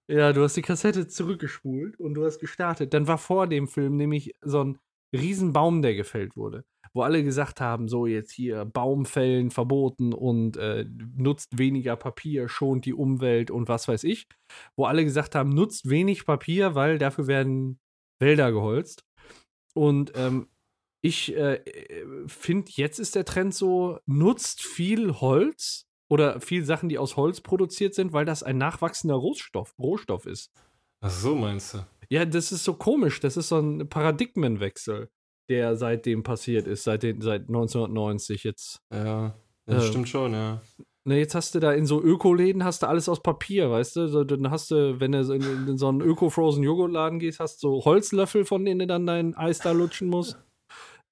Ja, du hast die Kassette zurückgespult und du hast gestartet. Dann war vor dem Film nämlich so ein Riesenbaum, der gefällt wurde. Wo alle gesagt haben, so jetzt hier Baumfällen verboten und äh, nutzt weniger Papier, schont die Umwelt und was weiß ich. Wo alle gesagt haben, nutzt wenig Papier, weil dafür werden Wälder geholzt. Und ähm, ich äh, finde, jetzt ist der Trend so, nutzt viel Holz oder viel Sachen, die aus Holz produziert sind, weil das ein nachwachsender Rohstoff, Rohstoff ist. Ach so meinst du? Ja, das ist so komisch. Das ist so ein Paradigmenwechsel, der seitdem passiert ist, seit, den, seit 1990 jetzt. Ja. Das Äh, stimmt schon, ja. Ne, jetzt hast du da in so Ökoläden hast du alles aus Papier, weißt du? So, dann hast du, wenn du in, in so einen Öko-Frozen-Joghurtladen gehst, hast du so Holzlöffel, von denen du dann dein Eis da lutschen musst.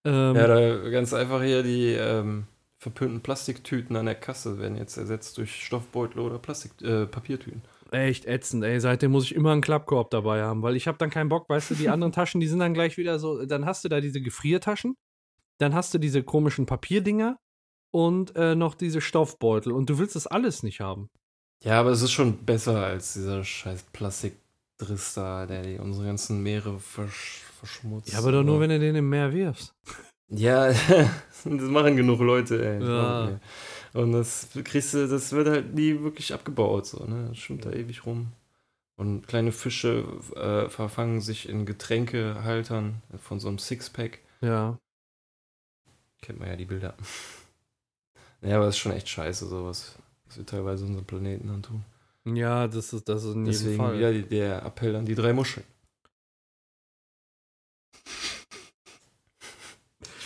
Ähm, Ja, da ganz einfach hier die ähm, verpönten Plastiktüten an der Kasse werden jetzt ersetzt durch Stoffbeutel oder Plastik, äh, Papiertüten. Echt ätzend, ey. Seitdem muss ich immer einen Klappkorb dabei haben, weil ich habe dann keinen Bock, weißt du, die anderen Taschen, die sind dann gleich wieder so, dann hast du da diese Gefriertaschen, dann hast du diese komischen Papierdinger und äh, noch diese Stoffbeutel und du willst das alles nicht haben. Ja, aber es ist schon besser als dieser scheiß Plastikdriss da, der die unsere ganzen Meere versch verschmutzt. Ja, aber doch nur, wenn du den im Meer wirfst. Ja, das machen genug Leute, ey. Ja. Und das kriegst du, das wird halt nie wirklich abgebaut, so, ne? Das schwimmt da ewig rum. Und kleine Fische äh, verfangen sich in Getränkehaltern von so einem Sixpack. Ja. Kennt man ja die Bilder. Ja, aber es ist schon echt scheiße, sowas, was wir teilweise unseren Planeten antun. Ja, das ist, das ist in Deswegen Fall. wieder der Appell an die drei Muscheln.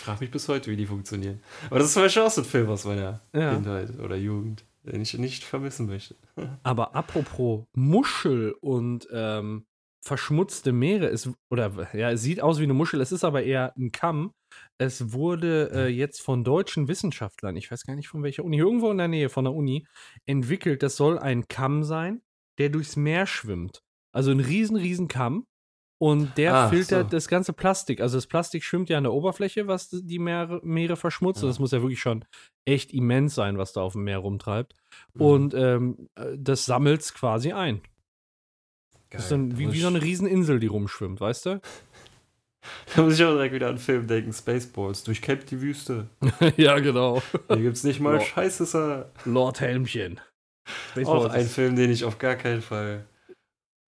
Frage mich bis heute, wie die funktionieren. Aber das ist zum Beispiel auch so ein Film aus meiner Ja. Kindheit oder Jugend, den ich nicht vermissen möchte. Aber apropos Muschel und ähm, verschmutzte Meere, es, oder ja, es sieht aus wie eine Muschel, es ist aber eher ein Kamm. Es wurde äh, jetzt von deutschen Wissenschaftlern, ich weiß gar nicht von welcher Uni, irgendwo in der Nähe von der Uni, entwickelt. Das soll ein Kamm sein, der durchs Meer schwimmt. Also ein riesen, riesen Kamm. Und der Ah, filtert so. das ganze Plastik. Also das Plastik schwimmt ja an der Oberfläche, was die Meere, Meere verschmutzt. Und Ja. das muss ja wirklich schon echt immens sein, was da auf dem Meer rumtreibt. Mhm. Und ähm, äh, das sammelt es quasi ein. Das ist dann wie, wie so eine Rieseninsel, die rumschwimmt, weißt du? Da muss ich auch direkt wieder an einen Film denken: Spaceballs, durchkämmt die Wüste. ja, genau. Hier gibt's nicht mal Ja. Scheiße, Sir. Lord Helmchen. Auch ein Film, den ich auf gar keinen Fall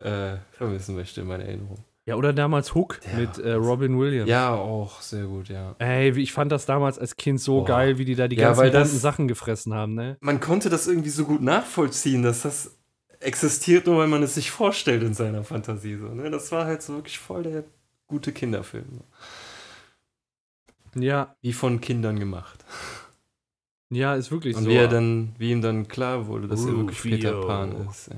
äh, vermissen möchte in meiner Erinnerung. Ja, oder damals Hook Ja. mit äh, Robin Williams. Ja, auch sehr gut, ja. Ey, ich fand das damals als Kind so Boah. geil, wie die da die Ja, ganzen das- Sachen gefressen haben, ne? man konnte das irgendwie so gut nachvollziehen, dass das existiert, nur weil man es sich vorstellt in seiner Fantasie. So, ne? Das war halt so wirklich voll der gute Kinderfilm. Ja, Wie von Kindern gemacht. ja, ist wirklich Und so. wie er dann, wie ihm dann klar wurde, dass er wirklich Rufio. Peter Pan ist. Ey.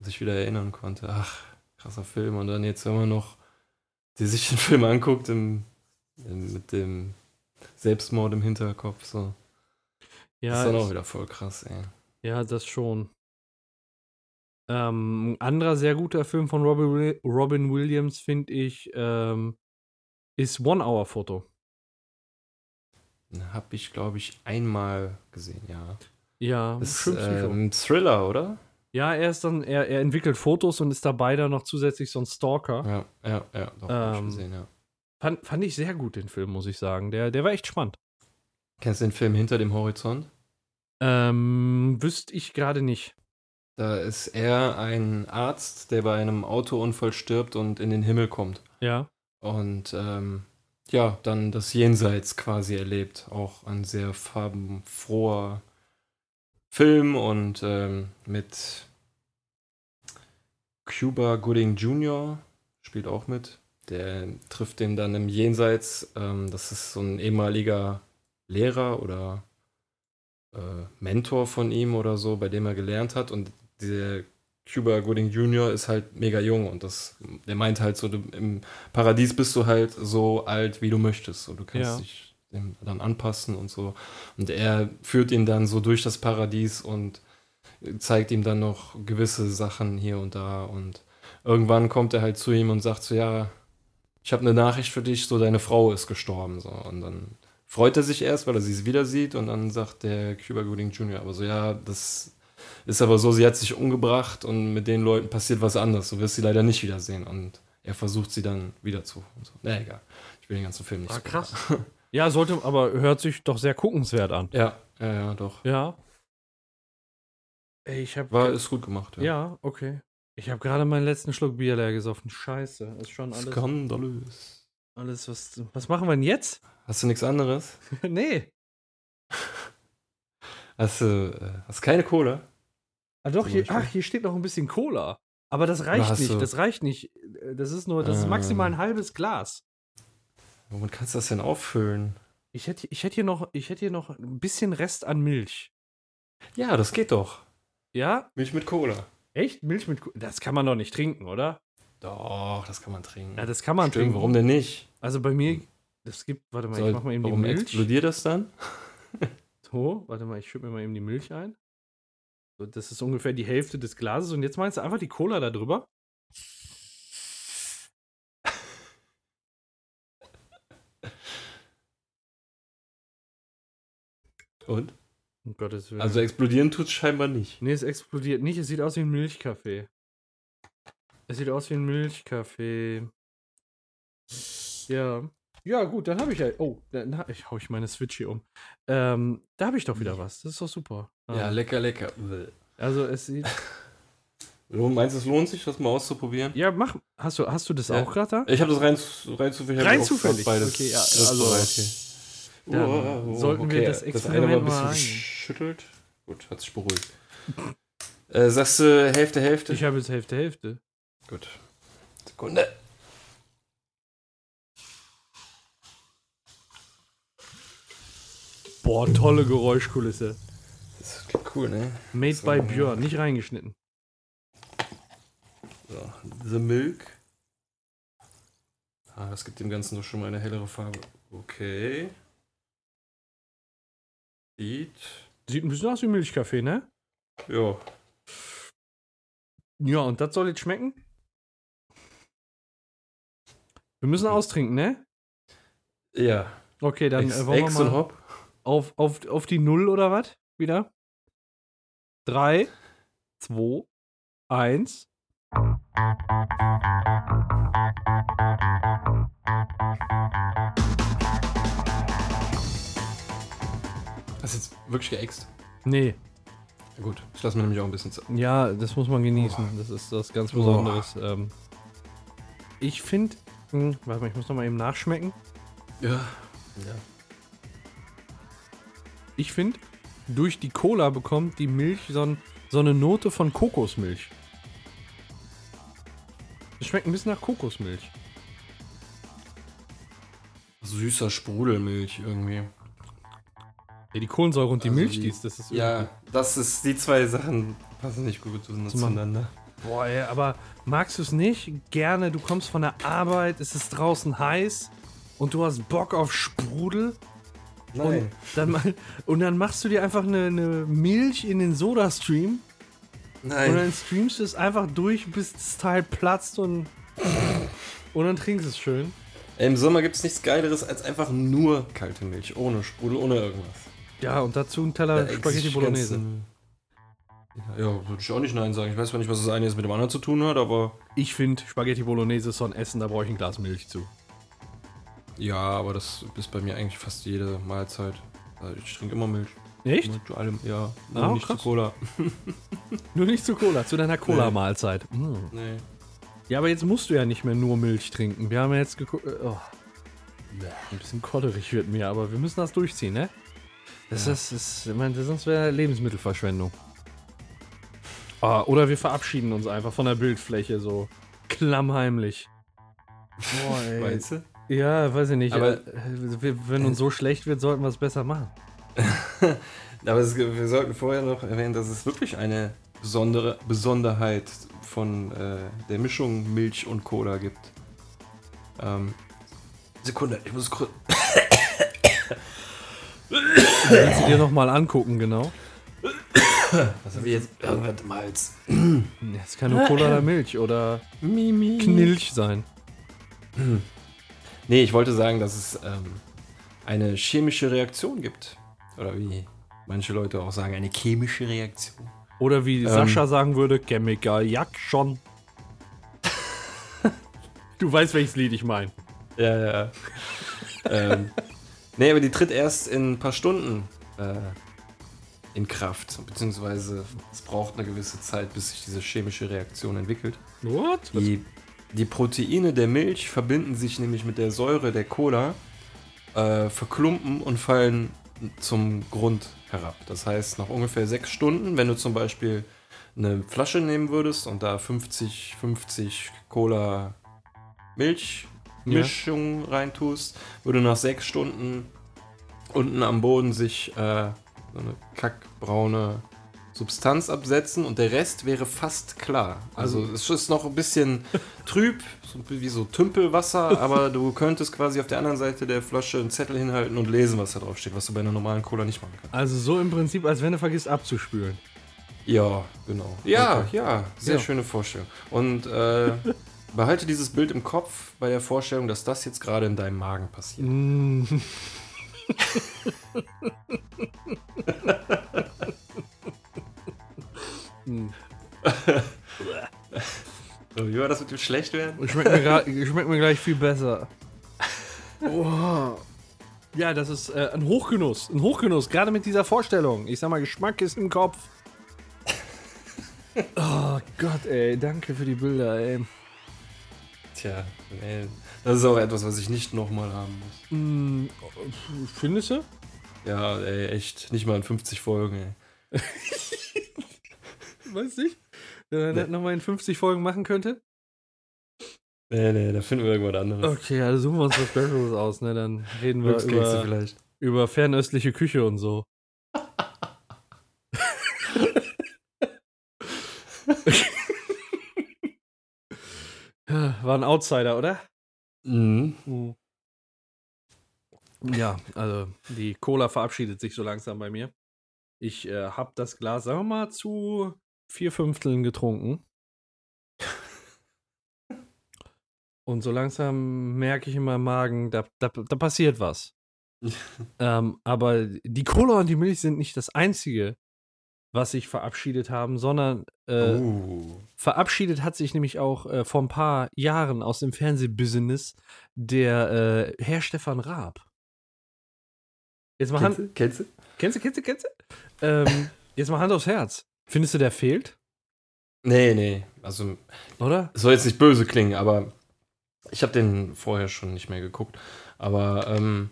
sich wieder erinnern konnte. Ach, krasser Film. Und dann jetzt, wenn man noch die sich den Film anguckt im, im, mit dem Selbstmord im Hinterkopf, so. Ja, ist dann auch wieder voll krass, ey. Ja, das schon. Ähm, ein anderer sehr guter Film von Robin, Wi- Robin Williams, finde ich, ähm, ist One Hour Photo. Hab ich, glaube ich, einmal gesehen, ja. Ja, Ist schön Psycho. ähm, Thriller, oder? Ja, er ist dann, er, er entwickelt Fotos und ist dabei dann noch zusätzlich so ein Stalker. Ja, ja, ja, doch, Ähm, gesehen, ja. Fand, fand ich sehr gut, den Film, muss ich sagen. Der, der war echt spannend. Kennst du den Film Hinter dem Horizont? Ähm, wüsste ich gerade nicht. Da ist er ein Arzt, der bei einem Autounfall stirbt und in den Himmel kommt. Ja. Und ähm, ja, dann das Jenseits quasi erlebt. Auch ein sehr farbenfroher Film und ähm, mit Cuba Gooding Jr. spielt auch mit. Der trifft den dann im Jenseits. Ähm, das ist so ein ehemaliger Lehrer oder äh, Mentor von ihm oder so, bei dem er gelernt hat. Und der Cuba Gooding Jr. ist halt mega jung und das, der meint halt so, du, im Paradies bist du halt so alt, wie du möchtest. Und du kannst Ja. dich dem dann anpassen und so. Und er führt ihn dann so durch das Paradies und zeigt ihm dann noch gewisse Sachen hier und da. Und irgendwann kommt er halt zu ihm und sagt so, ja, ich habe eine Nachricht für dich, so deine Frau ist gestorben. So. Und dann freut er sich erst, weil er sie wieder sieht und dann sagt der Cuba Gooding Jr. aber so, ja, das ist aber so, sie hat sich umgebracht und mit den Leuten passiert was anderes. Du wirst sie leider nicht wiedersehen. Und er versucht sie dann wieder zu. Und so. Na egal. Ich will den ganzen Film nicht Ah, spoilern. krass. Ja, sollte, aber hört sich doch sehr guckenswert an. Ja, ja, ja, doch. Ja. Ey, ich hab. War, ist gut gemacht. ja. okay. Ich habe gerade meinen letzten Schluck Bier leer gesoffen. Scheiße. Ist schon alles. Skandalös. alles was, was machen wir denn jetzt? Hast du nichts anderes? nee. Hast du äh, hast keine Cola? Ah, doch, hier, ach, hier steht noch ein bisschen Cola. Aber das reicht nicht. du- Das reicht nicht. Das ist nur, das ist Ah. maximal ein halbes Glas. Womit kannst du das denn auffüllen? Ich hätte, ich hätte hier noch, ich hätte hier noch ein bisschen Rest an Milch. Ja, das geht doch. Ja? Milch mit Cola. Echt? Milch mit. Ko- Das kann man doch nicht trinken, oder? Doch, das kann man trinken. Ja, das kann man Stimmt, trinken. warum denn nicht? Also bei mir, das gibt, warte mal, Soll- ich mach mal eben die warum Milch. explodiert das dann? So, warte mal, ich schütte mir mal eben die Milch ein. So, das ist ungefähr die Hälfte des Glases. Und jetzt meinst du einfach die Cola da drüber? Und? Um Gottes Willen. Also explodieren tut es scheinbar nicht. nee, es explodiert nicht. Es sieht aus wie ein Milchkaffee. Es sieht aus wie ein Milchkaffee. Ja. Ja, gut, dann habe ich ja. Oh, dann ha- ich hau ich meine Switch hier um. Ähm, da habe ich doch wieder was. Das ist doch super. Ja, Ähm, lecker, lecker. Also es sieht. Du meinst, es lohnt sich, das mal auszuprobieren? Ja, mach. Hast du, hast du das Ja. auch gerade da? Ich habe das rein, rein zufällig. Rein zufällig? Beides Okay, ja, also- bereit hier. Dann sollten wir das eine Experiment war ein mal bisschen reingehen. geschüttelt. Gut, hat sich beruhigt. äh, sagst du Hälfte, Hälfte? Ich habe jetzt Hälfte, Hälfte. Gut. Sekunde. Boah, tolle Geräuschkulisse. Das klingt cool, ne? Made So. by Björn, nicht reingeschnitten. So, The Milk. Ah, das gibt dem Ganzen doch schon mal eine hellere Farbe. Okay. Sieht. Sieht ein bisschen aus wie Milchkaffee, ne? Ja. Ja, und das soll jetzt schmecken? Wir müssen austrinken, ne? Ja. Okay, dann Ex, äh, wollen Ex wir und mal Hop. auf, auf, auf die Null oder was? Wieder? Drei, zwei, eins. Wirklich geäxt? Nee, gut. Ich lasse mir nämlich auch ein bisschen Zeit. ja, das muss man genießen. Das ist was ganz Oh. Besonderes. Ähm, ich finde, warte mal, ich muss noch mal eben nachschmecken. Ja. Ja. Ich finde, durch die Cola bekommt die Milch so, ein, so eine Note von Kokosmilch. Es schmeckt ein bisschen nach Kokosmilch. Süßer Sprudelmilch irgendwie. Ja, die Kohlensäure und die Also Milch, die- ist, das ist Ja, das ist die zwei Sachen passen nicht gut zueinander. Boah, ey, aber magst du es nicht? Gerne, du kommst von der Arbeit, es ist draußen heiß und du hast Bock auf Sprudel. Und dann, und dann machst du dir einfach eine, eine Milch in den Soda-Stream und Nein. dann streamst du es einfach durch, bis das Teil platzt und, und dann trinkst du es schön. Im Sommer gibt es nichts Geileres als einfach nur kalte Milch. Ohne Sprudel, ohne irgendwas. Ja, und dazu ein Teller Da Spaghetti Bolognese. Ja, würde ich auch nicht Nein sagen. Ich weiß zwar nicht, was das eine jetzt mit dem anderen zu tun hat, aber. Ich finde, Spaghetti Bolognese ist so ein Essen, da brauche ich ein Glas Milch zu. Ja, aber das ist bei mir eigentlich fast jede Mahlzeit. Also ich trinke immer Milch. Echt? Mit allem, ja. Ah, Nur nicht krass. zu Cola. Nur nicht zu Cola, zu deiner Cola-Mahlzeit. Mm. Nee. Ja, aber jetzt musst du ja nicht mehr nur Milch trinken. Wir haben ja jetzt geguckt. Oh. Ein bisschen kotterig wird mir, aber wir müssen das durchziehen, ne? Das ist, ist ich meine, sonst wäre Lebensmittelverschwendung. Ah, oder wir verabschieden uns einfach von der Bildfläche so klammheimlich. Boah, ey. Meinst du? Ja, weiß ich nicht. Aber- äh, wenn uns so schlecht wird, sollten wir es besser machen. Aber es, wir sollten vorher noch erwähnen, dass es wirklich eine besondere Besonderheit von äh, der Mischung Milch und Cola gibt. Ähm, Sekunde, ich muss kurz. Willst du dir nochmal angucken, genau? Was habe ich jetzt? Irgendwas im Hals. Es kann nur Cola oder Milch oder Mimi. Knilch sein. Nee, ich wollte sagen, dass es ähm, eine chemische Reaktion gibt. Oder wie manche Leute auch sagen, eine chemische Reaktion. Oder wie Ähm. Sascha sagen würde, Chemical Jack schon. du weißt, welches Lied ich meine. Ja, ja. ähm, nee, aber die tritt erst in ein paar Stunden äh, in Kraft. Beziehungsweise es braucht eine gewisse Zeit, bis sich diese chemische Reaktion entwickelt. What? Die, die Proteine der Milch verbinden sich nämlich mit der Säure der Cola, äh, verklumpen und fallen zum Grund herab. Das heißt, nach ungefähr sechs Stunden, wenn du zum Beispiel eine Flasche nehmen würdest und da 50, 50 Cola Milch Mischung reintust, würde nach sechs Stunden unten am Boden sich äh, so eine kackbraune Substanz absetzen und der Rest wäre fast klar. Also es ist noch ein bisschen trüb, so wie so Tümpelwasser, aber du könntest quasi auf der anderen Seite der Flasche einen Zettel hinhalten und lesen, was da drauf steht, was du bei einer normalen Cola nicht machen kannst. Also so im Prinzip, als wenn du vergisst abzuspülen. Ja, genau. Ja, Okay. ja, sehr Ja. schöne Vorstellung. Und äh, behalte dieses Bild im Kopf bei der Vorstellung, dass das jetzt gerade in deinem Magen passiert. Mm. So, wie war das mit dem schlecht werden? Schmeckt mir, gra- schmeckt mir gleich viel besser. Wow. Ja, das ist äh, ein Hochgenuss. Ein Hochgenuss, gerade mit dieser Vorstellung. Ich sag mal, Geschmack ist im Kopf. Oh Gott, ey, danke für die Bilder, ey. Tja, nee, das ist auch etwas, was ich nicht nochmal haben muss. Mm, findest du? Ja, ey, echt. Nicht mal in 50 Folgen, ey. Weiß nicht. Wenn man das nochmal in 50 Folgen machen könnte? Nee, nee, da finden wir irgendwas anderes. Okay, also suchen wir uns was Besseres aus, ne? Dann reden wir über, vielleicht. über fernöstliche Küche und so. Ja, War ein Outsider, oder? Mhm. Ja, also die Cola verabschiedet sich so langsam bei mir. Ich äh, habe das Glas, sagen wir mal, zu vier Fünfteln getrunken. Und so langsam merke ich in meinem Magen, da, da, da passiert was. ähm, aber die Cola und die Milch sind nicht das Einzige, was sich verabschiedet haben, sondern äh, uh. Verabschiedet hat sich nämlich auch äh, vor ein paar Jahren aus dem Fernsehbusiness der äh, Herr Stefan Raab. Jetzt mal Kennst Hand. du? Kennst du? Kennst du, kennst du, kennst du? Ähm, jetzt mal Hand aufs Herz. Findest du, der fehlt? Nee, nee. Also, Oder? es soll jetzt nicht böse klingen, aber ich habe den vorher schon nicht mehr geguckt. Aber ähm,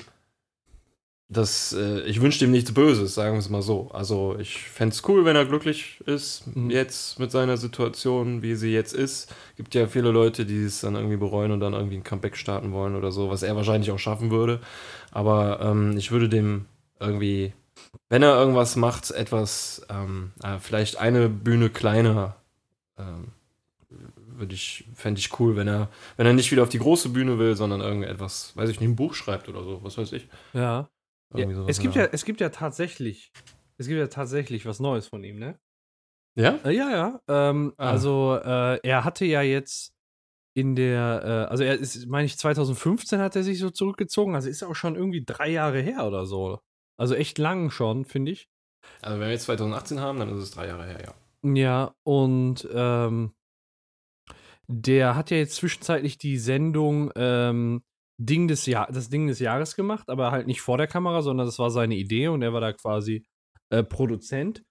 das, äh, ich wünsche ihm nichts Böses, sagen wir es mal so. Also ich fände es cool, wenn er glücklich ist, Mhm. jetzt mit seiner Situation, wie sie jetzt ist. Gibt ja viele Leute, die es dann irgendwie bereuen und dann irgendwie ein Comeback starten wollen oder so, was er wahrscheinlich auch schaffen würde. Aber ähm, ich würde dem irgendwie, wenn er irgendwas macht, etwas, ähm, äh, vielleicht eine Bühne kleiner ähm, würde ich, fände ich cool, wenn er, wenn er nicht wieder auf die große Bühne will, sondern irgendetwas, weiß ich nicht, ein Buch schreibt oder so, was weiß ich. Ja. Ja es, gibt ja, es gibt ja tatsächlich, es gibt ja tatsächlich was Neues von ihm, ne? Ja? Äh, ja, ja. Ähm, Ah. Also, äh, er hatte ja jetzt in der, äh, also er ist, meine ich, 2015 hat er sich so zurückgezogen. Also ist auch schon irgendwie drei Jahre her oder so. Also echt lang schon, finde ich. Also wenn wir jetzt 2018 haben, dann ist es drei Jahre her, ja. Ja, und ähm, der hat ja jetzt zwischenzeitlich die Sendung ähm, Ding des Jahr das Ding des Jahres gemacht, aber halt nicht vor der Kamera, sondern das war seine Idee und er war da quasi äh, Produzent.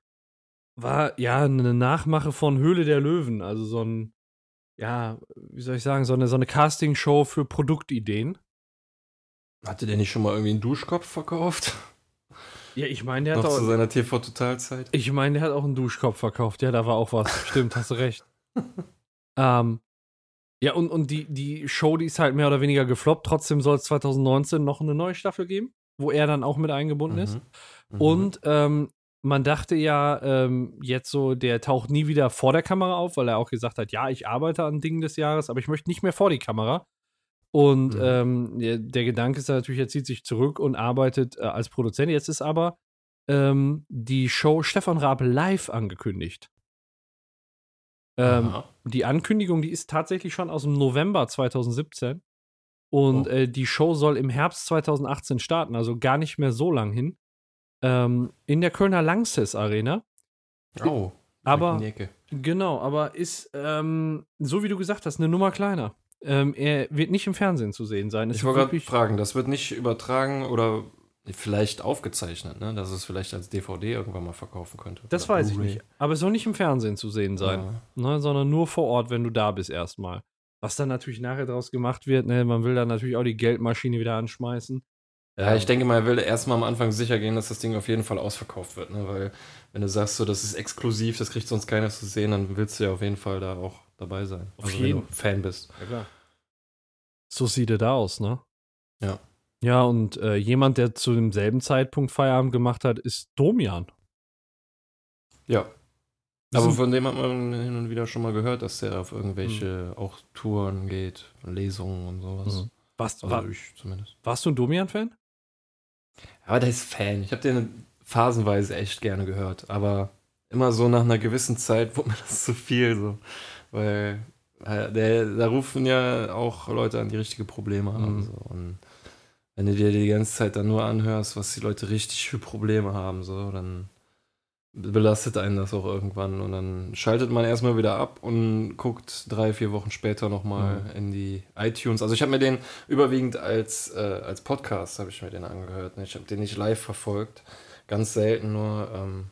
War ja eine Nachmache von Höhle der Löwen, also so ein, ja, wie soll ich sagen, so eine, so eine Castingshow für Produktideen. Hatte der nicht schon mal irgendwie einen Duschkopf verkauft? Ja, ich meine, der hat Noch auch, zu seiner TV-Totalzeit? Ich meine, der hat auch einen Duschkopf verkauft. Ja, da war auch was. Stimmt, hast du recht. ähm, ja, und, und die, die Show, die ist halt mehr oder weniger gefloppt. Trotzdem soll es 2019 noch eine neue Staffel geben, wo er dann auch mit eingebunden ist. Mhm. Und ähm, man dachte ja ähm, jetzt so, der taucht nie wieder vor der Kamera auf, weil er auch gesagt hat, ja, ich arbeite an Dingen des Jahres, aber ich möchte nicht mehr vor die Kamera. Und Mhm. ähm, der, der Gedanke ist natürlich, er zieht sich zurück und arbeitet äh, als Produzent. Jetzt ist aber ähm, die Show Stefan Raab live angekündigt. Ähm, die Ankündigung, die ist tatsächlich schon aus dem November 2017. Und Oh. äh, die Show soll im Herbst 2018 starten, also gar nicht mehr so lang hin. Ähm, in der Kölner Langsess Arena. Oh, Aber- in die Ecke. Genau, aber ist, ähm, so wie du gesagt hast, eine Nummer kleiner. Ähm, er wird nicht im Fernsehen zu sehen sein. Es Ich wollte gerade fragen, das wird nicht übertragen oder vielleicht aufgezeichnet, ne? dass es vielleicht als DVD irgendwann mal verkaufen könnte. Das weiß ich nicht. Aber es soll nicht im Fernsehen zu sehen sein, Ja. ne, sondern nur vor Ort, wenn du da bist erstmal. Was dann natürlich nachher draus gemacht wird, ne, man will dann natürlich auch die Geldmaschine wieder anschmeißen. Ja, ich denke mal, er will erstmal am Anfang sicher gehen, dass das Ding auf jeden Fall ausverkauft wird, ne? Weil wenn du sagst, so, das ist exklusiv, das kriegt sonst keiner zu sehen, dann willst du ja auf jeden Fall da auch dabei sein. Auf also jeden. wenn du Fan bist. Ja, klar. So sieht es da aus, ne? Ja. Ja, und äh, jemand, der zu demselben Zeitpunkt Feierabend gemacht hat, ist Domian. Ja. Aber von dem hat man hin und wieder schon mal gehört, dass der auf irgendwelche Hm. auch Touren geht, Lesungen und sowas. Mhm. Warst, Also war, ich zumindest. warst du ein Domian-Fan? Aber der ist Fan. Ich habe den phasenweise echt gerne gehört. Aber immer so nach einer gewissen Zeit wurde mir das zu viel. So. Weil äh, der, da rufen ja auch Leute an, die richtige Probleme haben. Mhm. So. Und wenn du dir die ganze Zeit dann nur anhörst, was die Leute richtig für Probleme haben, so, dann belastet einen das auch irgendwann. Und dann schaltet man erstmal wieder ab und guckt drei, vier Wochen später nochmal Mhm. in die iTunes. Also ich habe mir den überwiegend als, äh, als Podcast habe ich mir den angehört. Ne? Ich habe den nicht live verfolgt. Ganz selten nur. Ähm,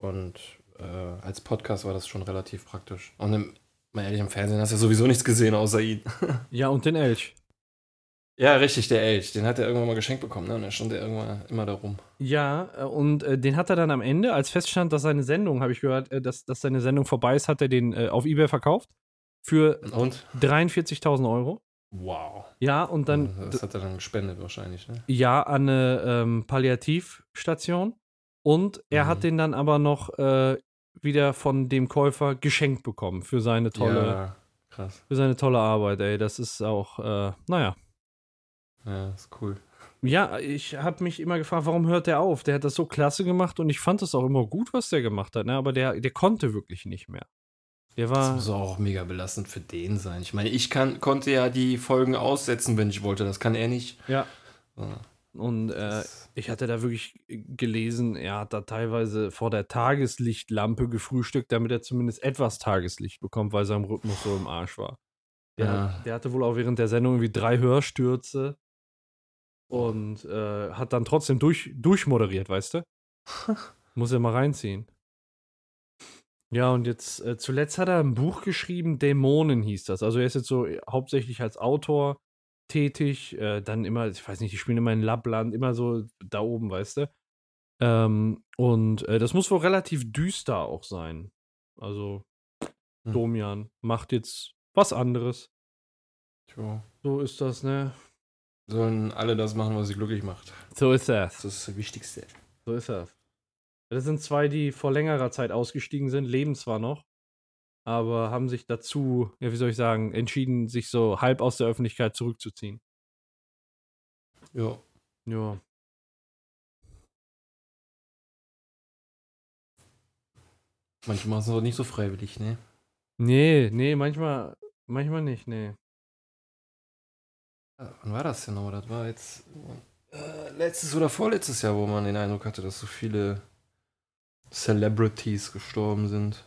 und äh, als Podcast war das schon relativ praktisch. Und im, mal ehrlich, im Fernsehen hast du ja sowieso nichts gesehen außer ihn. Ja, und den Elch. Ja, richtig, der Elch. Den hat er irgendwann mal geschenkt bekommen. Ne? Und dann stand er irgendwann immer da rum. Ja, äh, und äh, den hat er dann am Ende, als feststand, dass seine Sendung, habe ich gehört, äh, dass, dass seine Sendung vorbei ist, hat er den äh, auf Ebay verkauft. Für Und? 43.000 Euro. Wow. Ja, und dann, Das hat er dann gespendet wahrscheinlich, ne? ja, an eine ähm, Palliativstation. Und er Mhm. hat den dann aber noch äh, wieder von dem Käufer geschenkt bekommen für seine tolle, Ja, krass. für seine tolle Arbeit, ey. Das ist auch, äh, naja. Ja, ist cool. Ja, ich habe mich immer gefragt, warum hört der auf? Der hat das so klasse gemacht und ich fand es auch immer gut, was der gemacht hat, ne? aber der, der konnte wirklich nicht mehr. Der Das war. muss auch mega belastend für den sein. Ich meine, ich kann, konnte ja die Folgen aussetzen, wenn ich wollte. Das kann er nicht. Ja. So, Und äh, das- ich hatte da wirklich gelesen, er hat da teilweise vor der Tageslichtlampe gefrühstückt, damit er zumindest etwas Tageslicht bekommt, weil sein Rhythmus so im Arsch war. Der, Ja. der hatte wohl auch während der Sendung irgendwie drei Hörstürze und äh, hat dann trotzdem durch, durchmoderiert, weißt du? Muss er mal reinziehen. Ja, und jetzt äh, zuletzt hat er ein Buch geschrieben, Dämonen hieß das. Also er ist jetzt so äh, hauptsächlich als Autor tätig, äh, dann immer, ich weiß nicht, die spielen immer in Lappland, immer so da oben, weißt du? Ähm, und äh, das muss wohl relativ düster auch sein. Also Hm. Domian macht jetzt was anderes. Tja. So ist das, ne? Sollen alle das machen, was sie glücklich macht. So ist das. Das ist das Wichtigste. So ist das. Das sind zwei, die vor längerer Zeit ausgestiegen sind, leben zwar noch, aber haben sich dazu, ja, wie soll ich sagen, entschieden, sich so halb aus der Öffentlichkeit zurückzuziehen. Ja. Ja. Manchmal ist es auch nicht so freiwillig, ne? Nee, nee, manchmal, manchmal nicht, nee. Wann war das denn noch? Das war jetzt äh, letztes oder vorletztes Jahr, wo man den Eindruck hatte, dass so viele Celebrities gestorben sind.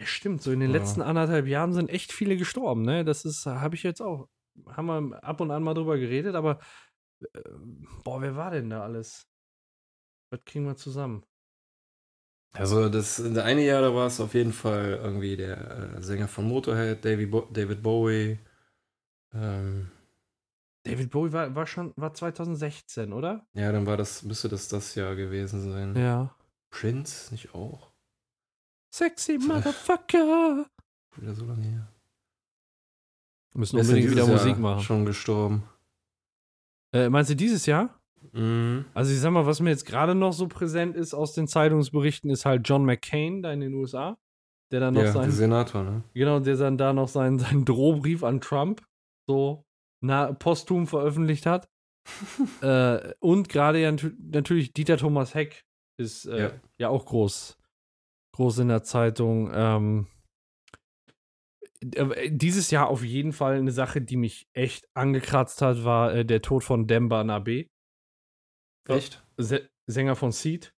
Ja, stimmt, so in den Ja. letzten anderthalb Jahren sind echt viele gestorben, ne? Das ist, habe ich jetzt auch, haben wir ab und an mal drüber geredet, aber äh, boah, wer war denn da alles? Was kriegen wir zusammen? Also das, das eine Jahr, da war es auf jeden Fall irgendwie der äh, Sänger von Motorhead, David, Bo David Bowie. Ähm, David Bowie war, war schon, war 2016, oder? ja, dann war das, müsste das das Jahr gewesen sein. Ja. Prince, nicht auch? Sexy Motherfucker. Wieder so lange her. Müssen ist unbedingt wieder Musik Jahr machen. Schon gestorben. Äh, meinst du dieses Jahr? Mhm. Also ich sag mal, was mir jetzt gerade noch so präsent ist aus den Zeitungsberichten, ist halt John McCain da in den USA, der dann noch Ja, der sein, Senator, ne? genau, der dann da noch seinen, seinen Drohbrief an Trump so na, posthum veröffentlicht hat. äh, und gerade ja natürlich Dieter Thomas Heck ist äh, ja. Ja. auch groß, groß in der Zeitung. Ähm, äh, dieses Jahr auf jeden Fall eine Sache, die mich echt angekratzt hat, war äh, der Tod von Demba Nabe. Echt? Se Sänger von Seed.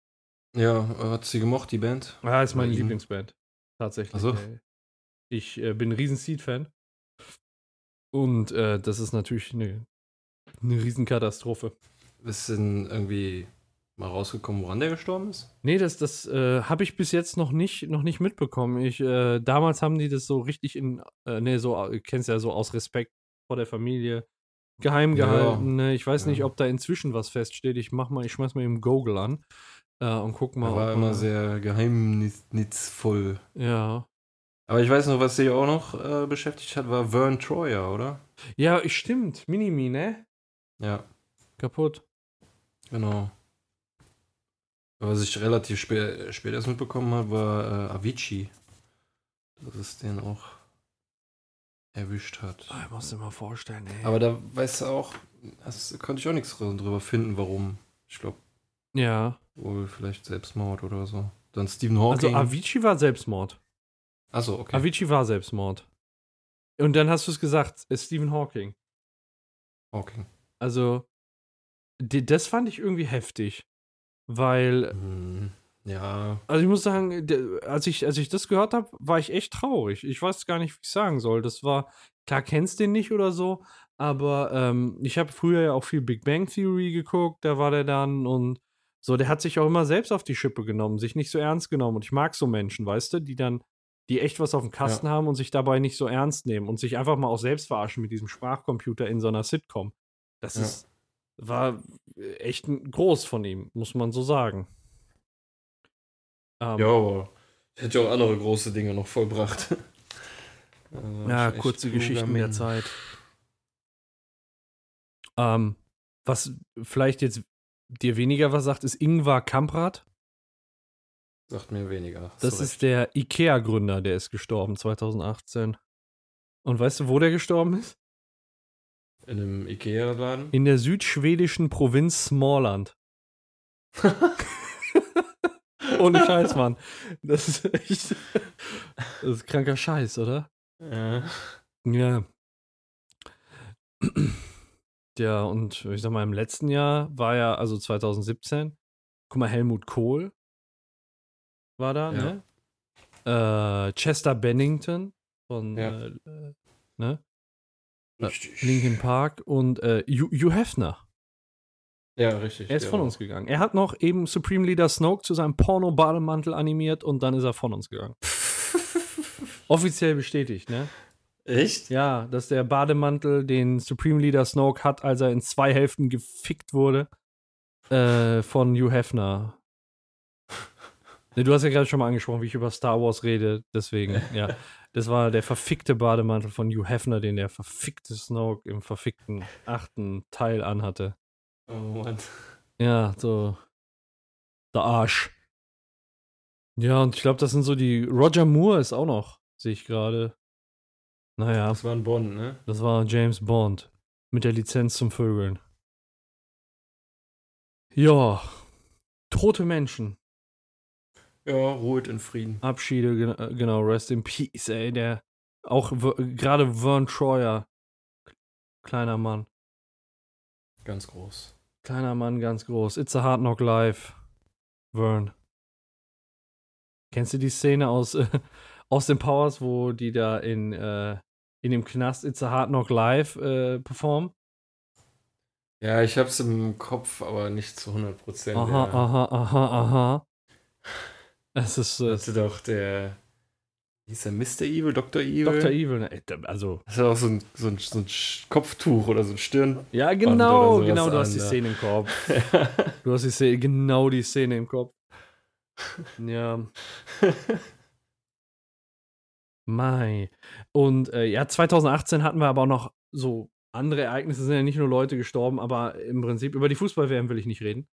Ja, hat sie gemocht, die Band? Ja, ist meine? Lieblingsband. Tatsächlich. Ach so. ey. Ich äh, bin ein riesen Seed-Fan. Und äh, das ist natürlich eine, eine Riesenkatastrophe. Ist denn irgendwie mal rausgekommen, woran der gestorben ist? Nee, das, das äh, habe ich bis jetzt noch nicht, noch nicht mitbekommen. Ich, äh, damals haben die das so richtig in, äh, nee, so, äh, kennst ja so aus Respekt vor der Familie geheim Ja, gehalten. Ne? Ich weiß nicht, ja. ob da inzwischen was feststeht. Ich mach mal, ich schmeiß mal im Google an äh, und guck mal. Er war immer sehr geheimnisvoll. Ja. Aber ich weiß noch, was sich auch noch äh, beschäftigt hat, war Vern Troyer, oder? Ja, stimmt. Minimi, ne? Ja, Kaputt. genau. Was ich relativ spät, spät erst mitbekommen habe, war äh, Avicii. Dass es den auch erwischt hat. Ah, Ich muss dir mal vorstellen, ey. Aber da weißt du auch, das konnte ich auch nichts drüber finden, warum. Ich glaube, ja. wohl vielleicht Selbstmord oder so. Dann Stephen Also Hawking. Avicii war Selbstmord. Achso, okay. Avicii war Selbstmord. Und dann hast du es gesagt, äh, Stephen Hawking. Hawking. Also, die, das fand ich irgendwie heftig. Weil, Hm, ja, also ich muss sagen, als, ich, als ich das gehört habe, war ich echt traurig. Ich weiß gar nicht, wie ich sagen soll. Das war, klar kennst den nicht oder so, aber ähm, ich habe früher ja auch viel Big Bang Theory geguckt, da war der dann und so, der hat sich auch immer selbst auf die Schippe genommen, sich nicht so ernst genommen. Und ich mag so Menschen, weißt du, die dann, die echt was auf dem Kasten haben und sich dabei nicht so ernst nehmen und sich einfach mal auch selbst verarschen mit diesem Sprachcomputer in so einer Sitcom. Das Ja. ist, war echt ein groß von ihm, muss man so sagen. Ähm, ja, aber hätte ja auch andere große Dinge noch vollbracht. Also, Ja, echt kurze Geschichten der. Zeit. Ähm, was vielleicht jetzt dir weniger was sagt, ist Ingvar Kamprad. Sagt mir weniger. Das ist der IKEA-Gründer, der ist gestorben 2018. Und weißt du, wo der gestorben ist? in einem Ikea-Laden. In der südschwedischen Provinz Smallland. Ohne Scheiß, Mann. Das ist echt. Das ist kranker Scheiß, oder? Ja. Ja. Ja, und ich sag mal, im letzten Jahr war ja, also 2017, guck mal, Helmut Kohl war da, Ja. ne? Äh, Chester Bennington von Ja. äh, äh, ne? Äh, Richtig. Linkin Park und äh, Hugh Hefner. Ja, richtig. Er ist der von uns gegangen. Er hat noch eben Supreme Leader Snoke zu seinem Porno-Bademantel animiert und dann ist er von uns gegangen. Offiziell bestätigt, ne? Echt? Ja, dass der Bademantel, den Supreme Leader Snoke hat, als er in zwei Hälften gefickt wurde, äh, von Hugh Hefner. Ne, du hast ja gerade schon mal angesprochen, wie ich über Star Wars rede, deswegen, ja. Das war der verfickte Bademantel von Hugh Hefner, den der verfickte Snoke im verfickten achten Teil anhatte. Oh Mann. Ja, so. Der Arsch. Ja, und ich glaube, das sind so die. Roger Moore ist auch noch Sehe ich gerade. Naja, Das war ein Bond, ne? das war James Bond. Mit der Lizenz zum Vögeln. Ja. Tote Menschen. Ja, ruht in Frieden. Abschiede, äh, genau, rest in peace, ey. Der, auch gerade Vern Troyer. Kleiner Mann. Ganz groß. Kleiner Mann, ganz groß. It's a hard knock life. Vern. Kennst du die Szene aus, äh, aus den Powers, wo die da in, äh, in dem Knast It's a hard knock life äh, performen? Ja, ich hab's im Kopf, aber nicht zu 100 Prozent. Aha, ja. aha, aha, aha. Es ist äh, Hatte doch der. Wie hieß der Mr. Evil, Dr. Evil? Dr. Evil. ne? Also, Das hat auch so ein, so, ein, so ein Kopftuch oder so ein Stirn. ja, genau, genau, du an, hast die ja. Szene im Kopf. Du hast die Szene, genau die Szene im Kopf. Ja. Mai. Und äh, ja, 2018 hatten wir aber auch noch so andere Ereignisse, sind ja nicht nur Leute gestorben, aber im Prinzip über die Fußball-WM will ich nicht reden.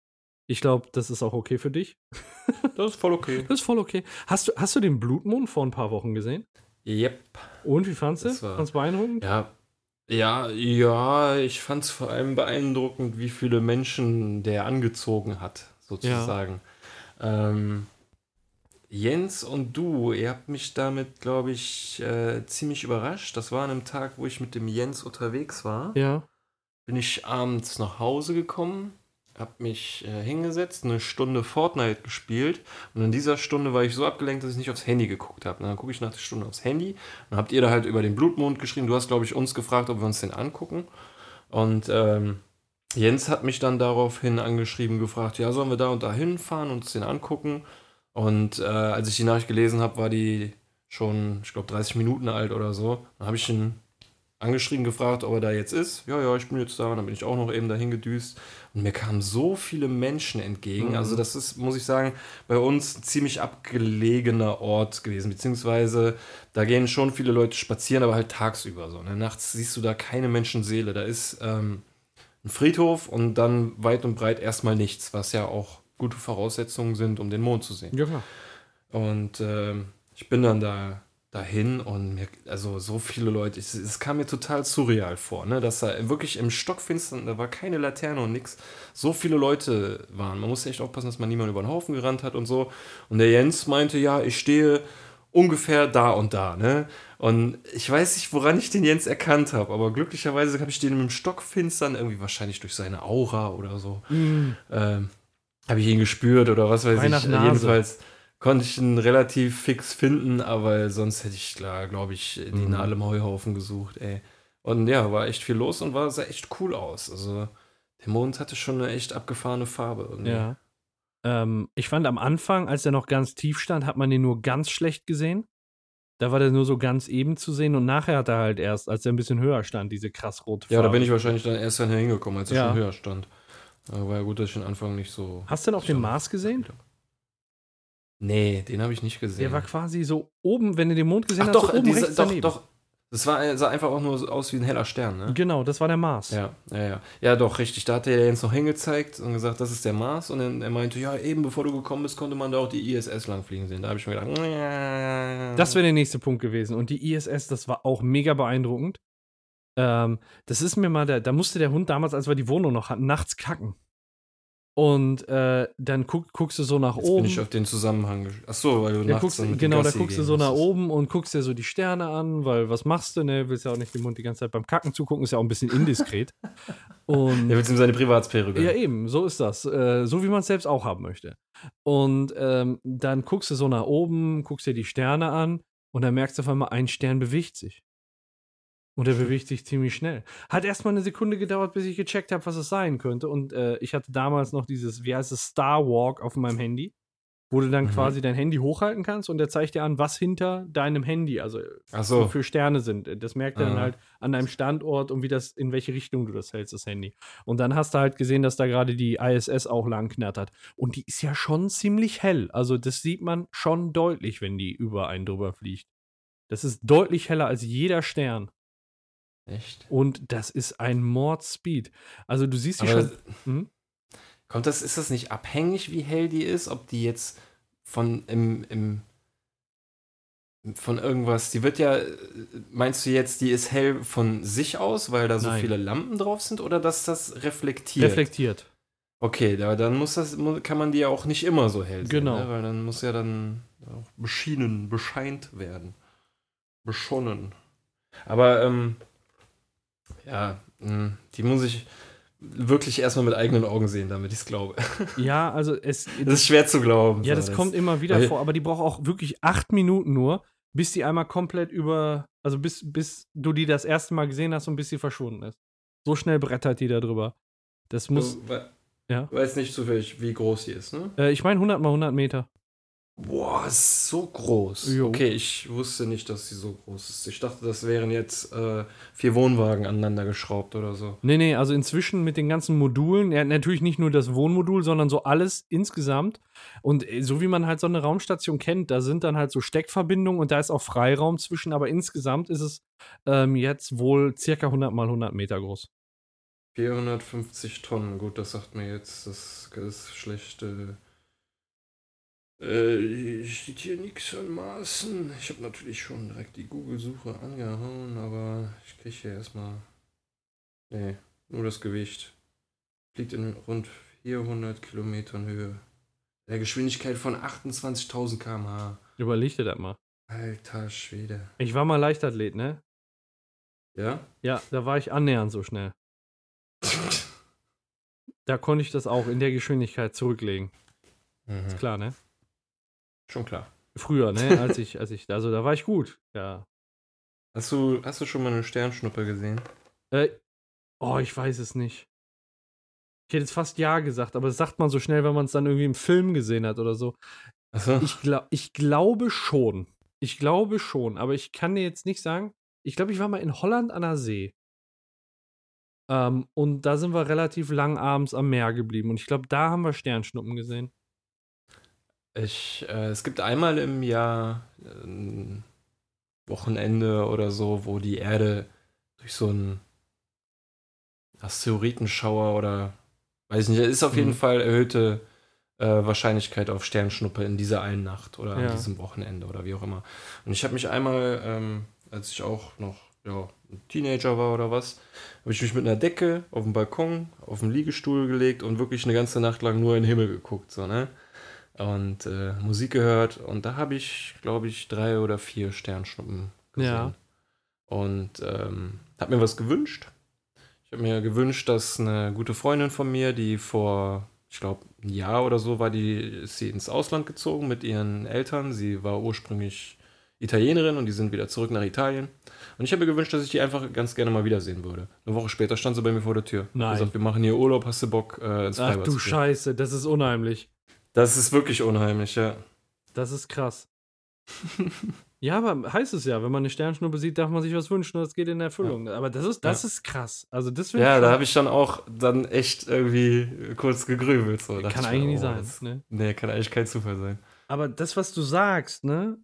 Ich glaube, das ist auch okay für dich. Das ist voll okay. Das ist voll okay. Hast du, hast du den Blutmond vor ein paar Wochen gesehen? Yep. Und wie fandst du? Fandst du beeindruckend? Ja. Ja, ja, ich fand's vor allem beeindruckend, wie viele Menschen der angezogen hat, sozusagen. Ähm, Jens und du, ihr habt mich damit, glaube ich, äh, ziemlich überrascht. Das war an einem Tag, wo ich mit dem Jens unterwegs war. Ja. Bin ich abends nach Hause gekommen, hab mich äh, hingesetzt, eine Stunde Fortnite gespielt und in dieser Stunde war ich so abgelenkt, dass ich nicht aufs Handy geguckt habe. Dann gucke ich nach der Stunde aufs Handy und habt ihr da halt über den Blutmond geschrieben. Du hast, glaube ich, uns gefragt, ob wir uns den angucken. Und ähm, Jens hat mich dann daraufhin angeschrieben, gefragt, ja, sollen wir da und da hinfahren und uns den angucken? Und äh, als ich die Nachricht gelesen habe, war die schon, ich glaube, 30 Minuten alt oder so. Dann habe ich ihn angeschrieben, gefragt, ob er da jetzt ist. Ja, ja, ich bin jetzt da. Und dann bin ich auch noch eben dahin gedüst. Und mir kamen so viele Menschen entgegen. Mhm. Also das ist, muss ich sagen, bei uns ein ziemlich abgelegener Ort gewesen. Beziehungsweise da gehen schon viele Leute spazieren, aber halt tagsüber so. Ne? Nachts siehst du da keine Menschenseele. Da ist ähm, ein Friedhof und dann weit und breit erstmal nichts, was ja auch gute Voraussetzungen sind, um den Mond zu sehen. Ja, klar. Und ähm, ich bin dann da dahin und mir, also so viele Leute, es, es kam mir total surreal vor, ne, dass da wirklich im Stockfinstern, da war keine Laterne und nix, so viele Leute waren. Man musste echt aufpassen, dass man niemanden über den Haufen gerannt hat und so. Und der Jens meinte, ja, ich stehe ungefähr da und da, ne? Und ich weiß nicht, woran ich den Jens erkannt habe, aber glücklicherweise habe ich den im Stockfinstern irgendwie wahrscheinlich durch seine Aura oder so Mm. ähm, habe ich ihn gespürt oder was weiß ich. Nase. Jedenfalls konnte ich ihn relativ fix finden, aber sonst hätte ich, glaube ich, die Mhm. Nadel im Heuhaufen gesucht, ey. Und ja, war echt viel los und war, sah echt cool aus. Also der Mond hatte schon eine echt abgefahrene Farbe. Irgendwie. Ja. Ähm, ich fand am Anfang, als er noch ganz tief stand, hat man den nur ganz schlecht gesehen. Da war der nur so ganz eben zu sehen und nachher hat er halt erst, als er ein bisschen höher stand, diese krass rote Farbe. Ja, da bin ich wahrscheinlich dann erst dann hingekommen, als er Ja. schon höher stand. War ja gut, dass ich den Anfang nicht so. Hast du denn auch den Mars gesehen? Nee, den habe ich nicht gesehen. Der war quasi so oben, wenn du den Mond gesehen Ach hast, doch, so oben dieser, rechts doch, daneben. doch. Das war, sah einfach auch nur so aus wie ein heller Stern, ne? Genau, das war der Mars. Ja, ja, ja. Ja, doch, richtig. Da hat der Jens noch hingezeigt und gesagt, das ist der Mars. Und dann, er meinte, ja, eben bevor du gekommen bist, konnte man da auch die ISS langfliegen sehen. Da habe ich mir gedacht, ja. Das wäre der nächste Punkt gewesen. Und die ISS, das war auch mega beeindruckend. Ähm, das ist mir mal, der, da musste der Hund damals, als wir die Wohnung noch hatten, nachts kacken. Und äh, dann guck, guckst du so nach Jetzt oben. bin ich auf den Zusammenhang. gesch- Ach so, weil du Ja, nachts guckst, genau, da guckst du so nach oben und guckst dir so die Sterne an, weil was machst du, ne? Willst ja auch nicht dem Hund die ganze Zeit beim Kacken zugucken, ist ja auch ein bisschen indiskret. und Der will ihm seine Privatsphäre gönnen. ja, eben, so ist das. Äh, so wie man es selbst auch haben möchte. Und ähm, dann guckst du so nach oben, guckst dir die Sterne an und dann merkst du auf einmal, ein Stern bewegt sich. Und er bewegt sich ziemlich schnell. Hat erstmal eine Sekunde gedauert, bis ich gecheckt habe, was es sein könnte. Und äh, ich hatte damals noch dieses, wie heißt es, Star Walk auf meinem Handy, wo du dann Mhm. quasi dein Handy hochhalten kannst und der zeigt dir an, was hinter deinem Handy, also Ach so. für Sterne sind. Das merkt er dann Ah. halt an deinem Standort und wie das, in welche Richtung du das hältst, das Handy. Und dann hast du halt gesehen, dass da gerade die ISS auch lang knattert. Und die ist ja schon ziemlich hell. Also das sieht man schon deutlich, wenn die über einen drüber fliegt. Das ist deutlich heller als jeder Stern. Echt? Und das ist ein Mordspeed. Also du siehst die Aber schon. Hm? kommt das, ist das nicht abhängig, wie hell die ist? Ob die jetzt von im, im von irgendwas. Die wird ja, meinst du jetzt, die ist hell von sich aus, weil da so Nein. viele Lampen drauf sind, oder dass das reflektiert? Reflektiert. Okay, da, dann muss das, kann man die ja auch nicht immer so hell Genau. sehen, ne? weil dann muss ja dann auch beschienen, bescheint werden. Beschonnen. Aber, ähm, ja, mh, die muss ich wirklich erstmal mit eigenen Augen sehen, damit ich es glaube. Ja, also es. Das ist schwer zu glauben. ja, so, das kommt immer wieder vor, aber die braucht auch wirklich acht Minuten nur, bis die einmal komplett über. Also bis, bis du die das erste Mal gesehen hast und bis sie verschwunden ist. So schnell brettert die da drüber. Das muss. Du we Ja. weiß nicht zufällig, wie groß die ist, ne? Äh, ich meine 100 mal 100 Meter. Boah, ist so groß. Jo. Okay, ich wusste nicht, dass sie so groß ist. Ich dachte, das wären jetzt äh, vier Wohnwagen aneinander geschraubt oder so. Nee, nee, also inzwischen mit den ganzen Modulen, ja, natürlich nicht nur das Wohnmodul, sondern so alles insgesamt. Und äh, so wie man halt so eine Raumstation kennt, da sind dann halt so Steckverbindungen und da ist auch Freiraum zwischen, aber insgesamt ist es ähm, jetzt wohl circa 100 mal 100 Meter groß. 450 Tonnen, gut, das sagt mir jetzt, das ist schlecht. Äh, äh, steht hier nichts an Maßen. Ich habe natürlich schon direkt die Google-Suche angehauen, aber ich kriege hier erstmal. Nee, nur das Gewicht. Fliegt in rund 400 Kilometern Höhe. Der Geschwindigkeit von 28.000 km/h. Überleg dir das mal. Alter Schwede. Ich war mal Leichtathlet, ne? Ja? Ja, da war ich annähernd so schnell. Da konnte ich das auch in der Geschwindigkeit zurücklegen. Mhm. Ist klar, ne? Schon klar. Früher, ne? Als ich, als ich, also da war ich gut. Ja. Hast du, hast du schon mal eine Sternschnuppe gesehen? Äh, oh, ich weiß es nicht. Ich hätte jetzt fast ja gesagt, aber das sagt man so schnell, wenn man es dann irgendwie im Film gesehen hat oder so. Achso. Ich, glaub, ich glaube schon. Ich glaube schon, aber ich kann dir jetzt nicht sagen. Ich glaube, ich war mal in Holland an der See. Ähm, und da sind wir relativ lang abends am Meer geblieben. Und ich glaube, da haben wir Sternschnuppen gesehen. Ich, äh, es gibt einmal im Jahr ein Wochenende oder so, wo die Erde durch so einen Asteroidenschauer oder weiß nicht, es ist auf jeden Mhm. Fall erhöhte äh, Wahrscheinlichkeit auf Sternschnuppe in dieser einen Nacht oder Ja. an diesem Wochenende oder wie auch immer. Und ich habe mich einmal, ähm, als ich auch noch ja, ein Teenager war oder was, habe ich mich mit einer Decke auf dem Balkon, auf den Liegestuhl gelegt und wirklich eine ganze Nacht lang nur in den Himmel geguckt, so, ne? Und äh, Musik gehört und da habe ich, glaube ich, drei oder vier Sternschnuppen gesehen. Ja. Und ähm, habe mir was gewünscht. Ich habe mir gewünscht, dass eine gute Freundin von mir, die vor, ich glaube, ein Jahr oder so war, die ist sie ins Ausland gezogen mit ihren Eltern. Sie war ursprünglich Italienerin und die sind wieder zurück nach Italien. Und ich habe mir gewünscht, dass ich die einfach ganz gerne mal wiedersehen würde. Eine Woche später stand sie bei mir vor der Tür. Nein. Gesagt, wir machen hier Urlaub, hast du Bock äh, ins Ach Freibad du zu gehen? Scheiße, das ist unheimlich. Das ist wirklich unheimlich, ja. Das ist krass. ja, aber heißt es ja, wenn man eine Sternschnuppe sieht, darf man sich was wünschen und das geht in Erfüllung. Aber das ist, das Ja. ist krass. Also das Ja, da habe ich dann auch dann echt irgendwie kurz gegrübelt. So. Kann ich eigentlich mir, nicht oh, sein. das- Ne? Nee, kann eigentlich kein Zufall sein. Aber das, was du sagst, ne?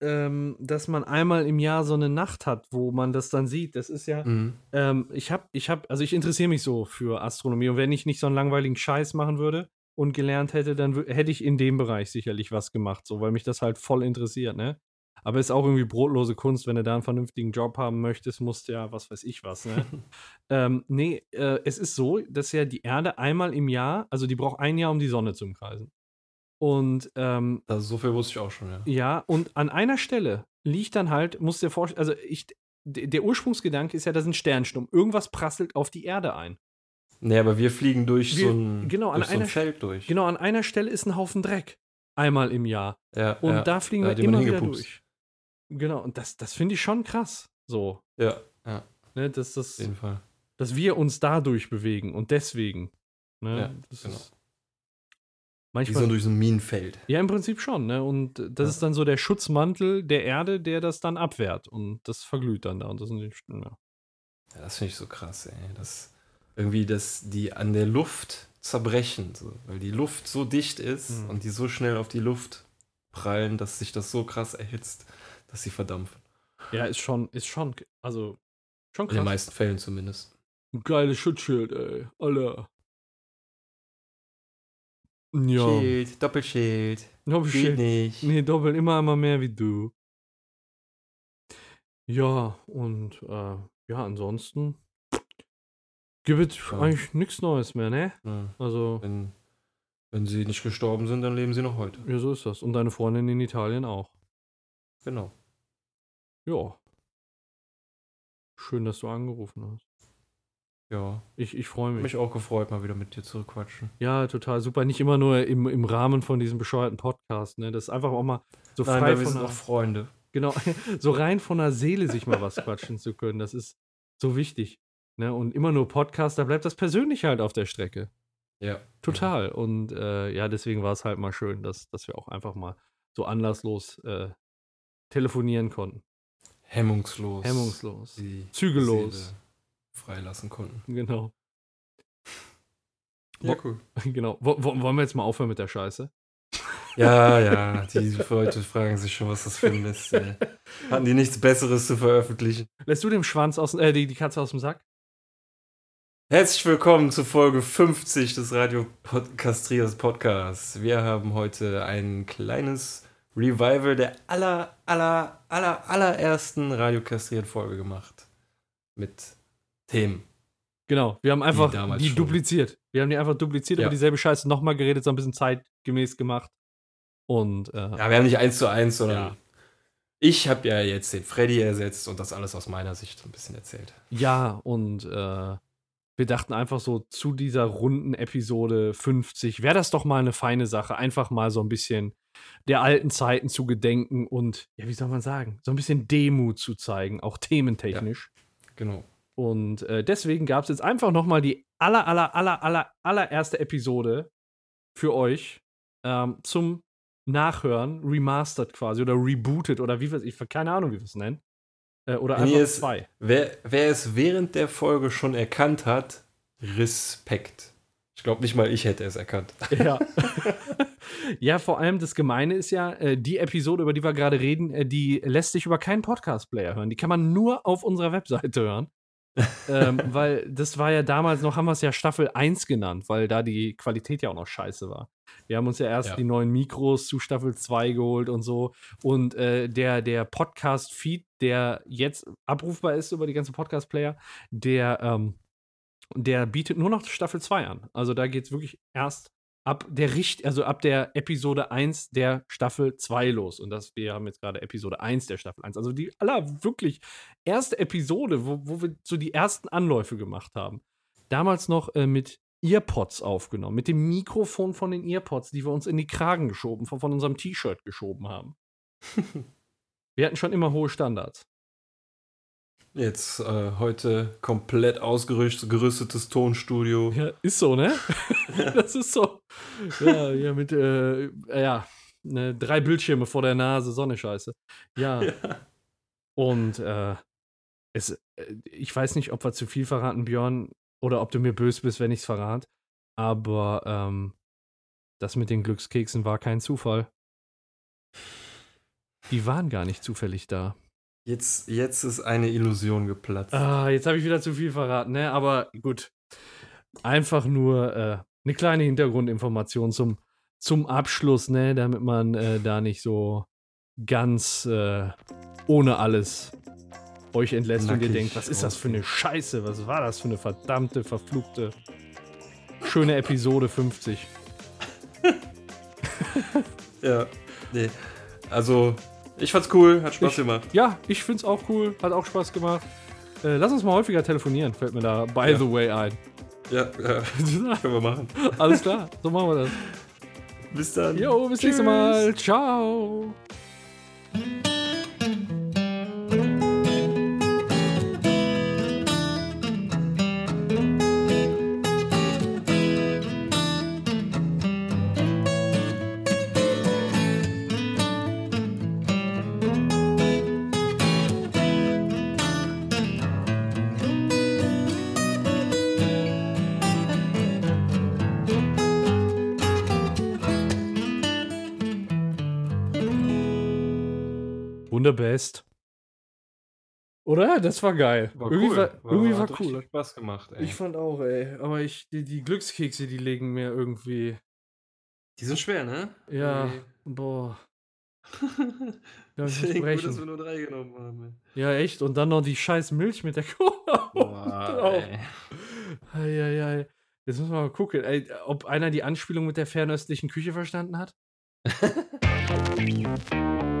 Ähm, dass man einmal im Jahr so eine Nacht hat, wo man das dann sieht, das ist ja. Mhm. Ähm, ich habe, ich habe, also ich interessiere mich so für Astronomie und wenn ich nicht so einen langweiligen Scheiß machen würde und gelernt hätte, dann hätte ich in dem Bereich sicherlich was gemacht, so, weil mich das halt voll interessiert, ne? Aber ist auch irgendwie brotlose Kunst, wenn du da einen vernünftigen Job haben möchtest, musst du ja, was weiß ich was, ne? ähm, nee, äh, es ist so, dass ja die Erde einmal im Jahr, also die braucht ein Jahr, um die Sonne zu umkreisen. Und ähm, Das, so viel wusste ich auch schon, ja. ja, und an einer Stelle liegt dann halt, musst dir vorstellen, also ich, der Ursprungsgedanke ist ja, da sind Sternschnuppen. Irgendwas prasselt auf die Erde ein. Nee, aber wir fliegen durch Wir- so ein, genau, an durch so ein einer- Feld durch. Genau, an einer Stelle ist ein Haufen Dreck. Einmal im Jahr. Ja, Und ja, da fliegen ja, wir immer wieder durch. Genau, und das, das finde ich schon krass. So, Ja, ja, ne, dass, auf das, jeden Fall. dass wir uns dadurch bewegen und deswegen. Ne, Ja, das genau. ist Wie manchmal. so durch so ein Minenfeld. ja, im Prinzip schon, ne? Und das ist dann so der Schutzmantel der Erde, der das dann abwehrt. Und das verglüht dann da. Und das sind die, ja. Ja, das finde ich so krass, ey. Das irgendwie, dass die an der Luft zerbrechen, so, weil die Luft so dicht ist Mhm. und die so schnell auf die Luft prallen, dass sich das so krass erhitzt, dass sie verdampfen. Ja, ist schon, ist schon, also schon In den krass. meisten Fällen zumindest. Ein geiles Schutzschild, ey. Alter. Ja. Schild, Doppelschild. Doppelschild. Geht nicht. Nee, doppelt immer immer mehr wie du. Ja, und äh, ja, ansonsten gibt es Ja. eigentlich nichts Neues mehr, ne? Ja. Also, Wenn, wenn sie nicht gestorben sind, dann leben sie noch heute. ja, so ist das. Und deine Freundin in Italien auch. Genau. Ja. Schön, dass du angerufen hast. Ja. Ich, ich freue mich. Mich auch gefreut, mal wieder mit dir zu quatschen. Ja, total super. Nicht immer nur im, im Rahmen von diesem bescheuerten Podcast, ne? Das ist einfach auch mal so Nein, frei weil wir von sind auch Freunde. genau, so rein von der Seele sich mal was quatschen zu können. Das ist so wichtig. Ne? Und immer nur Podcast, da bleibt das Persönliche halt auf der Strecke. Ja. Total. Und äh, ja, deswegen war es halt mal schön, dass, dass wir auch einfach mal so anlasslos äh, telefonieren konnten. Hemmungslos. Hemmungslos. Die Zügellos. Seele freilassen konnten. Genau. Ja, cool. genau. Wo, wo, wollen wir jetzt mal aufhören mit der Scheiße? Ja, ja, die Leute fragen sich schon, was das für ein Mist ey. Hatten die nichts Besseres zu veröffentlichen? Lässt du dem Schwanz aus, äh, die, die Katze aus dem Sack? Herzlich willkommen zu Folge 50 des Radio Castrias Podcasts. Wir haben heute ein kleines Revival der aller, aller, aller, allerersten Radio Castriert Folge gemacht. Mit Themen. Genau, wir haben einfach die, schon. dupliziert. Wir haben die einfach dupliziert, Ja. über dieselbe Scheiße nochmal geredet, so ein bisschen zeitgemäß gemacht. Und äh, Ja, wir haben nicht eins zu eins, sondern Ja. ich habe ja jetzt den Freddy ersetzt und das alles aus meiner Sicht ein bisschen erzählt. ja, und äh, wir dachten einfach so zu dieser runden Episode 50, wäre das doch mal eine feine Sache, einfach mal so ein bisschen der alten Zeiten zu gedenken und, ja, wie soll man sagen, so ein bisschen Demut zu zeigen, auch thementechnisch. Genau. Und äh, deswegen gab es jetzt einfach nochmal die aller, aller, aller, aller, allererste Episode für euch ähm, zum Nachhören, remastered quasi oder rebooted oder wie wir ich keine Ahnung, wie wir es nennen. Äh, oder Wenn einfach es- zwei. Wer, wer es während der Folge schon erkannt hat, Respekt. Ich glaube nicht mal ich hätte es erkannt. Ja. ja, vor allem das Gemeine ist ja, äh, die Episode, über die wir gerade reden, äh, die lässt sich über keinen Podcast-Player hören. Die kann man nur auf unserer Webseite hören. Ähm, weil das war ja damals noch, haben wir es ja Staffel 1 genannt, weil da die Qualität ja auch noch scheiße war. Wir haben uns ja erst Ja. die neuen Mikros zu Staffel 2 geholt und so. Und äh, der, der Podcast-Feed, der jetzt abrufbar ist über die ganzen Podcast-Player, der, ähm, der bietet nur noch Staffel 2 an. Also da geht es wirklich erst ab der Richt, also ab der Episode 1 der Staffel 2 los. Und das, wir haben jetzt gerade Episode 1 der Staffel 1. Also die aller wirklich erste Episode, wo, wo wir so die ersten Anläufe gemacht haben. Damals noch äh, mit Earpods aufgenommen, mit dem Mikrofon von den Earpods, die wir uns in die Kragen geschoben, von, von unserem T-Shirt geschoben haben. wir hatten schon immer hohe Standards. Jetzt äh, heute komplett ausgerüstetes Tonstudio. Ja, ist so, ne? das ist so. Ja, ja mit, äh, ja, ne, drei Bildschirme vor der Nase, so eine Scheiße. Ja. Und äh, es, äh, ich weiß nicht, ob wir zu viel verraten, Björn, oder ob du mir böse bist, wenn ich es verrate. Aber ähm, das mit den Glückskeksen war kein Zufall. Die waren gar nicht zufällig da. Jetzt, jetzt ist eine Illusion geplatzt. Ah, jetzt habe ich wieder zu viel verraten, ne? Aber gut. Einfach nur äh, eine kleine Hintergrundinformation zum, zum Abschluss, ne? Damit man äh, da nicht so ganz äh, ohne alles euch entlässt und ihr Nackig denkt, was ist das für eine Scheiße? Was war das für eine verdammte, verfluchte, schöne Episode 50? Ja, nee. Also, ich fand's cool, hat Spaß Ich- gemacht. Ja, ich find's auch cool, hat auch Spaß gemacht. Äh, lass uns mal häufiger telefonieren, fällt mir da by Ja. the way ein. Ja, ja, können wir machen. Alles klar, so machen wir das. Bis dann. Jo, bis nächstes Mal. Ciao. Wunderbest. Oder? Das war geil. War irgendwie cool. war, irgendwie war hat cool. Spaß gemacht, ey. Ich fand auch, ey. Aber ich, die, die Glückskekse, die legen mir irgendwie. Die sind schwer, ne? Ja, Irgendwie- boah. Ich Deswegen gut, dass wir nur drei genommen haben. Ja, echt. Und dann noch die scheiß Milch mit der Cola Boah. Eieiei. Jetzt müssen wir mal gucken, ey, ob einer die Anspielung mit der fernöstlichen Küche verstanden hat.